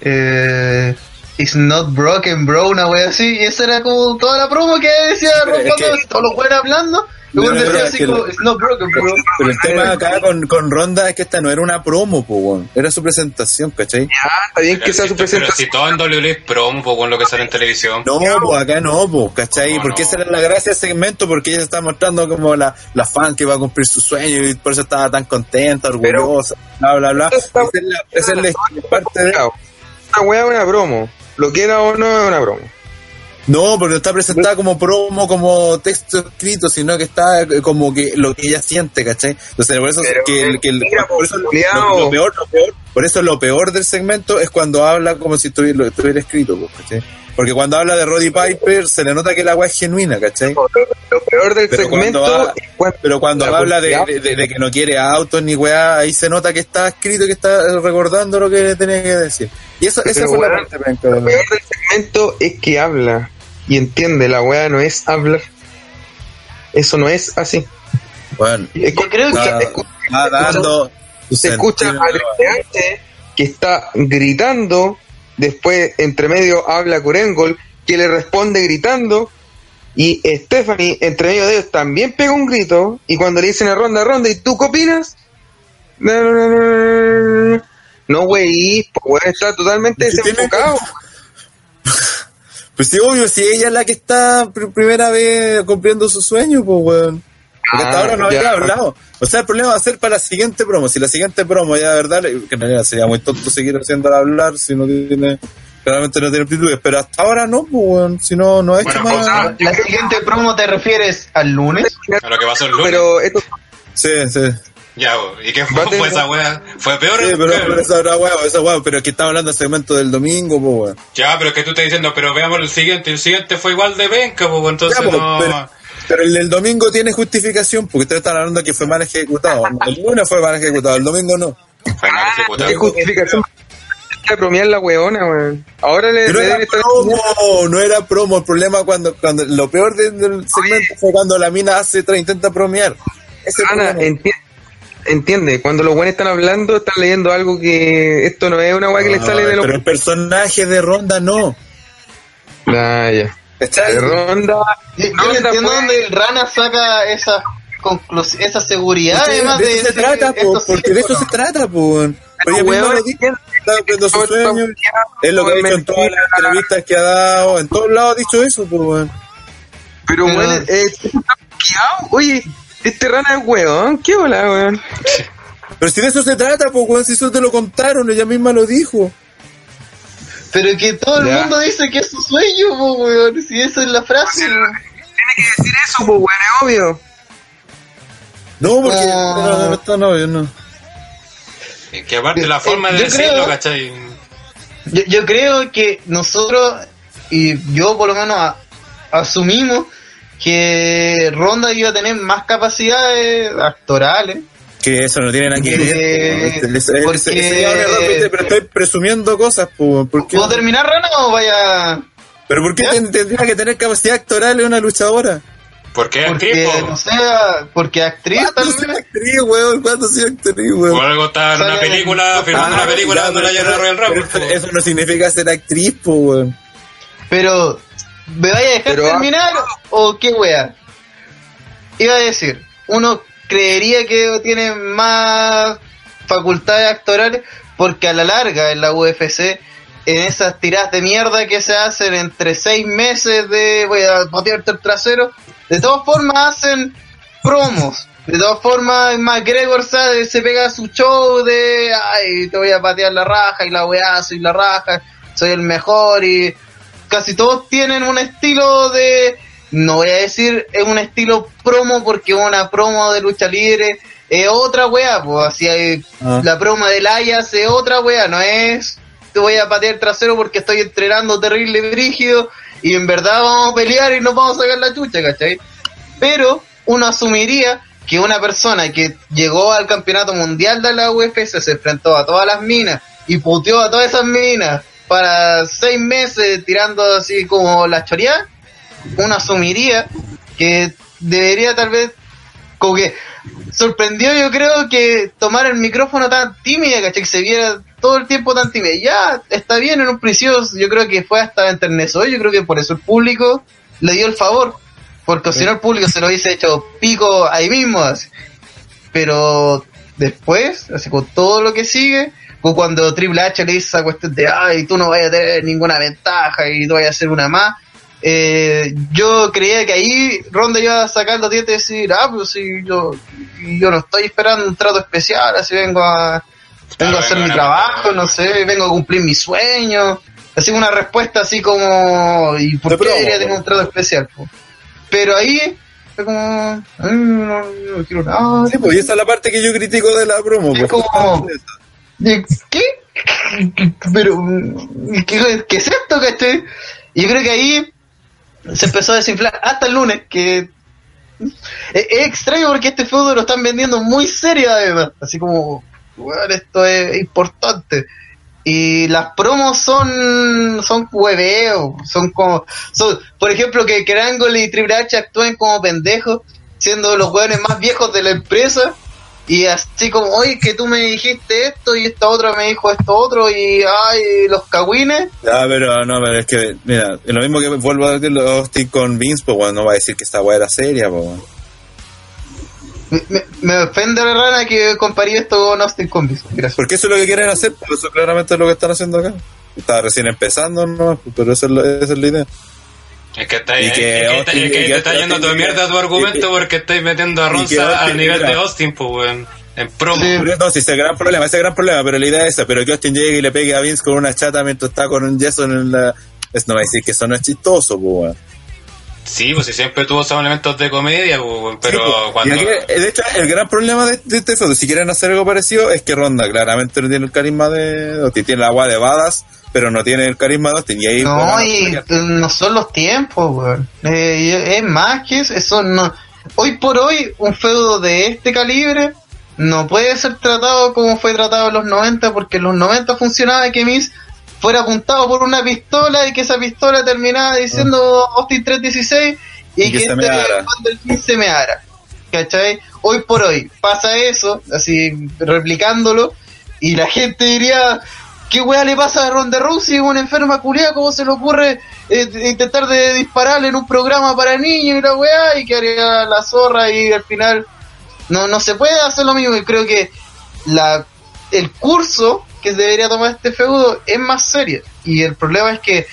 eh, It's not broken, bro, una wea así. Y esa era como toda la promo que decía
pero
Ron
es
Van Damme,
que-
todos los buenos hablando. Luego
No, no,
decía
pero
así como, It's not broken, bro.
Pero el tema acá con, con Ronda es que esta no era una promo, po, weón. Era su presentación, ¿cachai?
Está bien
Pero
que sea
si,
su
pero
presentación.
si todo en WWE es promo, pues, con lo que sale en televisión.
No, pues acá no, pues, ¿cachai?
No,
Porque
no.
esa era la gracia del segmento, porque ella se está mostrando como la, la fan que va a cumplir su sueño y por eso estaba tan contenta, orgullosa, bla, bla, bla. Esa es la, esa es la parte de...
Una weá es una promo. Lo que era o no es una promo.
No, porque no está presentada como promo, como texto escrito, sino que está eh, como que lo que ella siente, ¿cachai? Entonces, por eso,
Pero,
que, el- que el-
mira,
por eso lo,
culiao.
lo- lo peor, lo peor- por eso lo peor del segmento es cuando habla como si estuviera, lo estuviera escrito, ¿cachai? Porque cuando habla de Roddy Piper se le nota que la weá es genuina, ¿cachai?
Lo peor del
Pero
segmento
cuando va-
es cuando,
Pero cuando
La
habla de, que no quiere autos ni weá, ahí se nota que está escrito, que está eh, recordando lo que tenía que decir. Y eso, esa fue la
weón,
parte
lo peor del segmento es que habla y entiende. La weá no es hablar. Eso no es así.
Bueno,
Es
creo que-
va dando
se escucha
sentido.
a Triple H que está gritando, después entre medio habla Kurengol, que le responde gritando, y Stephanie entre medio de ellos también pega un grito, y cuando le dicen a Ronda, Ronda, ¿y tú qué opinas? No, güey, pues está totalmente
¿Qué tiene
desenfocado.
Pues sí, obvio, si ella es la que está por primera vez cumpliendo su sueño, pues weón. Porque hasta
Ah,
ahora no había hablado. O sea, el problema va a ser para la siguiente promo. Si la siguiente promo ya de verdad, que en realidad sería muy tonto seguir haciéndola hablar si no tiene, claramente no tiene aptitudes. Pero hasta ahora no, pues. Si no, no ha hecho
Bueno,
más.
La siguiente promo te refieres al lunes.
A lo que pasó el lunes.
Pero esto,
Sí, sí.
Ya, ¿y qué fue, esa wea? ¿Fue peor?
Sí, pero,
peor?
pero esa weón, esa weón, pero es que estamos hablando del segmento del domingo, pues.
Ya, pero es que tú estás diciendo, pero veamos el siguiente. El siguiente fue igual de penca, pues, entonces
Ya, pues,
no...
pero, pero el del domingo tiene justificación, porque ustedes están hablando que fue mal ejecutado. El lunes fue mal ejecutado, el domingo no.
Fue mal ejecutado.
¿qué justificación? de bromear la weona, weón. Ahora le,
Pero
le
era
estar
promo, no era promo. El problema cuando, cuando lo peor de- del segmento fue cuando la mina hace intenta bromear. Ese
Ana, enti- entiende, cuando los buenos están hablando, están leyendo algo que esto no es una weá que le sale de los.
Pero el personaje de Ronda no.
Ah, ya.
¿Cachai?
De ronda.
Yo, yo no
Ronda
entiendo
fue-
dónde el Rana saca esa esa seguridad,
Porque
además
de
de,
eso se
decir
trata, po,
sí
porque
es
de eso
bueno.
se trata, po. Pero ella misma
weón,
lo dijo, está cumpliendo su sueño, es lo que ha dicho en todas las entrevistas que ha dado, en todos lados ha dicho eso, pues, weón.
Pero, weón, eh. Oye, este rana es weón. ¿Qué hola, weón?
Pero si de eso se trata, pues, weón, si eso te lo contaron, ella misma lo dijo.
Pero que todo el mundo dice que es su sueño, po, weón. Si esa es la frase.
Tiene que decir eso, pues, weón, es obvio.
No, porque,
Ah.
no, no, no, está novio, no.
Que aparte la forma de
Yo
decirlo,
creo-
¿cachai?
Yo, yo creo que nosotros, y yo por lo menos a- asumimos que Ronda iba a tener más capacidades actorales.
Que eso no tiene nada que ver.
porque-.
Pero estoy presumiendo cosas, porque...
¿Puedo terminar, Rana, o vaya...?
Pero ¿por qué tendría que tener capacidad actoral en una luchadora?
¿Por qué
Porque,
actriz? po?
no sé, porque actriz
¿Cuándo
vez.
actriz, weón? ¿Cuándo soy actriz, weón?
Por algo está en una película, filmando una película dando la llana Royal Rumble.
eso, no significa ser actriz, po, weón.
Pero, ¿me vaya a dejar
Pero-
terminar o qué wea? Iba a decir, uno creería que tiene más facultades actorales porque a la larga en la UFC, en esas tiradas de mierda que se hacen entre seis meses de voy a patearte el trasero, de todas formas hacen promos. De todas formas, McGregor se pega su show de, ay, te voy a patear la raja y la weá, soy la raja, soy el mejor y casi todos tienen un estilo de, no voy a decir es un estilo promo porque una promo de lucha libre es otra weá, pues así hay,
Ah.
la promo del Ayas es otra weá, no es te voy a patear trasero porque estoy entrenando terrible brígido y en verdad vamos a pelear y nos vamos a sacar la chucha, ¿cachai? Pero uno asumiría que una persona que llegó al campeonato mundial de la UFC se enfrentó a todas las minas y puteó a todas esas minas para seis meses tirando así como la choreada, uno asumiría que debería tal vez como que sorprendió yo creo que tomar el micrófono tan tímida, ¿cachai? Que se viera todo el tiempo tan tímida. Ya, está bien, en un principio yo creo que fue hasta enternecedor, yo creo que por eso el público le dio el favor, porque si no el público se lo hubiese hecho pico ahí mismo, así. Pero después, así con todo lo que sigue, con cuando Triple H le dice esa cuestión de, ay, tú no vayas a tener ninguna ventaja y tú vayas a hacer una más, eh, yo creía que ahí Ronda iba a sacar los dientes y decir, ah, pues sí, yo, yo no estoy esperando un trato especial, así vengo a, vengo a hacer mi trabajo, no sé, vengo a cumplir mi sueño, así una respuesta así como, ¿y por
De
qué
promo,
debería tener un trato especial? po? Pero ahí, fue como, "Ay, no, no quiero nada,
Sí, pues y esa es la parte que yo critico de la promo,
Es
pues.
como- ¿De ¿Qué? Pero, ¿qué, qué es esto, cachai? Yo creo que ahí se empezó a desinflar hasta el lunes, que es, extraño porque este feudo lo están vendiendo muy serio además, así como, "Weón, esto es importante. Y las promos son son hueveo, son como, son, por ejemplo, que Kerangol y Triple H actúen como pendejos, siendo los hueones más viejos de la empresa, y así como, oye, que tú me dijiste esto y esta otra me dijo esto otro y ay, los cagüines.
Ya, pero no, pero es que, mira, lo mismo que vuelvo a decir Austin con Vince, pues bueno, no va a decir que esta weá era seria, pues.
Me, me- me ofende la rana que comparé esto con Austin Combis. Gracias.
Porque eso es lo que quieren hacer, pues eso claramente es lo que están haciendo acá. Está recién empezando, ¿no? Pero esa es, la- esa es la idea.
Es que está,
Y
es
que
que, es que-
Austin-
es que
y que
te está yendo tu mierda tu argumento porque estáis metiendo a Ronza al nivel
mira.
de Austin, pues, weón. En promo.
Sí.
No, si ese es el gran problema, ese es el gran problema, pero la idea es esa, pero que Austin llegue y le pegue a Vince con una chata mientras está con un yeso en la... Es, no va a decir que eso no es chistoso, pues, weón.
Sí, pues si siempre tuvo esos elementos de comedia, pues, pero
Sí, pues.
cuando...
Aquí, de hecho, el gran problema de, de este feudo, si quieren hacer algo parecido, es que Ronda claramente no tiene el carisma de Austin, tiene la agua de Badas, pero no tiene el carisma de Austin. Y ahí
No, y no son los tiempos, weón. Eh, es más que eso, eso no. Hoy por hoy, un feudo de este calibre no puede ser tratado como fue tratado en los 90, porque en los 90 funcionaba que Miss fuera apuntado por una pistola y que esa pistola terminaba diciendo Austin 316 y,
Y que
que,
se
este
meara.
cuando el fin se meara. ¿Cachai? Hoy por hoy pasa eso, así replicándolo, y la gente diría, ¿qué weá le pasa a Ronda Rousey, una enferma culiada? ¿Cómo se le ocurre eh, intentar de dispararle en un programa para niños y la weá? Y que haría la zorra y al final no, no se puede hacer lo mismo. Y creo que la, el curso que debería tomar este feudo es más serio. Y el problema es que,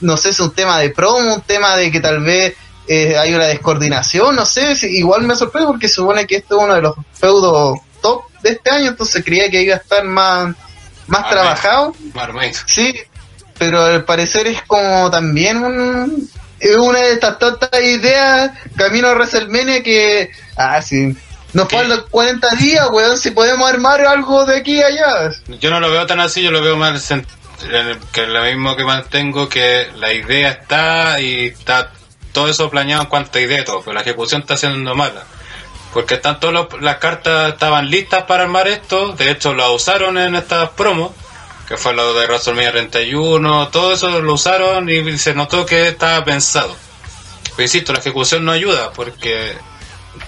no sé, es un tema de promo, un tema de que tal vez eh, hay una descoordinación, no sé, si- igual me sorprende porque supone que esto es uno de los feudos top de este año, entonces creía que iba a estar más, más trabajado. Sí, pero al parecer es como también un, es una de estas tantas ideas camino a WrestleMania que, ah, sí, nos faltan 40 días, weón, si podemos armar algo de aquí a allá.
Yo no lo veo tan así, yo lo veo más que lo mismo que mantengo, que la idea está y está todo eso planeado en cuanto a idea, y todo, pero la ejecución está siendo mala. Porque están todas los- las cartas estaban listas para armar esto, de hecho lo usaron en estas promos, que fue lo de WrestleMania 31, todo eso lo usaron y se notó que estaba pensado. Pero insisto, la ejecución no ayuda porque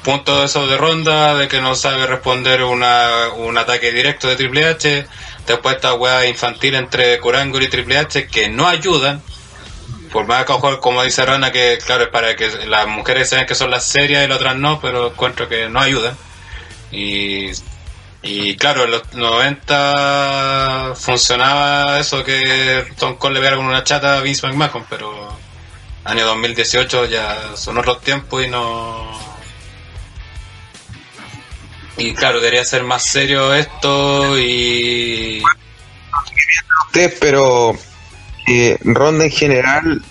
punto de eso de ronda, de que no sabe responder una, un ataque directo de Triple H, después esta weá infantil entre Kurangor y Triple H que no ayudan, por más que como dice Rana, que claro, es para que las mujeres sean que son las serias y las otras no, pero encuentro que no ayudan. Y, y claro, en los 90 funcionaba eso que Tom Cole le pegara con una chata a Vince McMahon, pero año 2018 ya son otros tiempos y no... Y claro, debería ser más serio esto y...
Pero eh, Ronda en general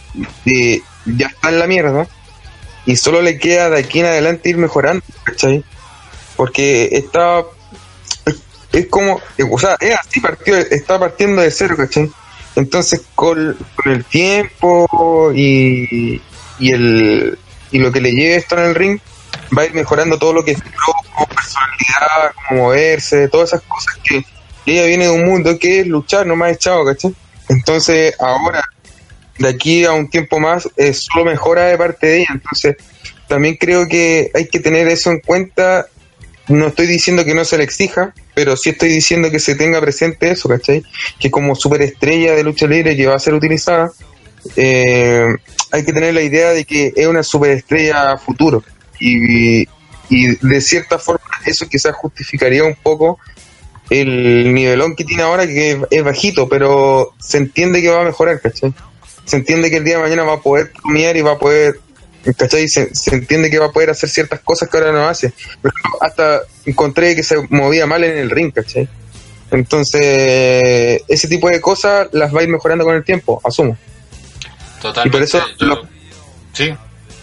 eh, ya está en la mierda y solo le queda de aquí en adelante ir mejorando, ¿cachai? Porque está es como, o sea, es así, partido, está partiendo de cero, ¿cachai? Entonces, con, con el tiempo y, y, el, y lo que le lleve esto en el ring, va a ir mejorando todo lo que es como personalidad, como moverse, todas esas cosas que ella viene de un mundo que es luchar, no más echado, ¿cachai? Entonces, ahora, de aquí a un tiempo más, es solo mejora de parte de ella. Entonces, también creo que hay que tener eso en cuenta. No estoy diciendo que no se le exija, pero sí estoy diciendo que se tenga presente eso, ¿cachai? Que como superestrella de lucha libre que va a ser utilizada, eh, hay que tener la idea de que es una superestrella futuro. Y, y de cierta forma eso quizás justificaría un poco el nivelón que tiene ahora, que es bajito, pero se entiende que va a mejorar, ¿cachai? Se entiende que el día de mañana va a poder comer y va a poder, ¿cachai? Se, se entiende que va a poder hacer ciertas cosas que ahora no hace. Ejemplo, hasta encontré que se movía mal en el ring, ¿cachai? Entonces, ese tipo de cosas las va a ir mejorando con el tiempo, asumo.
Totalmente.
Y por eso
yo-
lo-
Sí,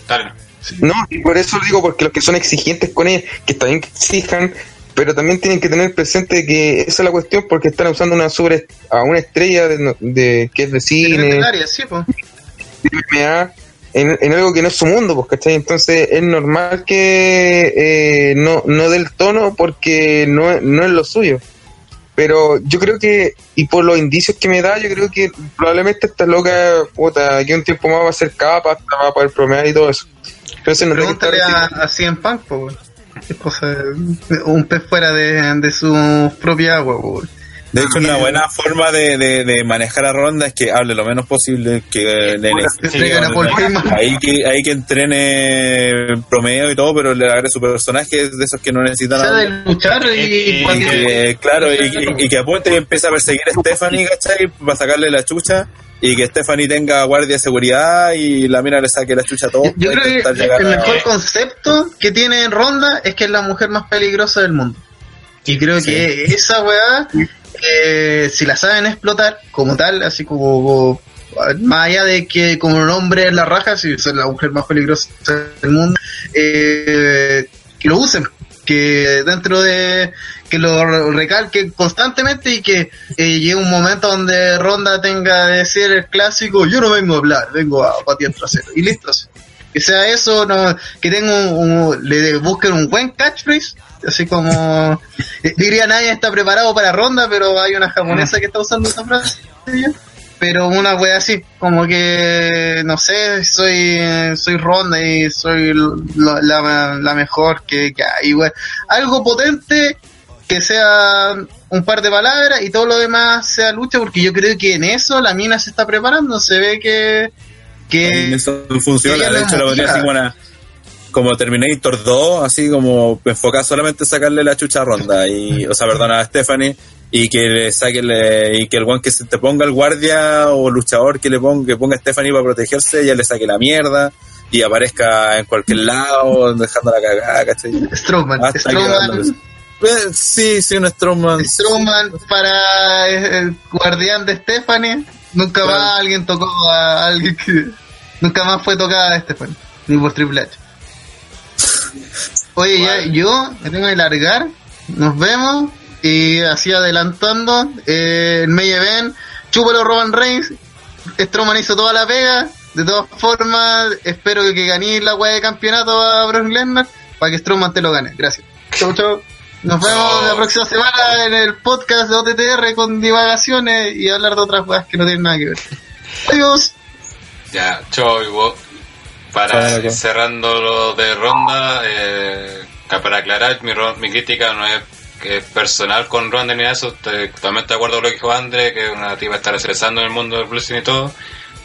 dale.
No, y por eso lo digo, porque los que son exigentes con ella, que que exijan, pero también tienen que tener presente que esa es la cuestión, porque están usando una sobre a una estrella de, de- que es de cine,
sí, pues.
en, en algo que no es su mundo, pues, ¿cachai? Entonces es normal que eh, no, no dé el tono porque no, es- no es lo suyo. Pero yo creo que, y por los indicios que me da, yo creo que probablemente esta loca, puta, aquí un tiempo más va a ser capa, va a poder promediar y todo eso. Entonces no
Pregúntale a, a CM Punk, po, weón. Qué cosa, un pez fuera de, de su propia agua, po.
De hecho, una buena forma de, de, de manejar a Ronda es que hable lo menos posible que. Ahí que, ahí que entrene promedio y todo, pero le agregue su personaje de esos que no necesitan
de
nada.
luchar y,
Y-
Y que, claro, y, y- y que apunte y empiece a perseguir a Stephanie, ¿cachai? Para sacarle la chucha. Y que Stephanie tenga guardia de seguridad y la mina le saque la chucha a todos.
Yo creo que el
a-
mejor concepto que tiene Ronda es que es la mujer más peligrosa del mundo. Y creo que esa weá, eh, si la saben explotar como tal, así como, más allá de que como un hombre en la raja, si es la mujer más peligrosa del mundo, eh, que lo usen, que dentro de que lo recalquen constantemente y que eh, llegue un momento donde Ronda tenga de decir el clásico, yo no vengo a hablar, vengo a patear trasero. Y listo. Que sea eso, no, que tenga un, un- le busquen un buen catchphrase, así como eh, diría nadie está preparado para Ronda, pero hay una japonesa que está usando esa frase. Pero una wea así, como que no sé, soy soy Ronda y soy la, la- la mejor que, que hay, wea. Algo potente que sea un par de palabras y todo lo demás sea lucha, porque yo creo que en eso la mina se está preparando, se ve que que
eso funciona, de hecho la así una- como Terminator 2, así como enfocada solamente en sacarle la chucha a Ronda, y, o sea, perdona a Stephanie, y que le saque le- y que el one que se te ponga el guardia o luchador que le ponga, que ponga a Stephanie para protegerse, ya le saque la mierda y aparezca en cualquier lado, dejando la cagada, ¿cachai?
Strowman, Strowman,
Eh, sí, sí, un Strowman.
Strowman para eh, el guardián de Stephanie, nunca
Claro.
más alguien tocó a alguien que nunca más fue tocada a Stephanie, ni por Triple H. Oye, ya, yo me tengo que largar, nos vemos y así adelantando eh, el May Event, chúpalo Roman Reigns, Strowman hizo toda la pega, de todas formas espero que gané la weá de campeonato a Brock Lesnar para que Strowman te lo gane, gracias. Chau chau. Nos vemos la próxima semana en el podcast de OTTR con divagaciones y hablar de otras cosas que no tienen nada que ver. Adiós.
Ya, chao, Ivo. Para
chao.
cerrando lo de ronda, eh, que para aclarar, mi, mi crítica no es que es personal con ronda ni eso. Totalmente de acuerdo con lo que dijo André, que una tipa está estresando en el mundo del wrestling y todo.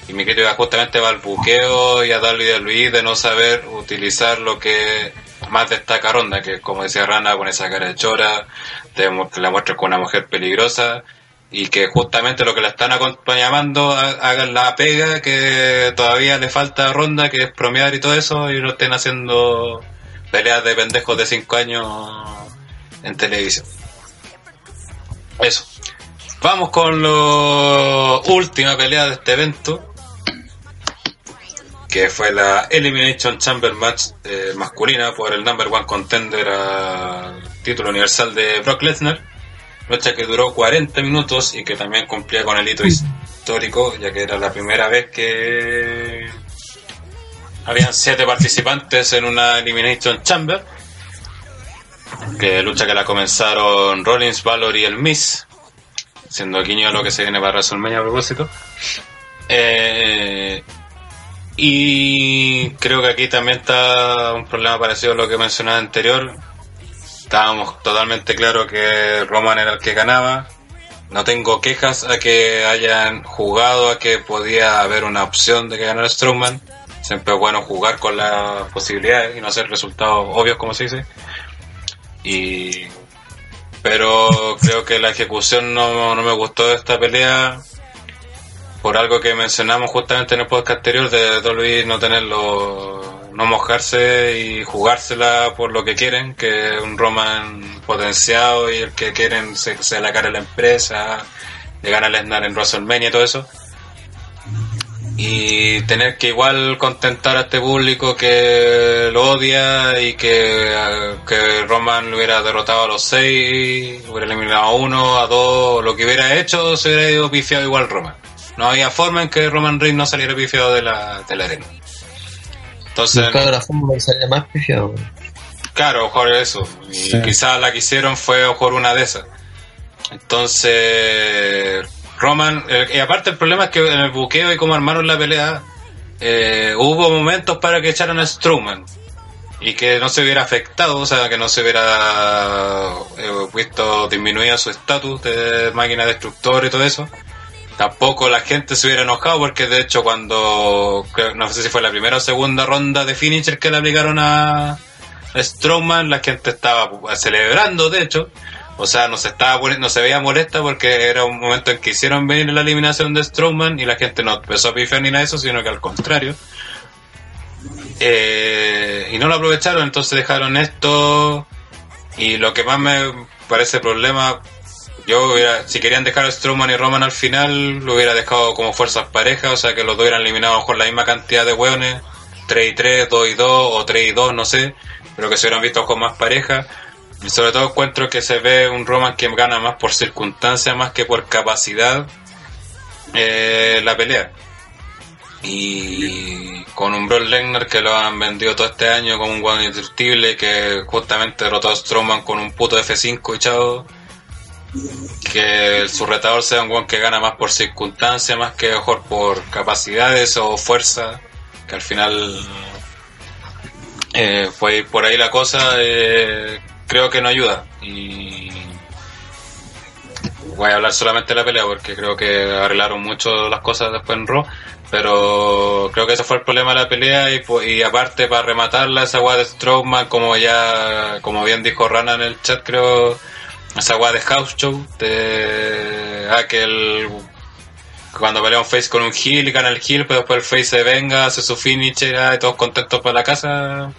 Y mi crítica justamente va al buqueo y a darle de Luis de no saber utilizar lo que más destaca Ronda, que como decía Rana, con esa cara de chora, te que la muestra con una mujer peligrosa y que justamente lo que la están acompañando ha- hagan la pega que todavía le falta Ronda, que es promear y todo eso, y no estén haciendo peleas de pendejos de 5 años en televisión. Eso. Vamos con la última pelea de este evento, que fue la Elimination Chamber Match eh, masculina por el number one contender al título universal de Brock Lesnar. Lucha que duró 40 minutos y que también cumplía con el hito histórico, ya que era la primera vez que habían siete participantes en una Elimination Chamber. Que lucha que la comenzaron Rollins, Valor y el Miss, siendo guiño lo que se viene para WrestleMania a propósito. Eh, y creo que aquí también está un problema parecido a lo que mencionaba anterior. Estábamos totalmente claros que Roman era el que ganaba. No tengo quejas a que hayan jugado a que podía haber una opción de que ganara Strowman. Siempre es bueno jugar con las posibilidades y no hacer resultados obvios, como se dice. Y pero creo que la ejecución no, no me gustó de esta pelea por algo que mencionamos justamente en el podcast anterior de Dolby no tenerlo no mojarse y jugársela por lo que quieren que un Roman potenciado y el que quieren se, se la cara de la empresa llegar a Lesnar en WrestleMania y todo eso y tener que igual contentar a este público que lo odia y que, que Roman lo hubiera derrotado a los seis, hubiera eliminado a uno, a dos, lo que hubiera hecho se hubiera ido pifiado igual Roman. No había forma en que Roman Reigns no saliera pifiado de la, de la arena. Entonces,
forma de salir más pifiado.
Claro, mejor eso. Y
Sí.
quizás la que hicieron fue mejor una de esas. Entonces, Roman, eh, y aparte el problema es que en el buqueo y cómo armaron la pelea, eh, hubo momentos para que echaran a Strowman y que no se hubiera afectado, o sea, que no se hubiera eh, visto disminuido su estatus de máquina destructora y todo eso. Tampoco la gente se hubiera enojado porque de hecho cuando, no sé si fue la primera o segunda ronda de finisher que le aplicaron a, Strowman, la gente estaba celebrando de hecho. O sea, no se estaba no se veía molesta porque era un momento en que hicieron venir la eliminación de Strowman y la gente no empezó a pifiar ni nada de eso, sino que al contrario. Eh, y no lo aprovecharon, entonces dejaron esto. Y lo que más me parece problema, yo hubiera, si querían dejar a Strowman y Roman al final, lo hubiera dejado como fuerzas parejas, o sea que los dos hubieran eliminado con la misma cantidad de hueones, 3 y 3, 2 y 2, o 3 y 2, no sé, pero que se hubieran visto con más pareja. Y sobre todo encuentro que se ve un Roman que gana más por circunstancia, más que por capacidad eh, la pelea. Y con un Brock Lesnar que lo han vendido todo este año como un guano indestructible que justamente derrotó a Strowman con un puto F5 y chao. Que su retador sea un guan que gana más por circunstancia, más que mejor por capacidades o fuerza. Que al final eh, fue por ahí la cosa. eh, creo que no ayuda. Y voy a hablar solamente de la pelea porque creo que arreglaron mucho las cosas después en Raw. Pero creo que ese fue el problema de la pelea y, y aparte para rematarla esa guada de Strowman como ya, como bien dijo Rana en el chat creo, esa guada de House Show de aquel cuando pelea un face con un heel y gana el heel pero después el face se venga, hace su finisher ah, y todos contentos para la casa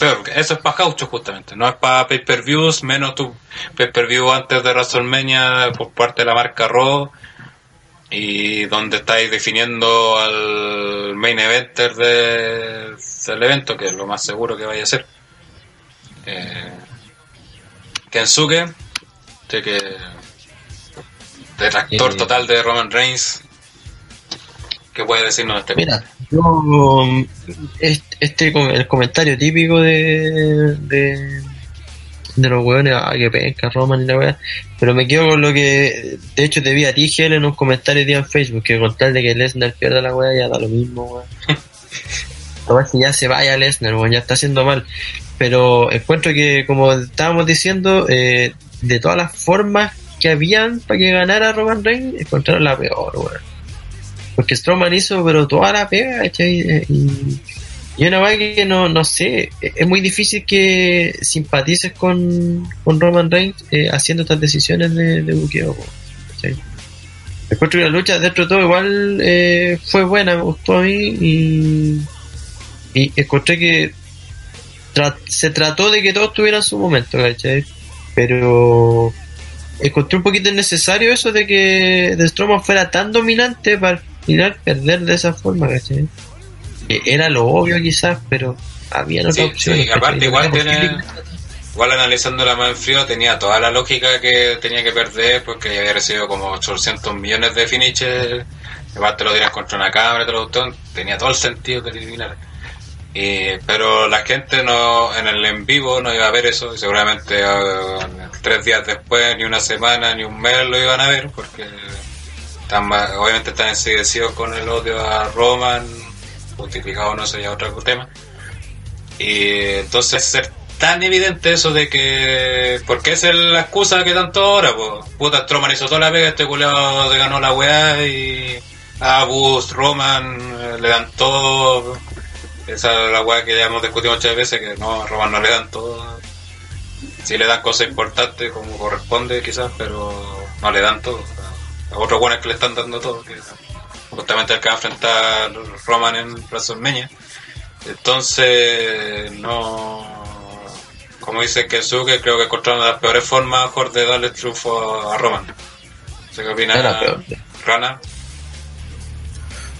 porque eso es para Gaucho justamente, no es para pay-per-views, menos tu pay-per-view antes de WrestleMania por parte de la marca Raw y donde estáis definiendo al main eventer de- del evento, que es lo más seguro que vaya a ser. Eh, Kensuke, sé que detractor
Eh,
total de Roman Reigns. ¿Qué puede decirnos de este
Mira, yo, este, este el comentario típico de, de de los weones, ah, que penca, Roman y la weá. Pero me quedo con lo que, de hecho, te vi a ti, Gel, en un comentario día en Facebook, que con tal de que Lesnar pierda la weá, ya da lo mismo, weón. Lo que ya se vaya Lesnar, weón, ya está haciendo mal. Pero encuentro que, como estábamos diciendo, eh, de todas las formas que habían para que ganara Roman Reigns, encontraron la peor, weón. Porque Strowman hizo, pero toda la pega, Y, y una vez que no, sé, es muy difícil que simpatices con, con Roman Reigns eh, haciendo estas decisiones de, de buqueo, ¿cachai? Encuentro que la lucha dentro de todo igual eh, fue buena, me gustó a mí y, y encontré que tra- se trató de que todos tuvieran su momento, ¿cachai? Pero encontré un poquito innecesario eso de que The Strowman fuera tan dominante para al final perder de esa forma, ¿cachai? Que Era lo obvio quizás, pero había otras
Sí,
opciones.
sí, aparte igual tiene, igual analizándola más en frío, tenía toda la lógica que tenía que perder porque había recibido como 800 millones de finishes, igual te lo dirán contra una cámara, todo lo tenía todo el sentido que eliminar. Y, pero la gente no en el en vivo no iba a ver eso y seguramente eh, tres días después, ni una semana, ni un mes lo iban a ver porque están obviamente están enseguecidos con el odio a Roman, justificado no sé, ya otro tema. Y entonces ser tan evidente eso de que. Porque esa es la excusa que tanto ahora, pues. Puta, Stroman hizo toda la pega, este culeado le ganó la weá y. A Bus, Roman, eh, le dan todo. Esa es la weá que ya hemos discutido muchas veces, que no, a Roman no le dan todo. Sí le dan cosas importantes como corresponde quizás, pero no le dan todo. A otros buenos que le están dando todo, que justamente el que va a enfrentar Roman en WrestleMania. Entonces, no. Como dice Kensuke, creo que encontraron las peores formas mejor de darle triunfo a Roman. No sé qué opina. Rana.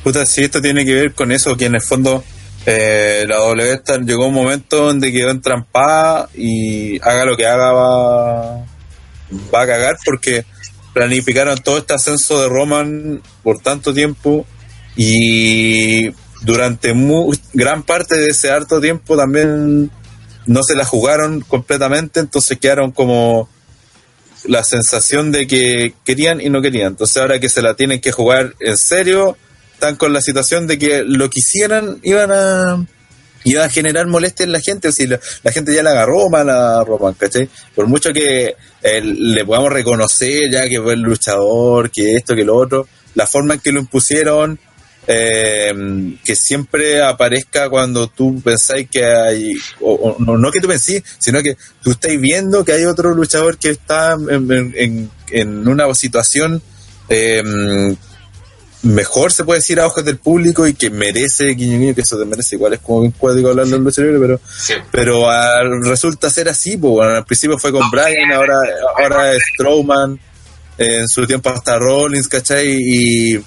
Puta, si esto tiene que ver con eso, que en el fondo eh, la W llegó un momento donde quedó entrampada y haga lo que haga va, va a cagar porque planificaron todo este ascenso de Roman por tanto tiempo y durante mu- gran parte de ese harto tiempo también no se la jugaron completamente, entonces quedaron como la sensación de que querían y no querían. Entonces ahora que se la tienen que jugar en serio, están con la situación de que lo que hicieran iban a iba a generar molestia en la gente, si la, gente ya la agarró mal a Roman, ¿cachai? Por mucho que eh, le podamos reconocer ya que fue el luchador, que esto, que lo otro, la forma en que lo impusieron, eh, que siempre aparezca cuando tú pensáis que hay, o, o no, no que tú pensís, sino que tú estáis viendo que hay otro luchador que está en- en una situación eh, mejor, se puede decir, a ojos del público y que merece, guiño, que eso te merece, igual es como bien cuático hablar de lucha libre, pero
Sí.
pero ah, resulta ser así, pues bueno, al principio fue con Brian, ahora, ahora es Strowman, eh, en su tiempo hasta Rollins, ¿cachai? Y,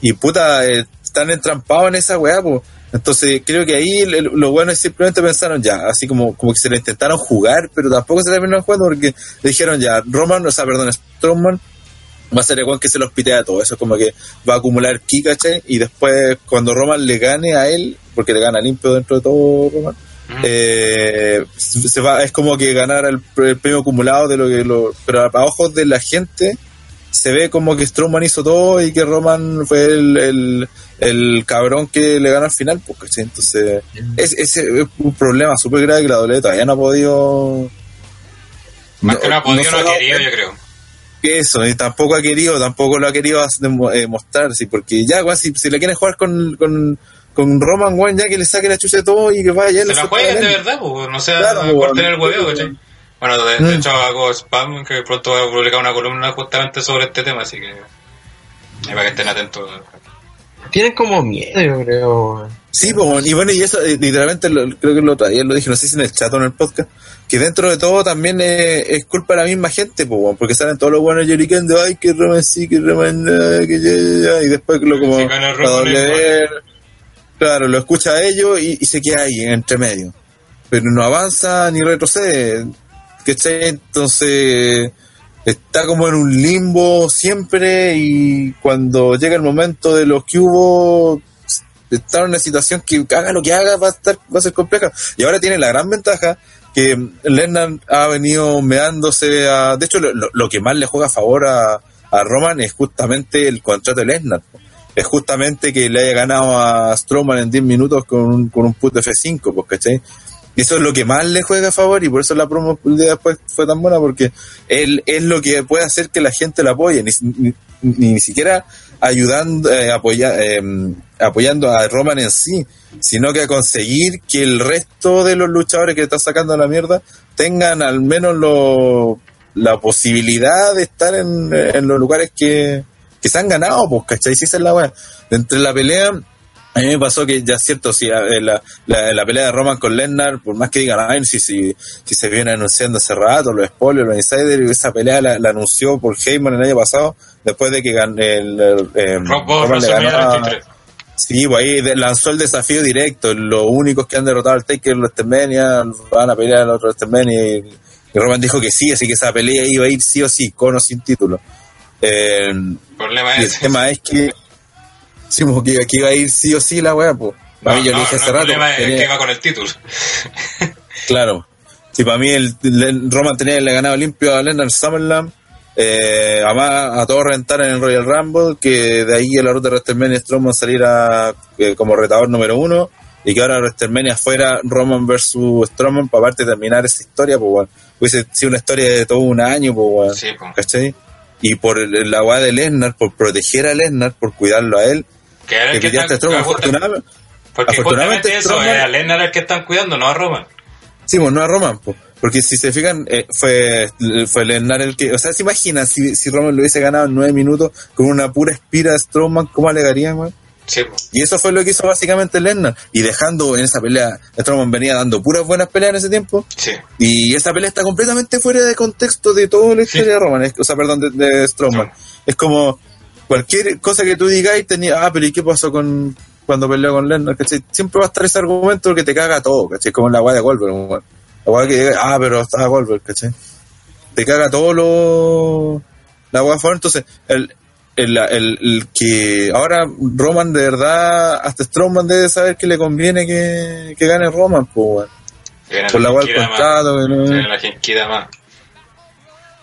y puta, eh, están entrampados en esa weá, pues. Entonces creo que ahí lo bueno es simplemente pensaron ya, así como, como que se le intentaron jugar, pero tampoco se le terminaron jugando porque le dijeron ya, Roman, o sea, perdón, Strowman va a ser el que se los pitea todo, eso es como que va a acumular ki, ¿cachai? Y después cuando Roman le gane a él, porque le gana limpio dentro de todo Roman, eh, se va, es como que ganar el, el premio acumulado de lo que lo, pero a, a ojos de la gente se ve como que Strowman hizo todo y que Roman fue el, el, el cabrón que le gana al final, pues, ¿cachai? Entonces, es, ese es un problema súper grave que la doble todavía no ha podido.
Más que no ha podido, no, ha querido, yo creo.
Eso, y tampoco ha querido, tampoco lo ha querido eh, mostrar, sí, porque ya, weón, si, si le quieren jugar con, con, con Roman, weón, ya que le saque la chucha de todo y que vaya,
Se la jueguen de verdad, pues, no sea
Claro,
por tener el hueveo, ¿cachai? Bueno, de, de
Mm.
hecho hago spam, que pronto voy a publicar una columna justamente sobre este tema, así que... para que estén atentos.
Tienen como miedo, yo creo.
Sí, pues, bueno, y bueno, y eso eh, literalmente lo- creo que lo ayer lo dije, no sé si en el chat o en el podcast, que dentro de todo también es, es culpa de la misma gente, pues, bueno, porque salen todos los buenos Yoriken de ay, que Roman sí, que Roman no, que ya, ya, ya", y después lo como
Roman,
W, claro, lo escucha a ellos y, y se queda ahí, entre medio. Pero no avanza ni retrocede, ¿cachai? Entonces está como en un limbo siempre y cuando llega el momento de los que hubo está en una situación que haga lo que haga va a estar va a ser compleja y ahora tiene la gran ventaja que Lennon ha venido meándose a... De hecho, lo, que más le juega a favor a, a Roman es justamente el contrato de po. Es justamente que le haya ganado a Strowman en 10 minutos con un, con un puto F5, pues, ¿cachai? Y eso es lo que más le juega a favor y por eso la promo día después fue tan buena porque él es lo que puede hacer que la gente lo apoye, ni, ni, ni siquiera ayudando, eh, apoya- eh, apoyando a Roman en sí, sino que a conseguir que el resto de los luchadores que está sacando la mierda tengan al menos lo, la posibilidad de estar en, en los lugares que, que se han ganado, pues, ¿cachai? Si esa es la weá. Entre la pelea, a mí me pasó que ya es cierto, si la, la, la pelea de Roman con Lesnar, por más que digan, ay, si, si, si se viene anunciando hace rato, los spoilers, los insiders, esa pelea la, la anunció por Heyman el año pasado, después de que gan- el, el, eh,
Rob
Roman le ganó a-
33.
Sí, pues ahí lanzó el desafío directo. Los únicos que han derrotado al Taker en WrestleMania van a pelear en el otro WrestleMania. Y, y Roman dijo que sí, así que esa pelea iba a ir sí o sí, con o sin título. Eh,
El problema
el tema es que, sí, pues, que aquí iba a ir sí o sí la weá, pues. Para mí yo
no,
le dije
no,
hace
el
rato.
problema es
tenía-
que va con el título.
Claro. Sí, para mí el, el- Roman tenía que le ganado limpio a Lennon Summerland. Eh, además, a todos rentar en el Royal Rumble, que de ahí a la ruta de WrestleMania Strowman saliera eh, como retador número uno, y que ahora WrestleMania fuera Roman versus Strowman, para aparte de terminar esa historia, pues bueno, hubiese sido una historia de todo un año, pues bueno,
Sí, pues.
¿cachai? Y por el- la weá de Lesnar, por proteger a Lesnar, por cuidarlo a él,
Que era el
que
que
Strowman, afortunadamente,
porque
afortunadamente
eso,
Strowman-
era Lennar el que están cuidando, no a Roman.
Sí, pues no a Roman, pues. Porque si se fijan, eh, fue, fue Lesnar el que. O sea, se imaginan si, si Roman lo hubiese ganado en nueve minutos con una pura espira de Strowman, ¿cómo alegarían, güey?
Sí.
Y eso fue lo que hizo básicamente Lesnar. Y dejando en esa pelea, Strowman venía dando puras buenas peleas en ese tiempo.
Sí.
Y esa pelea está completamente fuera de contexto de toda la historia de Roman. Es- o sea, perdón, de, de Strowman. Es como cualquier cosa que tú digáis, tenía, ah, pero ¿y qué pasó con cuando peleó con Lesnar? ¿cachai? Siempre va a estar ese argumento que te caga todo, ¿cachai? Como en la guay de Goldberg. La guay que diga, ah, pero estaba Goldberg, ¿cachai? Te caga todo lo... La guay favor. Entonces, el, el, el, el que ahora Roman de verdad, hasta Strowman debe saber que le conviene que, que gane Roman, pues, Por la
Genkida
contrato, que no-
la más.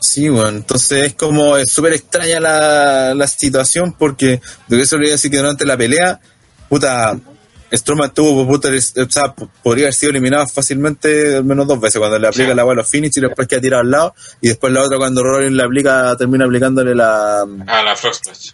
Sí, bueno, entonces es como es súper extraña la, la situación porque de eso le voy a decir que durante la pelea, puta, Strowman tuvo, puta, o sea, podría haber sido eliminado fácilmente al menos dos veces cuando le aplica la bola a los finish y después queda tirado al lado y después la otra cuando Rollins le aplica, termina aplicándole la,
Ah, la Frog Splash.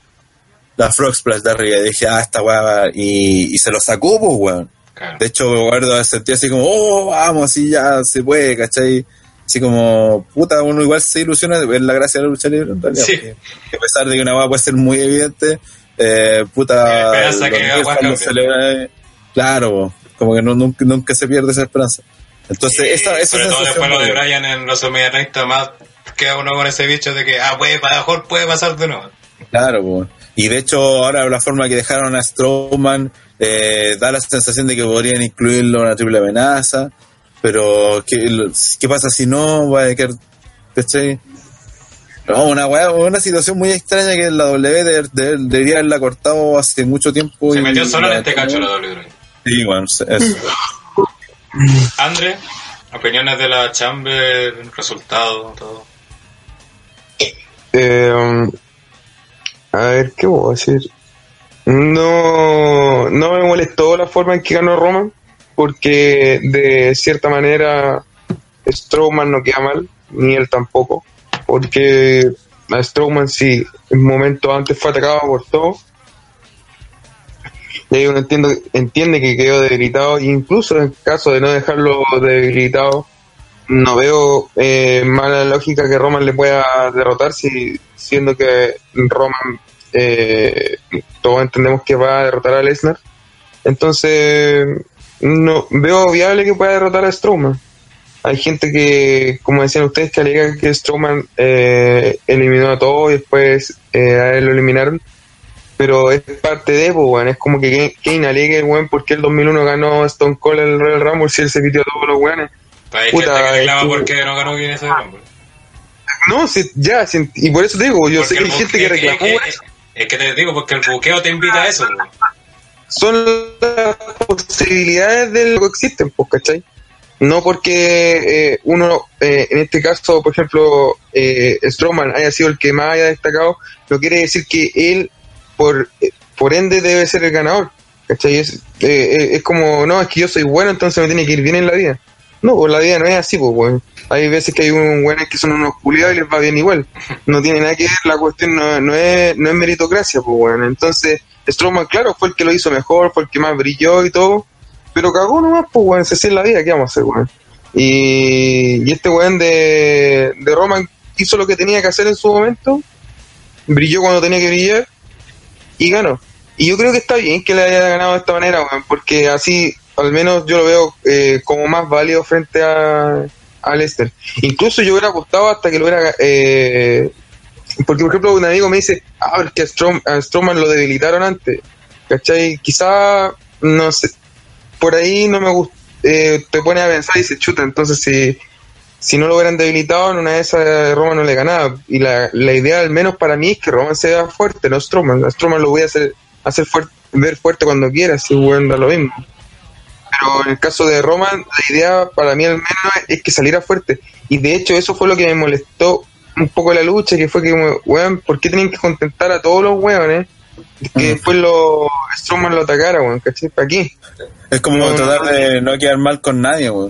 la Frog Splash de arriba y dije, ah, esta weá, y, y se lo sacó, pues, weón.
Claro.
De hecho, Eduardo sentía así como, oh, vamos, así ya se puede, ¿cachai? Así como, puta, uno igual se ilusiona, es la gracia de la lucha libre en realidad.
Sí.
Que, que a pesar de que una weá puede ser muy evidente, eh, puta,
Eh, que
ve- claro, como que no, nunca, nunca se pierde esa esperanza. Entonces,
Y
esa, esa
sobre todo
sensación
después lo de Brian en los Omega más queda uno con ese bicho de que, ah, puede, a lo mejor puede pasar de nuevo.
Claro, po. y de hecho ahora la forma que dejaron a Strowman eh, da la sensación de que podrían incluirlo en una triple amenaza, pero ¿qué, qué pasa si no? Va a quedar, ¿cachai? No, una, weá- una situación muy extraña que la W de- de- debería haberla cortado hace mucho tiempo.
Se
y-
metió solo en este cacho la WWE.
Sí, bueno, eso.
Andre, opiniones de la Chamber, resultado, todo.
Eh, a ver, ¿qué puedo decir? No, no me molestó la forma en que ganó Roman, porque de cierta manera Strowman no queda mal, ni él tampoco, porque a Strowman sí, en momento antes fue atacado por todo, y ahí uno entiendo, entiende que quedó debilitado, incluso en caso de no dejarlo debilitado, no veo eh, mala lógica que Roman le pueda derrotar, si, siendo que Roman eh, todos entendemos que va a derrotar a Lesnar. Entonces, no veo viable que pueda derrotar a Strowman. Hay gente que, como decían ustedes, que alega que Strowman eh, eliminó a todos y después eh, a él lo eliminaron. Pero es parte de, pues, weón. Es como que Kane alegue, weón, porque el 2001 ganó Stone Cold el Royal Rumble si él se pitió a todos los weones.
Hay
Puta,
gente que reclama porque no ganó bien ese Rumble.
No, si, ya, si- y por eso te digo, yo
Porque
sé que hay gente que reclamó
Es que te digo, porque el buqueo te invita a eso.
Son las posibilidades de lo que existen, pues, ¿cachai? no porque eh, uno, eh, en este caso, por ejemplo, eh, Strowman haya sido el que más haya destacado, no quiere decir que él, por, eh, por ende, debe ser el ganador. ¿cachai? Es, eh, es como, no, es que yo soy bueno, entonces me tiene que ir bien en la vida. No, pues la vida no es así, pues, weón. Hay veces que hay un buenos que son unos culiados y les va bien igual. No tiene nada que ver, la cuestión no, no es, no es meritocracia, pues, weón. Entonces, Strowman, claro, fue el que lo hizo mejor, fue el que más brilló y todo, pero cagó nomás, pues, weón, se es la vida, ¿qué vamos a hacer, weón? Y, y este weón de, de Roman hizo lo que tenía que hacer en su momento, brilló cuando tenía que brillar y ganó. Y yo creo que está bien que le haya ganado de esta manera, weón, porque así, al menos yo lo veo eh, como más válido frente a, a Lester. Incluso yo hubiera apostado hasta que lo hubiera... Eh, porque, por ejemplo, un amigo me dice, ah, que a, Strom- a Strowman lo debilitaron antes. ¿Cachai? Quizá, no sé, por ahí no me gusta, te pone a pensar y dice, chuta, entonces si, si no lo hubieran debilitado, en una de esas Roman no le ganaba. Y la, la idea, al menos para mí, es que Roman sea fuerte, no Strowman. A Strowman lo voy a hacer, hacer fuerte, ver fuerte cuando quiera, si weón da lo mismo. Pero en el caso de Roman, la idea para mí al menos es que saliera fuerte. Y de hecho eso fue lo que me molestó un poco la lucha, que fue que, weón, ¿por qué tienen que contentar a todos los weones? Que después lo, Strowman lo atacara, weón, ¿cachai? ¿Para qué?
Es como
No,
tratar
no.
de no quedar mal con nadie, weón.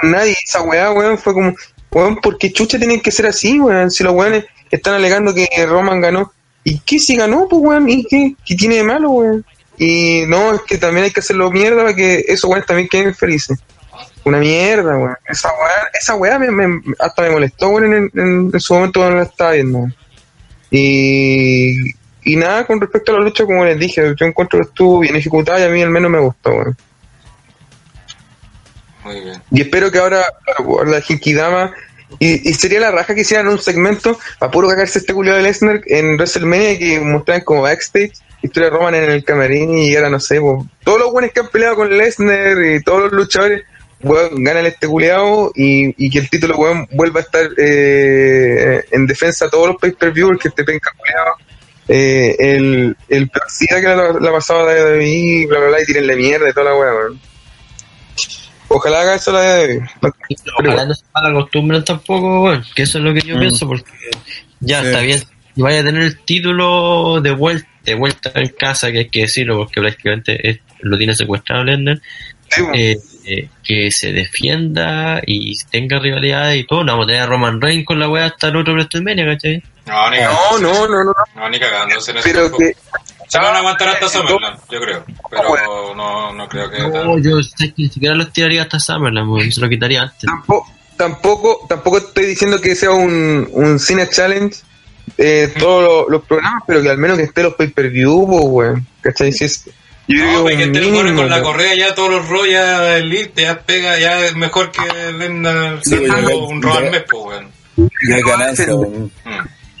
Con nadie, esa weá, weón, fue como, weón, ¿por qué chucha tienen que ser así, weón? Si los weones están alegando que Roman ganó, ¿y qué si ganó, pues, weón? ¿Y qué? ¿Qué tiene de malo, weón? Y no, es que también hay que hacerlo mierda para que esos weones también queden felices. Una mierda, weón. Esa weá, esa weá me, me- hasta me molestó, weón, en, en- en su momento cuando la estaba viendo. weón. Y, y nada, con respecto a la lucha, como les dije, yo encuentro que estuvo bien ejecutada y a mí al menos me gustó, weón.
Muy bien.
Y espero que ahora, la Jinkidama, y, y sería la raja que hicieran un segmento para puro cagarse este culiado de Lesnar en WrestleMania que mostraran como backstage, historia Roman en el camarín y ahora no sé, po, todos los buenos que han peleado con Lesnar y todos los luchadores, weón, ganan este culiado y, y que el título, weón, vuelva a estar eh, en defensa de todos los pay-per-view, que este penca culiado. Eh, el, el que la, la pasaba de WWE, bla bla bla, y tirenle mierda y toda la weá, weón. Ojalá haga eso la de
Ojalá no se mala costumbre tampoco, weón, que eso es lo que yo
Mm.
pienso, porque ya
Sí.
está bien, si vaya a tener el título de vuelta, de vuelta en casa, que hay que decirlo, porque prácticamente es- lo tiene secuestrado
Sí, weón.
eh, eh, que se defienda y tenga rivalidad y todo, no vamos a tener a Roman Reigns con la weá hasta el otro WrestleMania, ¿cachai?
No, ni
No,
cagando.
no, no, no,
No, ni cagándose en eso
pero que
Se van a aguantar hasta Summerland, yo creo. Pero no, no creo que...
No, yo sé que ni siquiera los tiraría hasta Summerland, se lo quitaría antes.
tampoco, tampoco, tampoco estoy diciendo que sea un, un Cine Challenge eh, todos los, los programas, pero que al menos que esté los pay-per-view, po, weón. ¿Cachai? Si es, yo
No,
creo
pues
que
que
es
este
mínimo,
con la
weón.
correa ya todos los rollos ya elite, ya pega, ya es mejor que venda
Sí,
un
ya-
un robo al mes, pues, weón.
Ya ganancia, weón.
Mm.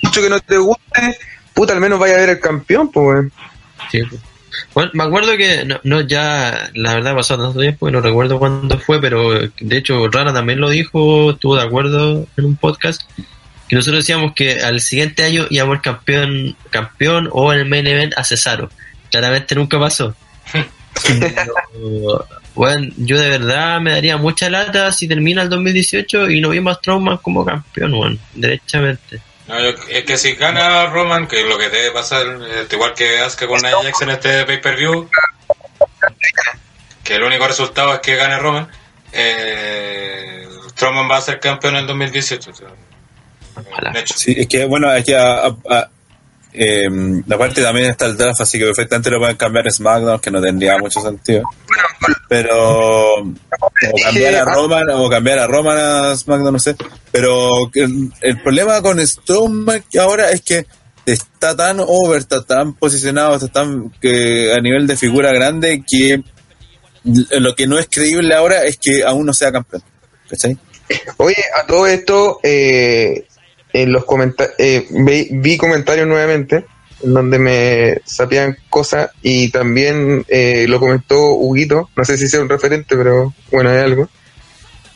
Mucho que no te guste, puta, al menos vaya a ver el campeón, pues, weón.
Sí, pues. Bueno, me acuerdo que, no, no, ya, la verdad pasó tanto tiempo y no recuerdo cuándo fue, pero de hecho Rana también lo dijo, estuvo de acuerdo en un podcast, que nosotros decíamos que al siguiente año íbamos el campeón, campeón o en el main event a Cesaro. Claramente nunca pasó. Pero, bueno, yo de verdad me daría mucha lata si termina el 2018 y no vimos a Strowman como campeón, bueno, derechamente.
No, yo- es que si gana Roman, que es lo que debe pasar, este, igual que Asuka con Nia Jax en este pay-per-view, que el único resultado es que gane Roman, eh, Strowman va a ser campeón en el 2018. o sea,
Ojalá.
Sí, es que bueno, es que a, a- a- eh, aparte también está el draft, así que perfectamente lo pueden cambiar a SmackDown, que no tendría mucho sentido. Pero o cambiar a Roman o cambiar a Roman a SmackDown, no sé. Pero que el, problema con Strowman ahora es que está tan over, está tan posicionado, está tan que a nivel de figura grande que lo que no es creíble ahora es que aún no sea campeón. ¿Cachai?
Oye, a todo esto, eh, en los comentarios, vi, vi comentarios nuevamente, en donde me sapían cosas, y también eh, lo comentó Huguito, no sé si sea un referente, pero bueno, hay algo.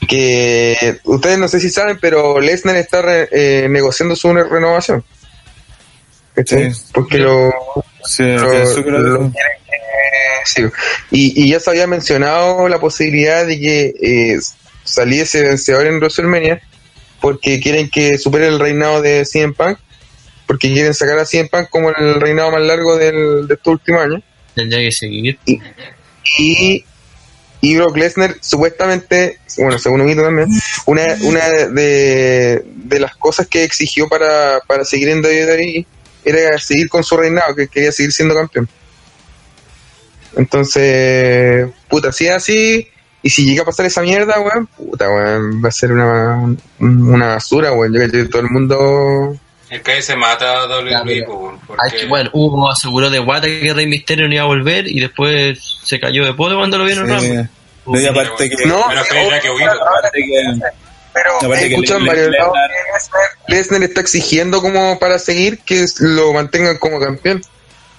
Que ustedes no sé si saben, pero Lesnar está re- eh, negociando su renovación. ¿Cachai?
Sí.
Porque lo,
Sí,
lo-
lo
sí. Y, y ya se había mencionado la posibilidad de que eh, saliese vencedor en WrestleMania porque quieren que supere el reinado de CM Punk, porque quieren sacar a CM Punk como el reinado más largo del, de estos últimos años.
Tendría que seguir.
Y, y Brock Lesnar, supuestamente, bueno, según un hito también, una, una de, de las cosas que exigió para, para seguir en WWE era seguir con su reinado, que quería seguir siendo campeón. Entonces, puta, si es así, y si llega a pasar esa mierda, weón, puta, weón, va a ser una, una basura, weón. Yo creo que todo el mundo.
Es que ahí se mata a WWE,
Hay
porque
que, bueno, hubo aseguró de Guata que Rey Misterio no iba a volver y después se cayó de poto cuando lo vieron
Sí. No, y aparte que.
No,
Pero es que ya que huir.
aparte que-
Pero en
Le-
varios lados Lesnar está exigiendo como para seguir que lo mantengan como campeón.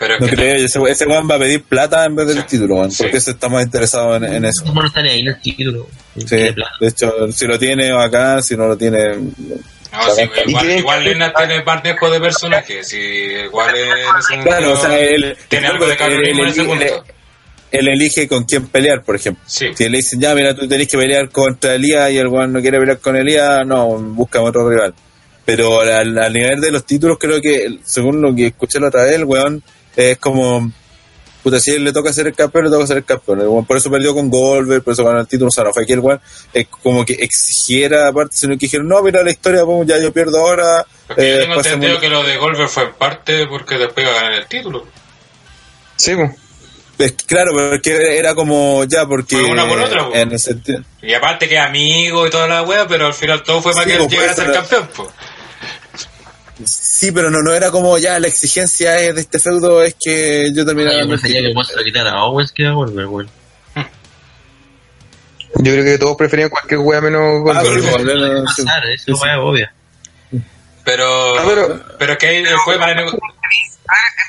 Pero es
No
que
creo, ese, ese weón va a pedir plata en vez del
Sí.
título, weón,
Sí.
porque ese está más interesado en, en eso.
No están ahí el título.
Sí, de hecho, si lo tiene acá, si no lo tiene.
No, sí,
¿Y
igual, igual Lennart tiene manejo de personaje, si igual es
Claro, o sea, él,
tiene algo de carronismo en
él-
ese
él-
punto.
él elige con quién pelear, por ejemplo.
Sí.
Si le dicen, ya, mira, tú tenés que pelear contra Elías y el weón no quiere pelear con Elías, no, busca otro rival. Pero al, al nivel de los títulos, creo que, según lo que escuché la otra vez, el weón es como, puta, si él le toca ser el campeón, le toca ser el campeón. Por eso perdió con Goldberg, por eso ganó el título, o sea, no fue que el weón es como que exigiera, aparte, sino que dijeron, no, mira la historia, pues, ya yo pierdo ahora.
Porque yo
eh,
tengo entendido que lo de Goldberg fue en parte porque después iba a ganar el título.
Sí, pues.
Es que, claro, porque era como, ya, porque...
Fue una por otra, pues.
En el sentido...
Y aparte que es amigo y toda la wea, pero al final todo fue para
Sí,
que él llegara a ser campeón. Pues.
Sí, pero no, no era como ya la exigencia es de este feudo es que yo terminé
Yo prefería que lo quitara a Owens que a Goldberg, weón.
Yo creo que todos preferían cualquier wea menos
Ah,
Goldberg.
sí.
Pasar, eso es wea obvia.
Pero,
Ah, pero-
pero es que ahí después van a nego-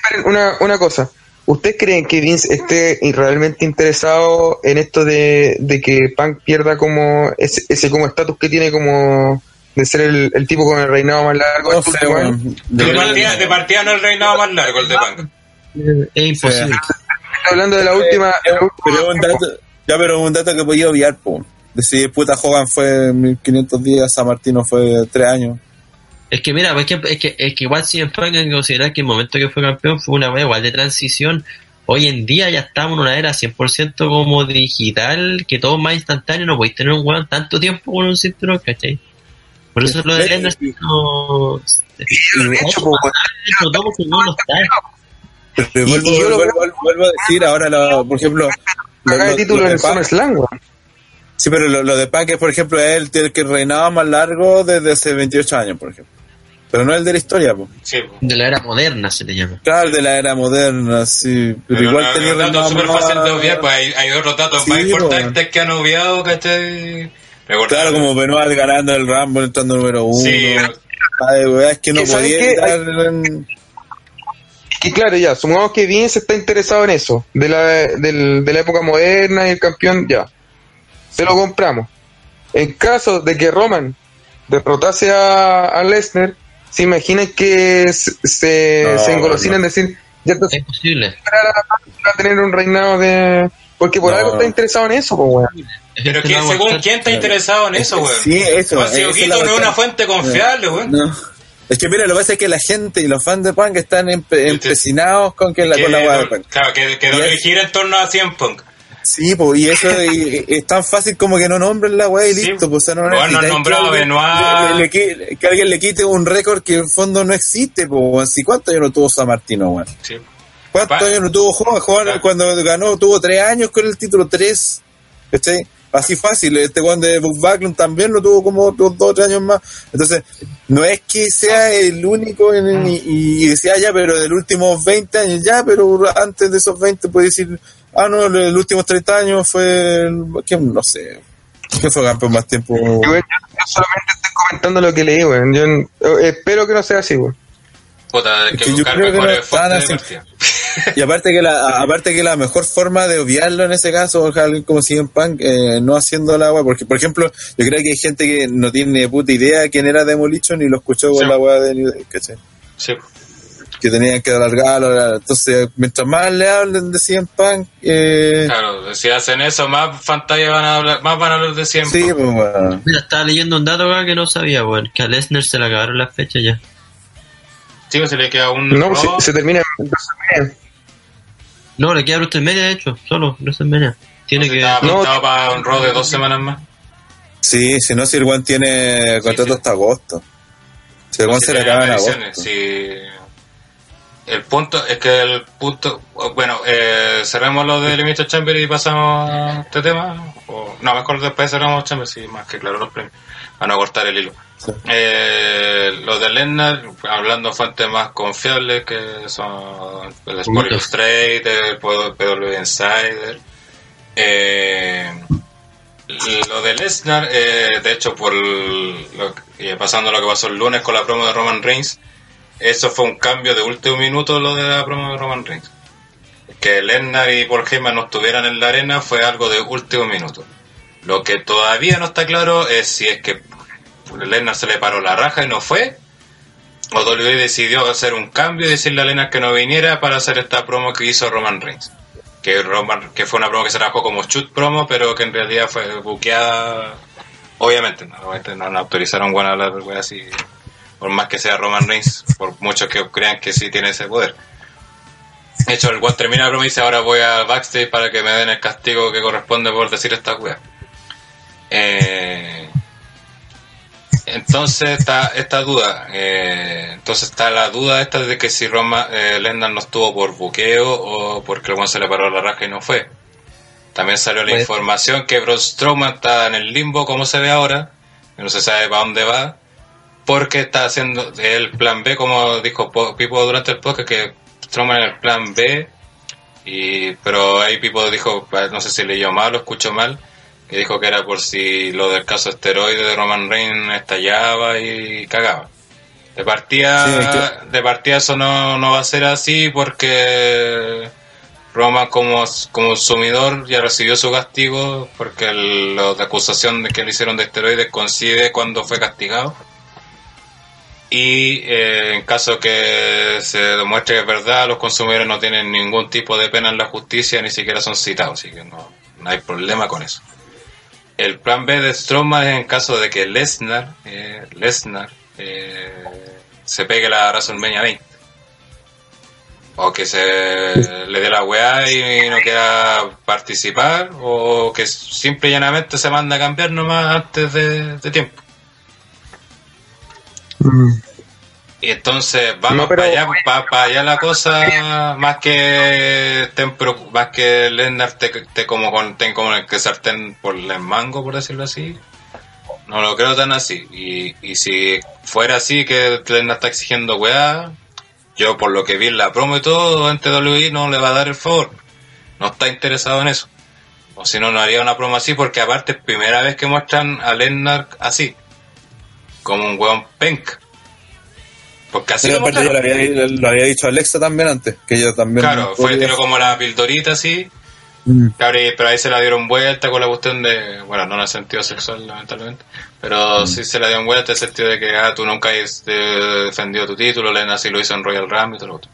Esperen, una, una cosa. ¿Ustedes creen que Vince esté realmente interesado en esto de, de que Punk pierda como ese, ese como estatus que tiene como de ser el, el tipo con el reinado más largo?
No sé,
de,
Yo-
partida, de partida no el reinado más largo, el de Punk.
Es imposible.
Hablando de la última. de la última-
Pero es un dato, ya, pero es un dato que podía obviar, po. Decir, puta, Hogan fue 1500 días, San Martino fue 3 años.
Es que mira, es que, es que, es que igual si en Punk hay que considerar que el momento que fue campeón fue una wea igual de transición. Hoy en día ya estamos en una era 100% como digital, que todo es más instantáneo, no podéis tener un weón tanto tiempo con un cinturón, ¿cachai? Por eso lo de Lennon no... está.
Pero
Y-
vuelvo,
y yo lo
vuelvo- vuelvo a decir ahora, lo- por ejemplo, lo, lo-
título
lo de
en SummerSlam,
sí, pero lo, lo de es, por ejemplo, es el, el que reinaba más largo desde hace 28 años, por ejemplo. Pero no el de la historia, po.
Sí, pues.
De la era moderna se le llama.
Claro, de la era moderna, sí. Pero,
Pero
igual
no,
tenía
es súper fácil de obviar, pues hay, hay otros datos
Sí,
más
pues,
importantes que han obviado, ¿cachai?
Claro, como Benoit ganando el Rumble, entrando número uno.
Sí,
Ay, weá, es que no
Que, ¿saben
podía en-
Y claro, ya, supongamos que Vince está interesado en eso, de la, del- de la época moderna y el campeón, ya. Se lo compramos. En caso de que Roman derrotase a, a Lesnar, ¿se imaginan que se, se,
No,
se engolosinan
no.
en decir, ya entonces
Es posible.
va a tener un reinado de... Porque por
No.
algo está interesado en eso, pues, weón.
Pero que según quién está interesado en eso, weón.
Sí, eso.
Juan
esa es
Sioquito
la
no es una fuente confiable, weón.
No. Es que mira, lo que pasa es que la gente y los fans de Punk están empe- empecinados con que la,
Que
con la weá de Punk.
Claro, que, que
es-
gira en torno a 100 Punk.
Sí, pues, y eso y- y es tan fácil como que no nombren la weá y
Sí,
listo. Pues, o sea, no
bueno, han nombrado
que alguien-
Benoit.
le- que alguien le quite un récord que en fondo no existe, pues. Así, ¿cuántos años no tuvo San Martino, weón?
Sí.
¿Cuántos años no tuvo Juan? Juan
Claro.
cuando ganó tuvo tres años con el título, tres. ¿Cachai? Así fácil. Este Juan de Buck Backlund también lo tuvo como dos o tres años más. Entonces, no es que sea el único en el- y, y decía ya, pero de los últimos 20 años, ya, pero antes de esos 20 puede decir, ah, no, los últimos 30 años fue, el- ¿quién? no sé, ¿quién fue campeón más tiempo?
Weón, yo, yo solamente estoy comentando lo que leí, weón. Yo eh, espero que no sea así, weón.
Puta, hay
Es
que
que yo creo que no así. Y aparte que la aparte que la mejor forma de obviarlo en ese caso, o alguien como CM Punk, eh, no haciendo la weá, porque por ejemplo, yo creo que hay gente que no tiene puta idea quién era Demolition y lo escuchó con
Sí.
la weá de New Day, ¿cachai?
Sí.
que tenían que alargarlo. Entonces, mientras más le hablen de CM Punk, eh,
Claro, si hacen eso, más pantalla van a hablar, más van a hablar de siempre.
sí, pues bueno.
Mira, estaba leyendo un dato acá que no sabía, weón. Que a Lesnar se le acabaron las fechas ya.
Sí, pues, se le queda un
No, se,
Raw.
se termina en WrestleMania.
No, le queda WrestleMania, de hecho. Solo WrestleMania. Tiene
Se
que...
estaba
No.
apuntado para un Raw de dos semanas más.
Sí, si no, si el One tiene contrato
sí.
hasta agosto. Si el One
Si
se le acaba en agosto.
sí. El punto es que el punto. Bueno, eh, cerremos lo de Elimination Chamber y pasamos a este tema. O, no, mejor después cerramos Chamber, sí, más que claro los premios. Para no cortar el hilo. Eh, lo de Lennart, hablando de fuentes más confiables que son el Sport. Illustrated, el PW Insider. Eh, lo de Lesnar, eh, de hecho, por lo que- pasando lo que pasó el lunes con la promo de Roman Reigns, eso fue un cambio de último minuto lo de la promo de Roman Reigns. Que Lesnar y Paul Heyman no estuvieran en la arena fue algo de último minuto. Lo que todavía no está claro es si es que Lesnar se le paró la raja y no fue, o WWE decidió hacer un cambio y decirle a Lesnar que no viniera para hacer esta promo que hizo Roman Reigns. Que, Roman, que fue una promo que se trabajó como shoot promo, pero que en realidad fue buqueada. Obviamente, no, obviamente no, no autorizaron bueno, hablar así, por más que sea Roman Reigns, por muchos que crean que sí tiene ese poder. De hecho, el One termina la broma y dice, ahora voy al backstage para que me den el castigo que corresponde por decir esta wea. Eh, entonces está esta duda, eh, entonces está la duda esta de que si Roma eh, Lesnar no estuvo por buqueo o porque el se le paró la raja y no fue. También salió la
Pues-
información que Braun Strowman está en el limbo como se ve ahora, no se sabe para dónde va, porque está haciendo el plan B, como dijo Po- Pipo durante el podcast, que Strowman en el plan B, y pero ahí Pipo dijo, no sé si leyó mal o escuchó mal, que dijo que era por si lo del caso esteroide de Roman Reigns estallaba y cagaba. De partida,
Sí, es
de partida eso no, no va a ser así porque Roman como, como consumidor ya recibió su castigo porque el- de acusación de que le hicieron de esteroides coincide cuando fue castigado. Y eh, en caso que se demuestre que es verdad, los consumidores no tienen ningún tipo de pena en la justicia, ni siquiera son citados, así que no, no hay problema con eso. El plan B de Strowman es en caso de que Lesnar, eh, Lesnar eh, se pegue la WrestleMania 20. O que se le dé la weá y no quiera participar, o que simple y llanamente se manda a cambiar nomás antes de, de tiempo. Y entonces vamos
No, pero-
para allá, va para allá la cosa, más que estén preocu- más que Lennart te, te como con, ten como el que sartén por el mango, por decirlo así. No lo creo tan así. Y, y si fuera así que Lennart está exigiendo weá, yo por lo que vi en la promo y todo, en TWI no le va a dar el favor. No está interesado en eso. O si no, no haría una promo así, porque aparte es primera vez que muestran a Lennart así. Como un weón penca. Porque así
Sí,
lo
aparte había, lo había dicho Alexa también antes, que yo también...
Claro, fue tiró como la pildorita así.
Mm.
Claro, y- pero ahí se la dieron vuelta con la cuestión de, bueno, no en el sentido sexual, lamentablemente, pero sí se la dieron vuelta en el sentido de que, ah, tú nunca has eh, defendido tu título, Lena así lo hizo en Royal Rumble y todo lo otro.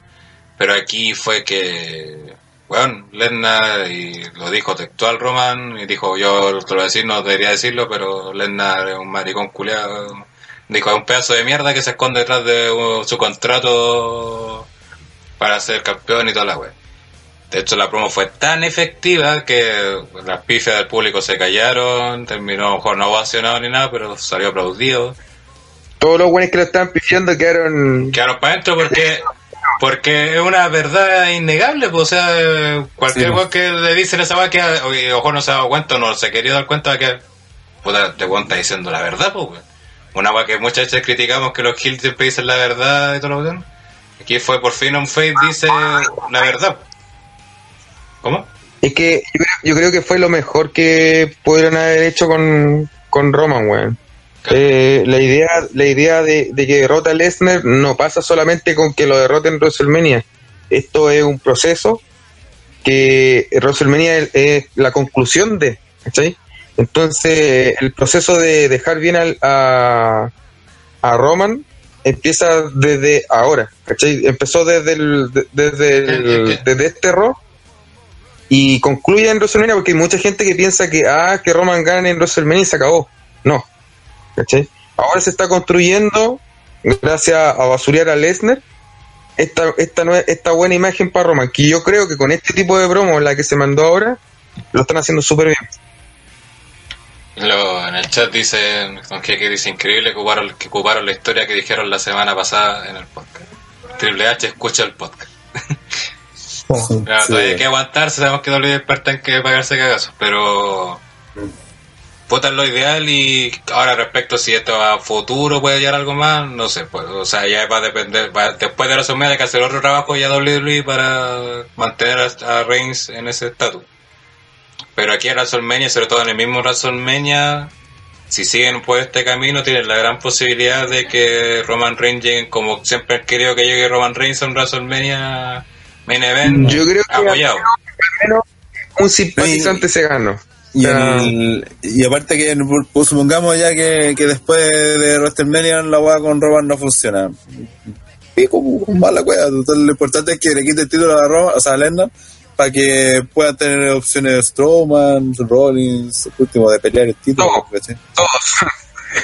Pero aquí fue que, bueno, Lena, y lo dijo textual Roman, y dijo, yo te lo voy a decir, no debería decirlo, pero Lena es un maricón culeado. Dijo, es un pedazo de mierda que se esconde detrás de uh, su contrato para ser campeón y toda la wea. De hecho, la promo fue tan efectiva que las pifias del público se callaron, terminó, a lo mejor no ovacionado ni nada, pero salió aplaudido.
Todos los buenos que lo estaban pifiando quedaron.
Quedaron para adentro porque porque es una verdad innegable, pues, o sea, cualquier
Sí.
weón que le dicen esa weá que ojo no se ha dado cuenta, no se quería dar cuenta de que puta, te weón está diciendo la verdad, pues, weón. Una weá que muchas veces criticamos que los kills siempre dicen la verdad y todo lo que Aquí fue por fin un face dice la verdad. ¿Cómo?
Es que yo creo, que fue lo mejor que pudieron haber hecho con, con Roman, weón. Eh, la idea, la idea de, de que derrota a Lesnar no pasa solamente con que lo derrote en WrestleMania. Esto es un proceso que WrestleMania es, es la conclusión de, ¿cachai? Entonces, el proceso de dejar bien al- a, a Roman empieza desde ahora, ¿cachai? Empezó desde el, de- desde, el- desde este Raw y concluye en WrestleMania porque hay mucha gente que piensa que, ah, que Roman gane en WrestleMania y se acabó. No, ¿cachai? Ahora se está construyendo, gracias a basurear a Lesnar, esta, esta, esta buena imagen para Roman, que yo creo que con este tipo de promo, la que se mandó ahora, lo están haciendo súper bien.
Lo- en el chat dicen, Don que dice increíble que ocuparon, que ocuparon la historia que dijeron la semana pasada en el podcast. Triple H escucha el podcast. Claro,
Sí.
Todavía hay que aguantarse, sabemos que WWE experta en que pagarse cagazos, pero puta es lo ideal y ahora respecto si esto a futuro puede llegar algo más, no sé, pues, o sea, ya va a depender, va- después de la sumida hay que hacer otro trabajo ya WWE para mantener a, a Reigns en ese estatus. Pero aquí en WrestleMania, sobre todo en el mismo WrestleMania, si siguen por este camino, tienen la gran posibilidad de que Roman Reigns llegue, como siempre han querido que llegue Roman Reigns a un WrestleMania main event,
Yo creo que
apoyado.
al menos un simpatizante se ganó.
Y, el- y aparte que pues, supongamos ya que, que después de WrestleMania la hueá con Roman no funciona. Pico, mala hueá. Total, Lo importante es que le quite el título a Roman, o sea, a Lennon, para que puedan tener opciones de Strowman, Rollins, último, de pelear el título. ¿cachai?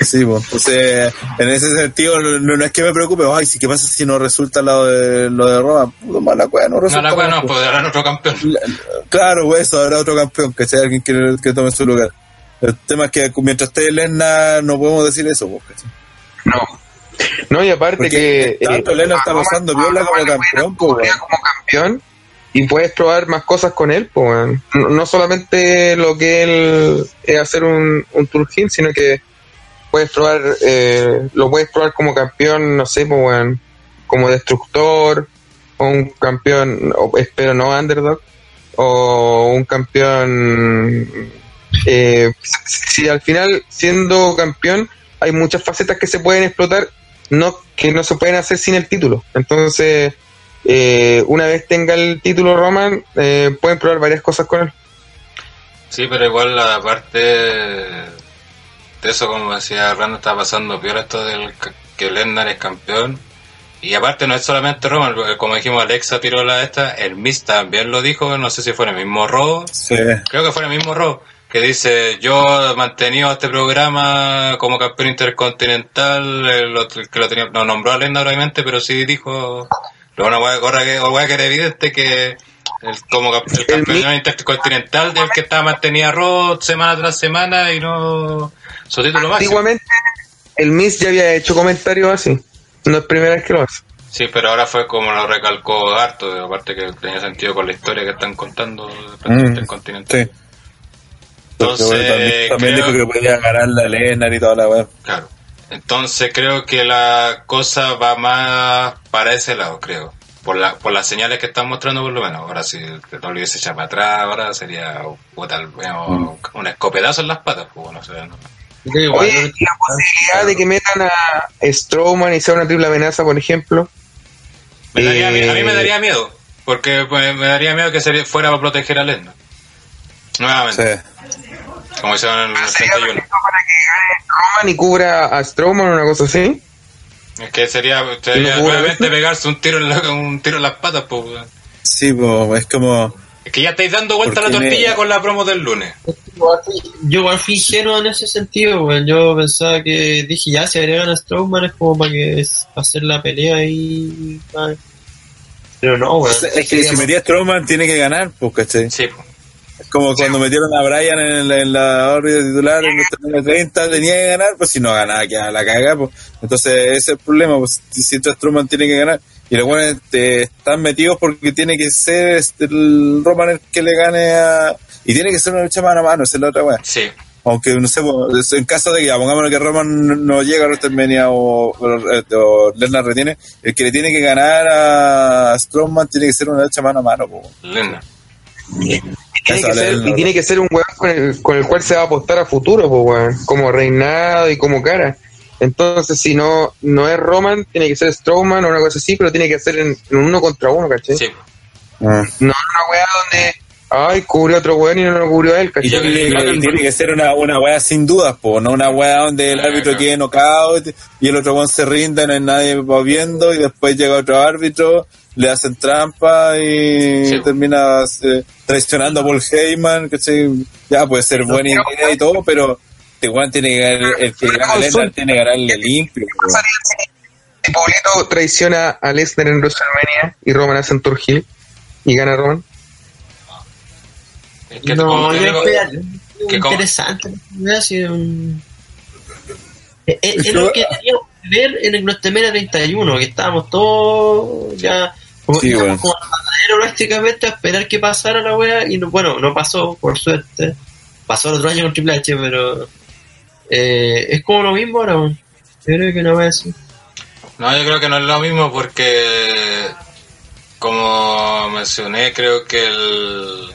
Sí, pues, entonces, en ese sentido, no, no es que me preocupe, ay, sí, ¿qué pasa si no resulta lo de, lo de Roman? Puta, mala hueá, no
No,
resulta.
la cual no,
pues.
pues harán otro campeón.
Claro, pues eso, habrá otro campeón, que sea alguien que, que tome su lugar. El tema es que mientras esté Lesnar no podemos decir eso, pues, ¿cachai?
No. No, y aparte
Porque
que.
tanto
eh,
Lesnar está pasando viola como
Roman le
campeón, pues,
como campeón y puedes probar más cosas con él, pues, no, solamente lo que él es hacer un, un tour sino que puedes probar, eh, lo puedes probar como campeón, no sé, pues, como destructor, o un campeón, espero no underdog, o un campeón, eh, si al final siendo campeón hay muchas facetas que se pueden explotar, no que no se pueden hacer sin el título. Entonces, eh, una vez tenga el título Roman, eh, pueden probar varias cosas con él.
Sí, pero igual la parte de eso, como decía Rando, está pasando peor esto del que Lesnar es campeón. Y aparte no es solamente Roman, porque como dijimos, Alexa tiró la esta, el Miz también lo dijo, no sé si fue en el mismo Raw,
Sí.
creo que fue en el mismo Raw, que dice, yo he mantenido este programa como campeón intercontinental, eh, lo- que lo tenía, no nombró a Lesnar obviamente, pero sí dijo, lo una hueá que, hueá que era evidente que el, como el campeón intercontinental del que estaba mantenida Raw semana tras semana y no su título máximo.
Antiguamente, el Miz ya había hecho comentarios así. No es primera vez que lo hace.
Sí, pero ahora fue como lo recalcó harto, aparte que tenía sentido con la historia que están contando del
Mm,
intercontinental.
Sí.
Entonces,
bueno, también, también
creo-
dijo que podía ganar la Lesnar y toda la weá.
Claro. Entonces creo que la cosa va más para ese lado, creo. Por, la, por las señales que están mostrando por lo menos. Ahora si el WWE se echa para atrás, ahora sería puta, bueno, un escopetazo en las patas. Pues, bueno, o sea, no.
Oye, ¿y la posibilidad de que metan a Strowman y sea una triple amenaza, por ejemplo.
Me daría- a, mí, a mí me
Eh,
daría miedo. Porque pues, me daría miedo que sería, fuera para proteger a Lesnar. Nuevamente. Como hicieron en el 81.
Roman y cubra a Strowman, una cosa así.
Es que sería, sería
¿Y no hubo
nuevamente pegarse un tiro en, la- un tiro en las patas. Pues.
Sí, pues, es como.
es que ya estáis dando vuelta a la
me-
tortilla con la promo del lunes.
Yo igual fui ingenuo en ese sentido, weón. Yo pensaba que dije, ya, si agregan a Strowman es como para que es, para hacer la pelea ay. Pero no, weón.
Es que si metía Strowman tiene que ganar, pues, ¿cachai?
Sí,
Es como cuando metieron a Bryan en la, en la órbita titular en el 30, tenía que ganar, pues si no ganaba, quedaba la caga, pues. Entonces, ese es el problema, pues si Strowman tiene que ganar. Y los buenos este, están metidos porque tiene que ser este, el Roman el que le gane a. Y tiene que ser una lucha mano a mano, esa es la otra weá.
Sí.
Aunque no sé, pues, en caso de que pongámonos que Roman no llega a WrestleMania o, o, o Lesnar retiene, el que le tiene que ganar a Strowman tiene que ser una lucha mano a mano, pues.
Lesnar.
Tiene que ser, y tiene que ser un weón con el, con el cual se va a apostar a futuro, pues, weón. Como reinado y como cara. Entonces, si no no es Roman, tiene que ser Strowman o una cosa así, pero tiene que ser en, en uno contra uno, ¿cachai?
Sí.
Ah.
No en una weá donde ay, cubrió a otro weón y no lo cubrió a él,
Y tiene, tiene que ser una, una weá sin dudas, po, no una weá donde el árbitro
claro.
quede knockout y el otro weón se rinde, no hay nadie va viendo y después llega otro árbitro, le hacen trampa y
Sí.
termina eh, traicionando a Paul Heyman, ¿cachai? Ya puede ser buena idea y todo, pero este weón tiene que ganar, el que gana a Lesnar tiene que ganarle limpio.
Si Paulito traiciona a Lesnar en WrestleMania y Roman hace un tour heel y gana Roman.
Es que
no, yo
digo, que como-
interesante. un- Es, es- es lo que teníamos que ver en el WrestleMania 31, que estábamos todos ya como,
Sí, bueno.
como al matadero prácticamente a esperar que pasara la wea y no, bueno, no pasó, por suerte. Pasó el otro año con Triple H, pero eh, es como lo mismo ahora. Yo creo que no va a ser.
No, yo creo que no es lo mismo porque, como mencioné, creo que el,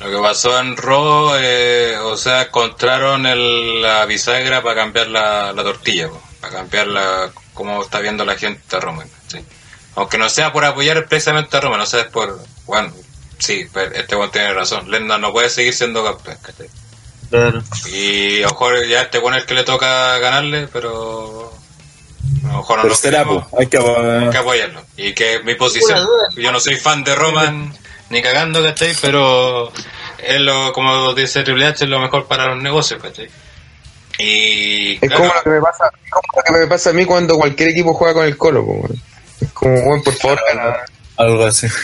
lo que pasó en Raw, eh, o sea, encontraron el, la bisagra para cambiar la, la tortilla, po, para cambiar la, cómo está viendo la gente a Roman. ¿sí? Aunque no sea por apoyar precisamente a Roman, no sea es por, bueno, sí, pero este one tiene razón, Lesnar no puede seguir siendo campeón. ¿cachai?
Claro.
Y a lo mejor ya este bueno es el que le toca ganarle, pero a lo mejor no
Pero
lo
será, po, hay que
Hay que apoyarlo. Y que mi posición, yo no soy fan de Roman ni cagando, ¿cachai? Pero es lo, como dice Triple H, es lo mejor para los negocios, ¿cachai? Y
Es
claro,
como lo que me pasa, es como lo que me pasa a mí cuando cualquier equipo juega con el Colo. Es como, weón, por favor, gana.
algo así.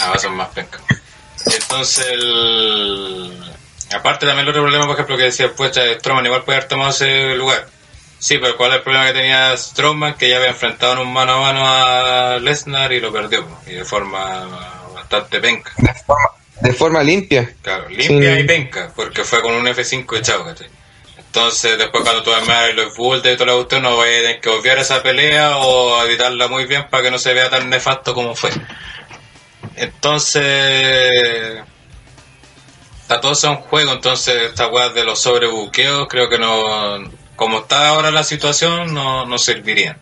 Ah, son más pencas. Entonces, el... aparte también el otro problema, por ejemplo, que decía pues Strowman igual puede haber tomado ese lugar. Sí, pero ¿cuál es el problema que tenía Strowman? Que ya había enfrentado en un mano a mano a Lesnar y lo perdió, y de forma bastante penca.
De forma, de forma limpia.
Claro, limpia
Sí.
y penca, porque fue con un F5 echado, ¿cachai? Entonces, después cuando tú armas los bulls y toda la cuestión, no vaya a tener que obviar esa pelea o editarla muy bien para que no se vea tan nefasto como fue. Entonces, está todo eso en juego, entonces esta weá de los sobrebuqueos creo que no, como está ahora la situación, no, no servirían.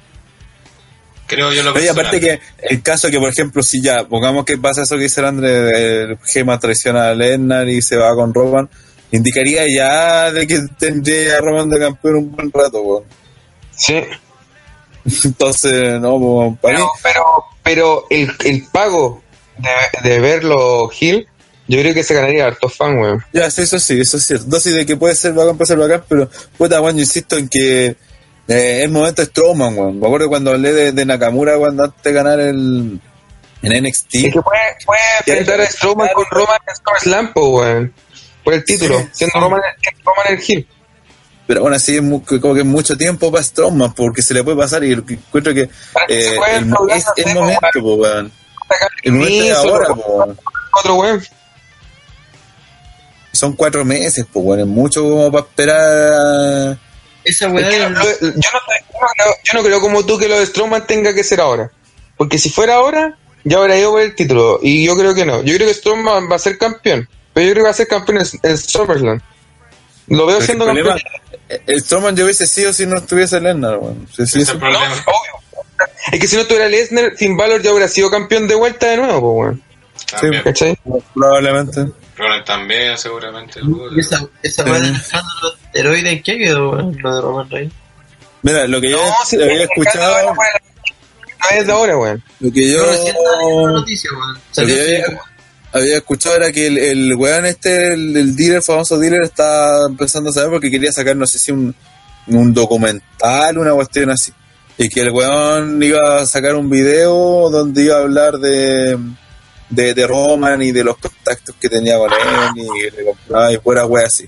Creo yo lo
Pero y aparte que el caso que, por ejemplo, si ya, pongamos que pasa eso que dice el André, el Gema traiciona a Lennar y se va con Roman, indicaría ya de que tendría a Roman de campeón un buen rato, weón.
Sí.
Entonces, no, pues, para mí,
Pero, pero, pero el, el pago de, de verlo Hill, yo creo que se ganaría harto fan, weón.
ya, sí, eso sí, eso es cierto. Dosis de que puede ser bacán, puede ser bacán, pero, puta, weón, yo insisto en que eh, el momento de Strowman, weón. Me acuerdo cuando hablé de, de Nakamura cuando antes de ganar el en NXT.
Es que puede, puede enfrentar a Strowman con Roman en SummerSlam, weón. Por el título,
Sí,
siendo
sí.
Roman, el Hill.
pero aún así es como que mucho tiempo para Strowman porque se le puede pasar y encuentro que
se
eh, el, es
no
el momento
weón.
el momento es ahora weón.
Otro weón.
Son cuatro meses pues bueno es mucho como para esperar
Esa
Es que no- yo, no, estoy- yo no creo, yo no creo como tú que lo de Strowman tenga que ser ahora. Porque si fuera ahora, ya habría ido por el título. Y yo creo que no. Yo creo que Strowman va a ser campeón. Pero yo creo que va a ser campeón en, en SummerSlam. Lo veo
Pero
siendo
el problema
campeón.
el Strowman yo hubiese sido si no estuviese weón. Sí,
Ese es
que si no tuviera Lesnar, Finn Balor ya hubiera sido campeón de vuelta de nuevo, weón. ¿Cachai?
probablemente
Roland también, seguramente.
Y esa, esa weá del de esteroides, ¿en qué quedó, weón? Lo de Roman Reigns.
mira lo que yo
No,
había escuchado
No es de ahora, weón.
lo que yo
noticia,
lo que había, había escuchado era que el, el weón este el, el dealer el famoso dealer está empezando a saber porque quería sacar no sé si un, un documental una cuestión así y que el weón iba a sacar un video donde iba a hablar de de, de Roman y de los contactos que tenía con él y le compraba y fuera wea así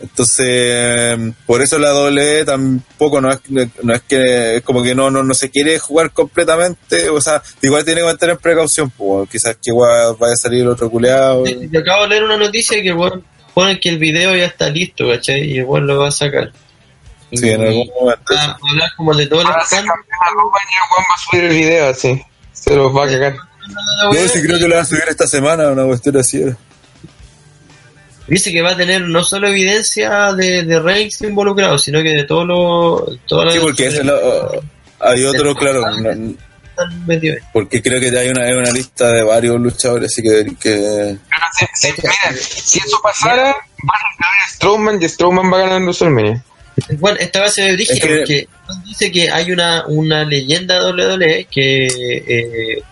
entonces por eso la doble tampoco no es no es que es como que no no no se quiere jugar completamente o sea igual tiene que mantener precaución pues quizás que igual vaya a salir el otro culeado
Sí, Yo acabo de leer una noticia que weón, pone que el video ya está listo, ¿cachai? Y igual lo va a sacar.
sí en algún momento
Va a hablar como de todo el
Van a ser
escándalo.
campeón de Roman y el va a subir el video así. Se los va a cagar.
De la
yo sí creo que lo va a subir esta semana una cuestión así ¿eh?
Dice que va a tener no solo evidencia de, de Reigns involucrado, sino que de todo lo. Todo
sí porque ese es lo- hay otro claro no, Porque creo que hay una, hay una lista de varios luchadores, así que...
si- mira, si eso pasara, van a ganar Strowman y Strowman va a ganar WrestleMania.
Bueno, esta vez se dije
Es que-
porque dice que hay una, una leyenda WWE que eh,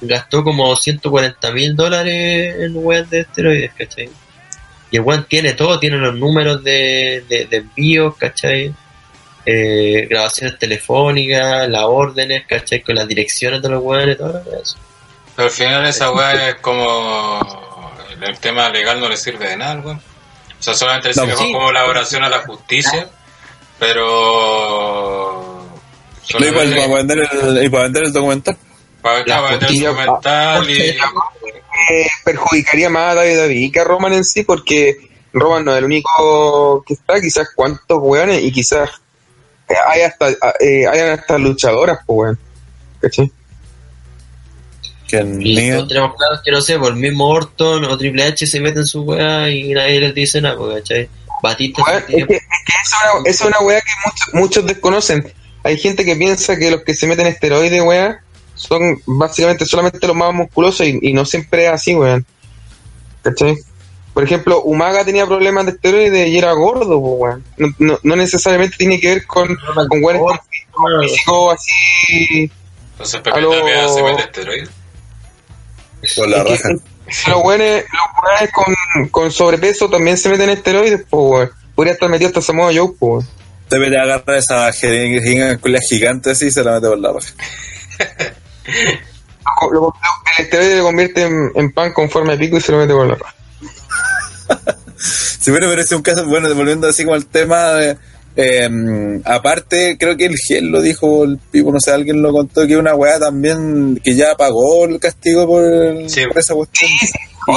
gastó como 140 mil dólares en weas de esteroides, ¿cachai? Y el weón tiene todo, tiene los números de, de, de envíos, ¿cachai? Eh, grabaciones telefónicas, las órdenes, ¿cachai? Con las direcciones de los weones, todo eso.
Pero al final esa weá es como... El tema legal no le sirve de nada, weón. O sea, solamente le
No,
sirve
sí.
como colaboración a la justicia, pero...
No, y para, para vender el, y para vender el documental.
Documental y...
Eh, perjudicaría más a David David que a Roman en sí, porque Roman no es el único que está, quizás cuántos weones, y quizás eh, hay hasta, eh, hayan hasta luchadoras, pues weón. ¿Cachai?
Que
tenemos claro que no sé, por el mismo Orton o Triple H se meten su weá y nadie les dice nada, pues, ¿cachai? Batista
es que, es que eso es una, es una weá que muchos, muchos desconocen. Hay gente que piensa que los que se meten esteroides, weá, son básicamente solamente los más musculosos y, y no siempre es así, weón. ¿Cachai? Por ejemplo, Umaga tenía problemas de esteroides y era gordo, weón. No, no, no necesariamente tiene que ver con, con weones con físico así.
Entonces Pepe
Aló.
Tapia se mete esteroides.
por la raja.
Los weones, los con, con sobrepeso también se meten esteroides, po, weón. Podría estar metido hasta Samoa Joe, po, weón.
Debe de agarrar esa jeringa con la gigante así y se la mete por la raja.
Lo- lo- el esteroide lo convierte en, pan con forma de pico y se lo mete por la raja.
Si hubiera parece un caso, bueno, volviendo así como al tema de, eh, aparte, creo que el Gel lo dijo, el Pipo, no sé, alguien lo contó, que una weá también, que ya pagó el castigo por, el-
Sí.
por esa cuestión.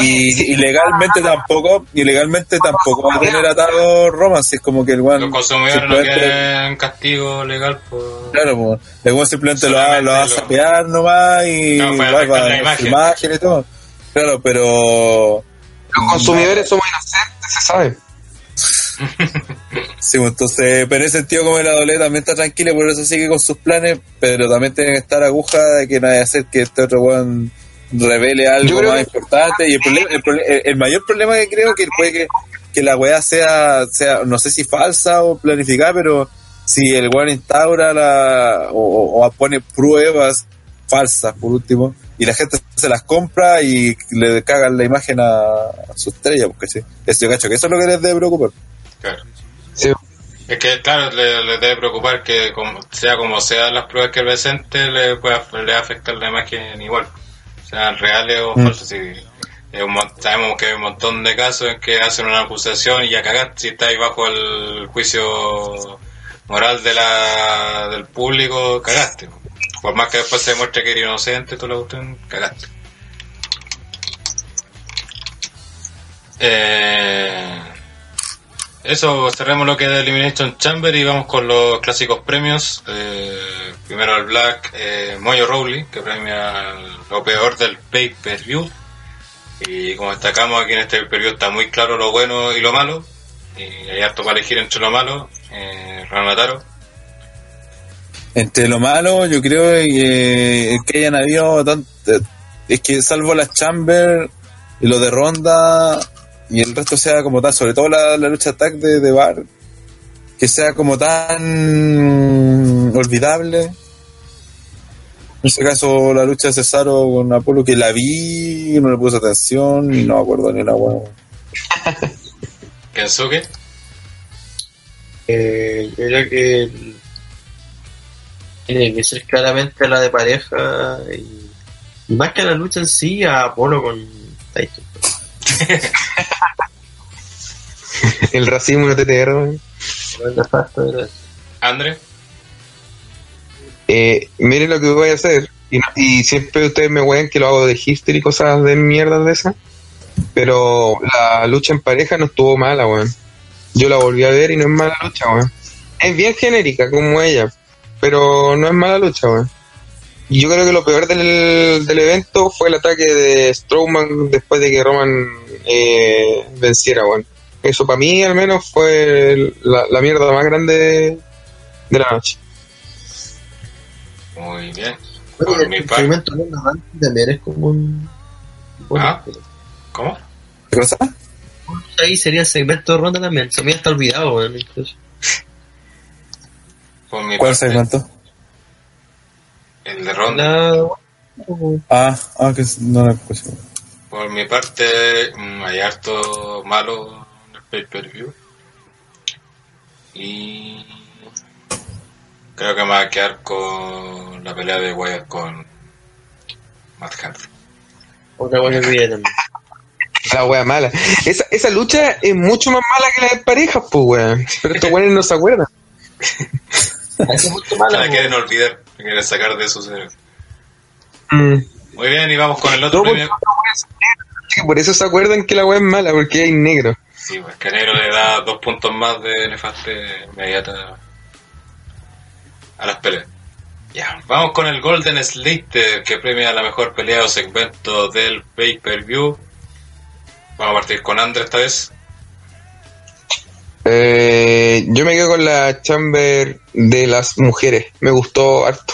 Y, legalmente tampoco, y legalmente tampoco va a tener atado Roman, si es como que el weón
Los consumidores no quieren castigo legal por...
Claro, pues, el weón simplemente lo va, lo va a
lo-
sapear nomás y
No,
va- va-
la imagen.
imagen y todo. Claro, pero
Los consumidores somos inocentes, se sabe.
Sí, pues, entonces, pero en ese sentido, como la doble también está tranquila, por eso sigue con sus planes, pero también tiene que estar aguja de que a hacer que este otro weón revele algo más
que-
importante. Y el, problema, el, el- mayor problema que creo que puede que, que la weá sea, sea, no sé si falsa o planificada, pero si el weón instaura la, o, o- o pone pruebas falsas, por último, y la gente se las compra y le cagan la imagen a, a su estrella, porque sí, eso yo cacho que eso es lo que les debe preocupar.
Claro.
Sí.
Es que, claro, le, le debe preocupar que, como, sea como sean las pruebas que presente, le pueda le afectar la imagen igual. Sean reales o
Mm.
falsas. sí. Sabemos que hay un montón de casos en que hacen una acusación y ya cagaste. Si estáis bajo el juicio moral de la, del público, cagaste. Por más que después se demuestre que eres inocente, tú la cuestión, cagaste. Eh, eso, cerremos lo que es Elimination Chamber y vamos con los clásicos premios. Eh, primero el Black eh, Moyo Rowley, que premia lo peor del pay-per-view. Y como destacamos aquí en este pay-per-view está muy claro lo bueno y lo malo. Y hay harto para elegir entre lo malo. Eh, Ranataro.
Entre lo malo, yo creo que, que hayan habido tant- es que salvo las Chamber y lo de Ronda y el resto sea como tal, sobre todo la, la lucha tag de, de Bar, que sea como tan olvidable. En ese caso, la lucha de Cesaro con Apolo, que la vi, no le puse atención y no me acuerdo ni una hueá.
Kensuke.
Eh, yo creo que el- tiene que ser claramente la de pareja y, más que la lucha en sí, a Apolo con Tyson.
El racismo no te te
Andre.
Eh, miren lo que voy a hacer. Y siempre ustedes me hueven que lo hago de hipster y cosas de mierda de esas. Pero la lucha en pareja no estuvo mala, weón. Yo la volví a ver y no es mala lucha, weón. Es bien genérica como ella, pero no es mala lucha, weón. Y yo creo que lo peor del, del evento fue el ataque de Strowman después de que Roman eh, venciera, weón. Eso para mí al menos fue la, la mierda más grande de la noche.
Muy bien. Por mi
el segmento de también es como un.
Ah. ¿Cómo?
¿Qué cosa?
Ahí sería el segmento de ronda también. Se me había hasta olvidado, weón. incluso.
¿Cuál
parte,
segmento?
El de ronda.
La-
Ah, ah, que no lo escuché.
Por mi parte, mm, hay harto malo en el pay-per-view. Y creo que me va a quedar con la pelea de Wyatt con Matt Hardy.
Otra buena que también.
La wea mala. Esa, esa lucha es mucho más mala que la de parejas, pues weón. Pero estos weones no se acuerdan.
Es mucho
Se
mala,
la quieren olvidar, la quieren sacar de su cerebro.
Mm.
Muy bien, y vamos con el otro premio.
Sí, por eso se acuerdan que la wea es mala, porque hay negro.
Sí, pues que Negro le da dos puntos más de nefaste inmediata a las peleas. Ya, vamos con el Golden Slater que premia la mejor pelea o segmento del pay-per-view. Vamos a partir con Andre esta vez.
Eh, yo me quedo con la chamber de las mujeres. Me gustó harto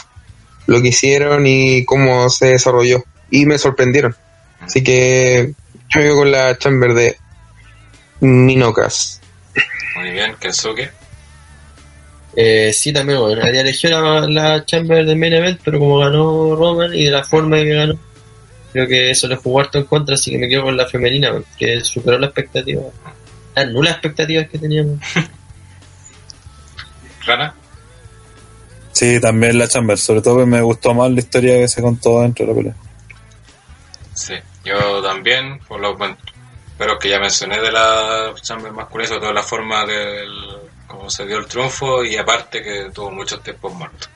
lo que hicieron y cómo se desarrolló. Y me sorprendieron. Así que yo me quedo con la chamber de Minocas.
Muy bien, Kensuke.
Eh, sí, también, bueno, había elegido la, la Chamber del Main Event, pero como ganó Roman y de la forma que ganó, creo que eso le jugó harto en contra, así que me quedo con la femenina, que superó la expectativa. Las nulas expectativas que teníamos.
Rana.
Sí, también la Chamber. Sobre todo que me gustó más la historia que se contó dentro de la pelea.
Sí, yo también, por lo pero que ya mencioné de la Chamber masculina, sobre todo la forma del cómo se dio el triunfo y aparte que tuvo muchos tiempos muertos.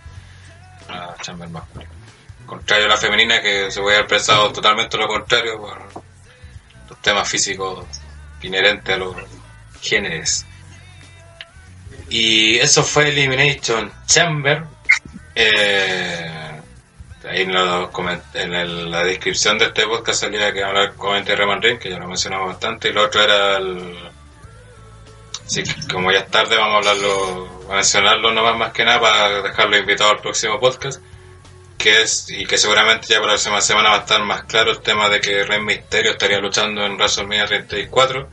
La Chamber masculina. Contrario a la femenina que se voy a haber pensado totalmente lo contrario por los temas físicos inherentes a los géneros. Y eso fue Elimination Chamber. Eh, ahí en, los en la descripción de este podcast salía que hablar con Roman Reigns, que ya lo mencionamos bastante, y lo otro era el... Sí, como ya es tarde vamos a hablarlo, a mencionarlo nomás más que nada para dejarlo invitado al próximo podcast, que es, y que seguramente ya para la próxima semana va a estar más claro el tema de que Rey Misterio estaría luchando en WrestleMania 34.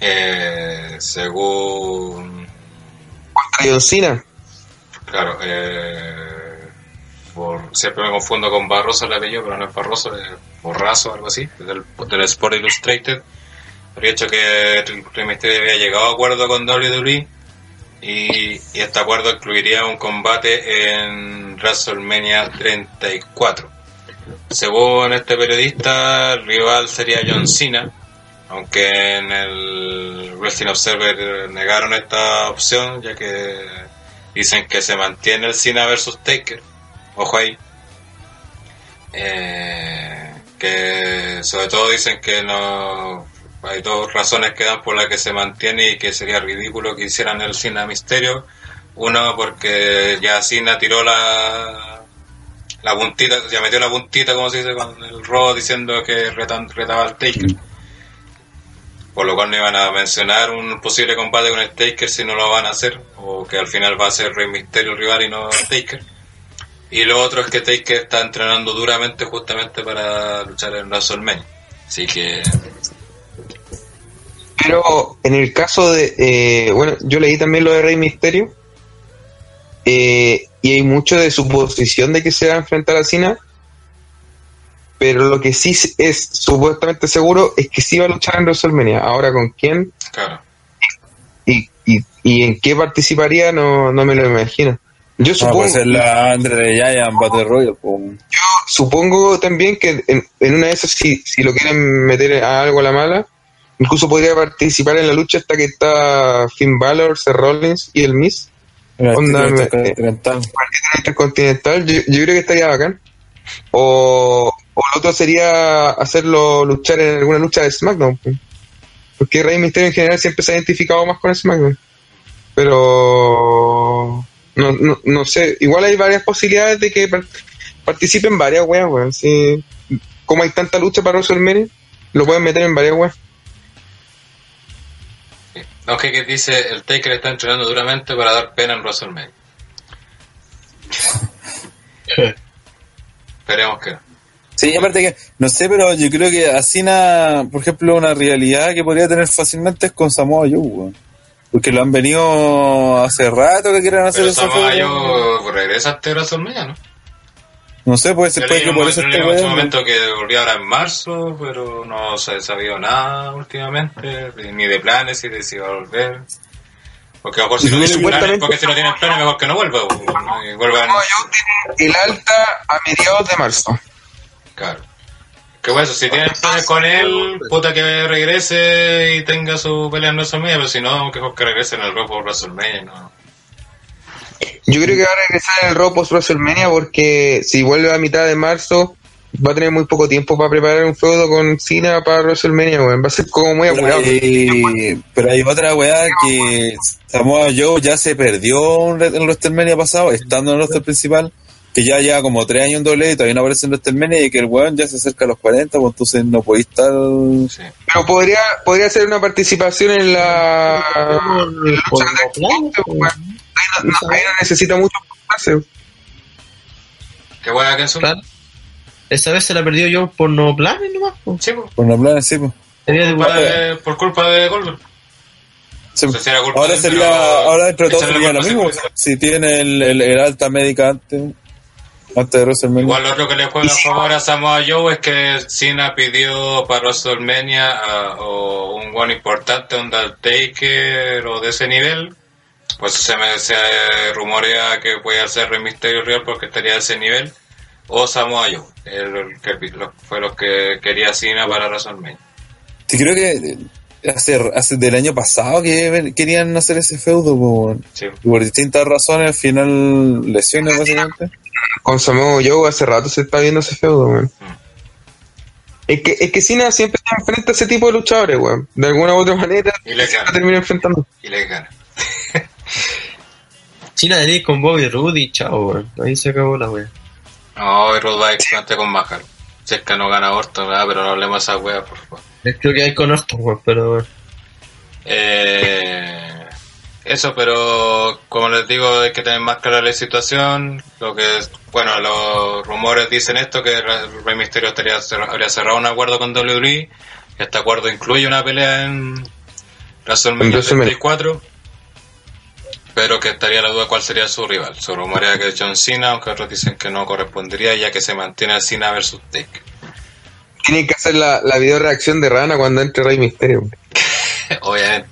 Eh, según
Cena.
Claro, eh, por, siempre me confundo con Barroso el apellido, pero no es Barroso, es Borrazo algo así, del, del Sport Illustrated. Había hecho que Rey Mysterio había llegado a acuerdo con WWE y, este acuerdo incluiría un combate en WrestleMania 34. Según este periodista, el rival sería John Cena, aunque en el Wrestling Observer negaron esta opción, ya que dicen que se mantiene el Cena versus Taker. Ojo ahí. Eh, que sobre todo dicen que no hay dos razones que dan por las que se mantiene y que sería ridículo que hicieran el Cena Misterio. Uno porque ya Cena tiró la la puntita, ya metió la puntita como se dice con el Raw diciendo que retaba al Taker. Por lo cual no iban a mencionar un posible combate con el Taker si no lo van a hacer, o que al final va a ser Rey Mysterio el rival y no Taker. Y lo otro es que Taker está entrenando duramente justamente para luchar en WrestleMania. Así que
Pero en el caso de. eh, bueno, yo leí también lo de Rey Misterio. eh, y hay mucho de su posición de que se va a enfrentar a Cena. Pero lo que sí es supuestamente seguro es que sí va a luchar en WrestleMania. Ahora, ¿con quién?
Claro.
Y, y, y en qué participaría no, no me lo imagino. Yo
No,
supongo,
puede ser la Andre de Giant Battle Royale. pues.
supongo también que en, en una de esas, si, si lo quieren meter a algo a la mala, incluso podría participar en la lucha hasta que está Finn Balor, Seth Rollins y el Miz.
Mira,
Onda,
intercontinental.
Intercontinental, yo, yo creo que estaría bacán. O, o lo otro sería hacerlo luchar en alguna lucha de SmackDown. pues. Porque Rey Mysterio en general siempre se ha identificado más con SmackDown. Pero no, no, no sé, igual hay varias posibilidades de que par- participen varias weas, weón. Como hay tanta lucha para WrestleMania, lo pueden meter en varias weas.
Aunque que dice el Taker está entrenando duramente para dar pena en WrestleMania. Esperemos que no.
Sí, aparte que, no sé, pero yo creo que Asina, por ejemplo, una rivalidad que podría tener fácilmente es con Samoa Joe. Porque lo han venido hace rato que quieren hacer
Pero
eso.
Samoa Joe regresa a este WrestleMania, ¿no?
No sé, puede ser
Yo
puede que por eso
en un
weón.
momento que volvió ahora en marzo, pero no se ha sabido nada últimamente, ni de planes, ni de si va a volver. Porque a lo mejor si no tienen planes,
supuestamente-
porque si no tienen planes, mejor que no vuelva. Y vuelvan,
Samoa Joe tiene el alta a mediados de marzo.
claro. Que bueno, si tienen planes con él, puta que regrese y tenga su pelea en WrestleMania, pero si no, que mejor que regrese en el por WrestleMania, ¿no?
Yo creo que va a regresar en el Raw post WrestleMania porque si vuelve a mitad de marzo va a tener muy poco tiempo para preparar un feudo con Cena para WrestleMania, weón. Va a ser como muy apurado.
pero hay otra weá que Samoa Joe ya se perdió en WrestleMania pasado, estando en el roster principal, que ya lleva como tres años en doble y todavía no aparece en WrestleMania y que el weón ya se acerca a los 40, pues entonces no podéis estar...
Sí.
Pero podría, podría ser una participación en la, lucha de weón. Ahí no, no- ahí no necesita mucho espacio.
Qué buena que
Claro. Esa vez se la perdió yo por no planes nomás. po.
Sí, pues.
Por no hablar, sí, pues.
De-
Culpa de- por culpa de Goldberg.
Sí,
No sé si era culpa
ahora
de
sería, ahora entre todos
échale
sería lo mismo, si tiene el, el, el alta médica antes, antes de WrestleMania.
Igual lo otro que le juega a favor a Samoa Joe es que Cena pidió para WrestleMania ah, o un one importante, un Taker o de ese nivel. Pues se me se rumorea que puede ser Rey Mysterio Real porque estaría de ese nivel. O Samoa Joe, el, el que lo- fue los que quería Cena para WrestleMania.
Sí, creo que hace, hace del año pasado que querían hacer ese feudo por,
Sí.
por distintas razones, al final lesiones básicamente.
Con Samoa Joe hace rato se está viendo ese feudo, weón. Es que, es que Cena siempre se enfrenta a ese tipo de luchadores, weón. De alguna u otra manera,
Y le
Cena
gana.
termina enfrentando.
Y le gana.
China de con Bobby Rudy, chao, weón. Ahí se acabó la wea.
No, y Ruth va excelente con Mahal. Si es que no gana Orton, ¿verdad? pero no hablemos de esa wea, por favor.
Creo que hay con Orton, weón, pero weón.
Eh, eso, pero como les digo, hay que tener más clara la situación. Lo que, es- bueno, los rumores dicen esto: que el Rey Misterio estaría habría cerrado un acuerdo con WWE. Este acuerdo incluye una pelea en WrestleMania
En WrestleMania.
34. Pero que estaría la duda cuál sería su rival. Se rumorea que es John Cena, aunque otros dicen que no correspondería, ya que se mantiene Cena versus Taker.
Tienen que hacer la, la video reacción de Rana cuando entre Rey Misterio.
Obviamente.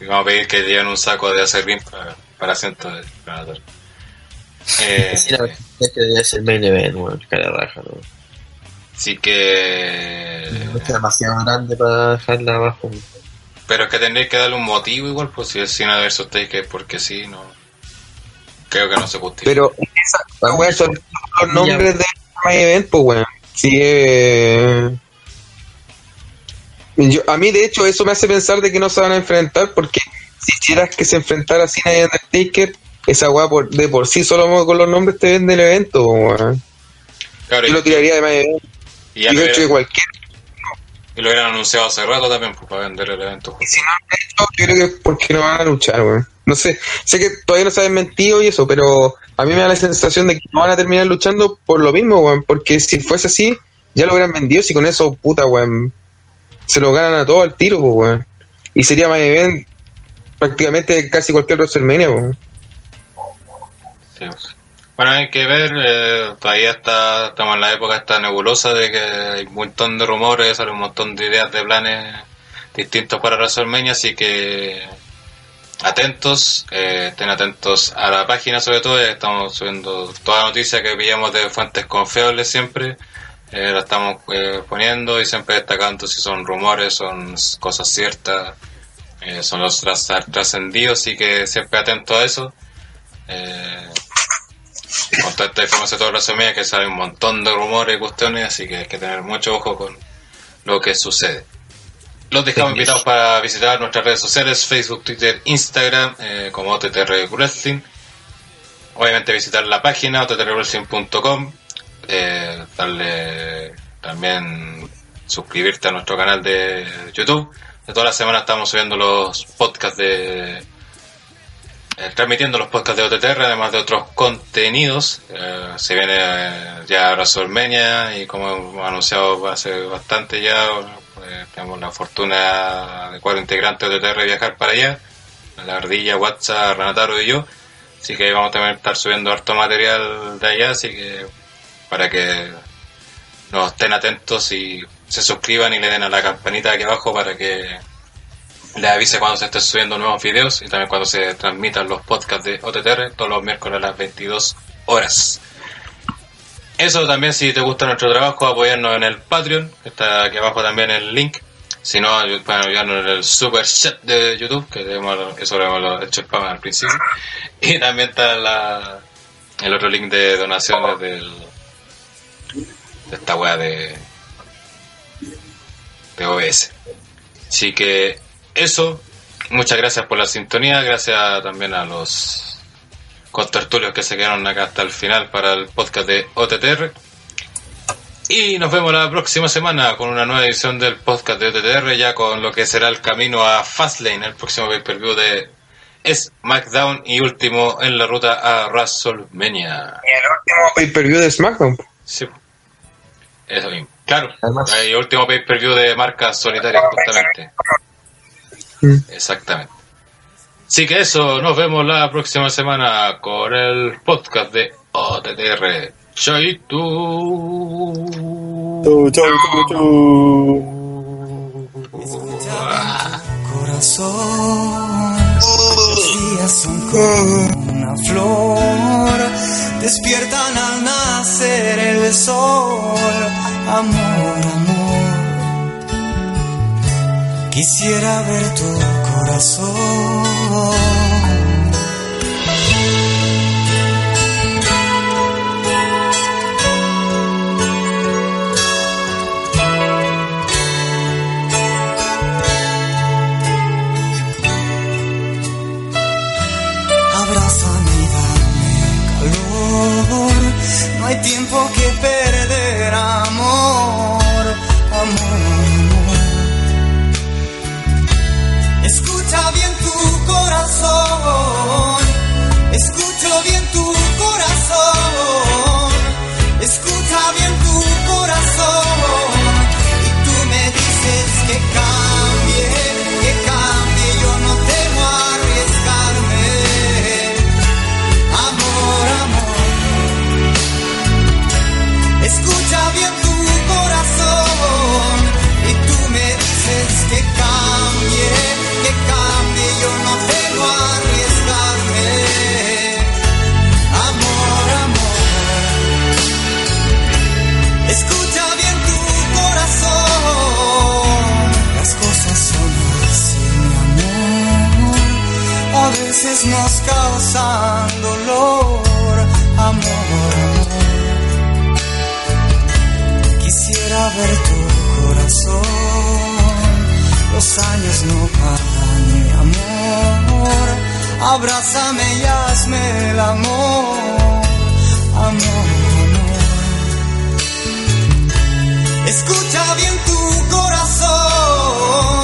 Y vamos a pedir que lleven un saco de acerrín para, para asiento de ganador. Eh,
Cena es que ser main event, weón. Cara raja, ¿no?
así que.
Es demasiado grande para dejarla abajo.
Pero es que tendréis que darle un motivo igual, pues si es Cena versus Taker, porque sí, no. Creo que no se justifica.
Pero esa, wea son los nombres de Main Event, pues weón. Sí, eh... Yo, a mí, de hecho, eso me hace pensar de que no se van a enfrentar, porque si hicieras que se enfrentara Cena y Undertaker, esa weá por, de por sí solo con los nombres te vende el evento.
Claro,
Yo
y,
lo tiraría de Event.
y ya
Y
lo
de hecho,
hubieran,
cualquier.
y lo hubieran anunciado hace rato también, pues para vender el evento.
Y si no lo han hecho, yo creo que es porque no van a luchar, weón. No sé, sé que todavía no se han mentido y eso, pero a mí me da la sensación de que no van a terminar luchando por lo mismo, weón. Porque si fuese así, ya lo hubieran vendido, si con eso, puta, weón, se lo ganan a todo al tiro. Y sería más event prácticamente casi cualquier WrestleMania,
pues. Bueno, hay que ver, eh, todavía está, estamos en la época esta nebulosa de que hay un montón de rumores, sale un montón de ideas de planes distintos para WrestleMania, así que atentos, eh, estén atentos a la página sobre todo, estamos subiendo toda noticia que pillamos de fuentes confiables siempre, eh, la estamos eh, poniendo y siempre destacando si son rumores, son cosas ciertas, eh, son los tras- trascendidos, así que siempre atentos a eso. Eh, con toda esta información toda semana que sale un montón de rumores y cuestiones, así que hay que tener mucho ojo con lo que sucede. Los dejamos invitados para visitar nuestras redes sociales, Facebook, Twitter, Instagram, como OTTR Wrestling. Obviamente visitar la página ottrwrestling.com, eh, darle también suscribirte a nuestro canal de YouTube. De toda la semana estamos subiendo los podcasts de eh, transmitiendo los podcasts de OTTR, además de otros contenidos. Eh, se viene eh, ya WrestleMania y como hemos anunciado hace bastante ya, tenemos la fortuna de cuatro integrantes de OTTR viajar para allá. La Ardilla, WhatsApp, Renataro y yo. Así que vamos también a estar subiendo harto material de allá, así que para que nos estén atentos y se suscriban y le den a la campanita aquí abajo para que les avise cuando se estén subiendo nuevos videos y también cuando se transmitan los podcasts de OTTR todos los miércoles a las 22 horas. Eso también, si te gusta nuestro trabajo, apoyarnos en el Patreon, está aquí abajo también el link. Si no, pueden apoyarnos en el Super Chat de YouTube, que tenemos, eso lo hemos hecho spam al principio. Y también está la, el otro link de donaciones del, de esta wea de, de OBS. Así que eso, muchas gracias por la sintonía, gracias también a los contertulios que se quedaron acá hasta el final para el podcast de OTTR. Y nos vemos la próxima semana con una nueva edición del podcast de OTTR, ya con lo que será el camino a Fastlane, el próximo pay-per-view de SmackDown y último en la ruta a WrestleMania.
Y el último pay-per-view de SmackDown.
Sí. Eso mismo. Claro, el último pay-per-view de marca solitaria, justamente. Exactamente. Así que eso, nos vemos la próxima semana con el podcast de OTTR. Chaito.
Chau, chau, chau, chau.
Corazón, días son como una flor, despiertan al nacer el sol, amor, amor. Quisiera ver tu corazón. Hay tiempo que perder, amor, amor. Escucha bien tu corazón. Nos causan dolor. Amor. Quisiera ver tu corazón. Los años no pasan, mi amor. Abrázame y hazme el. Amor, amor. Escucha bien tu corazón.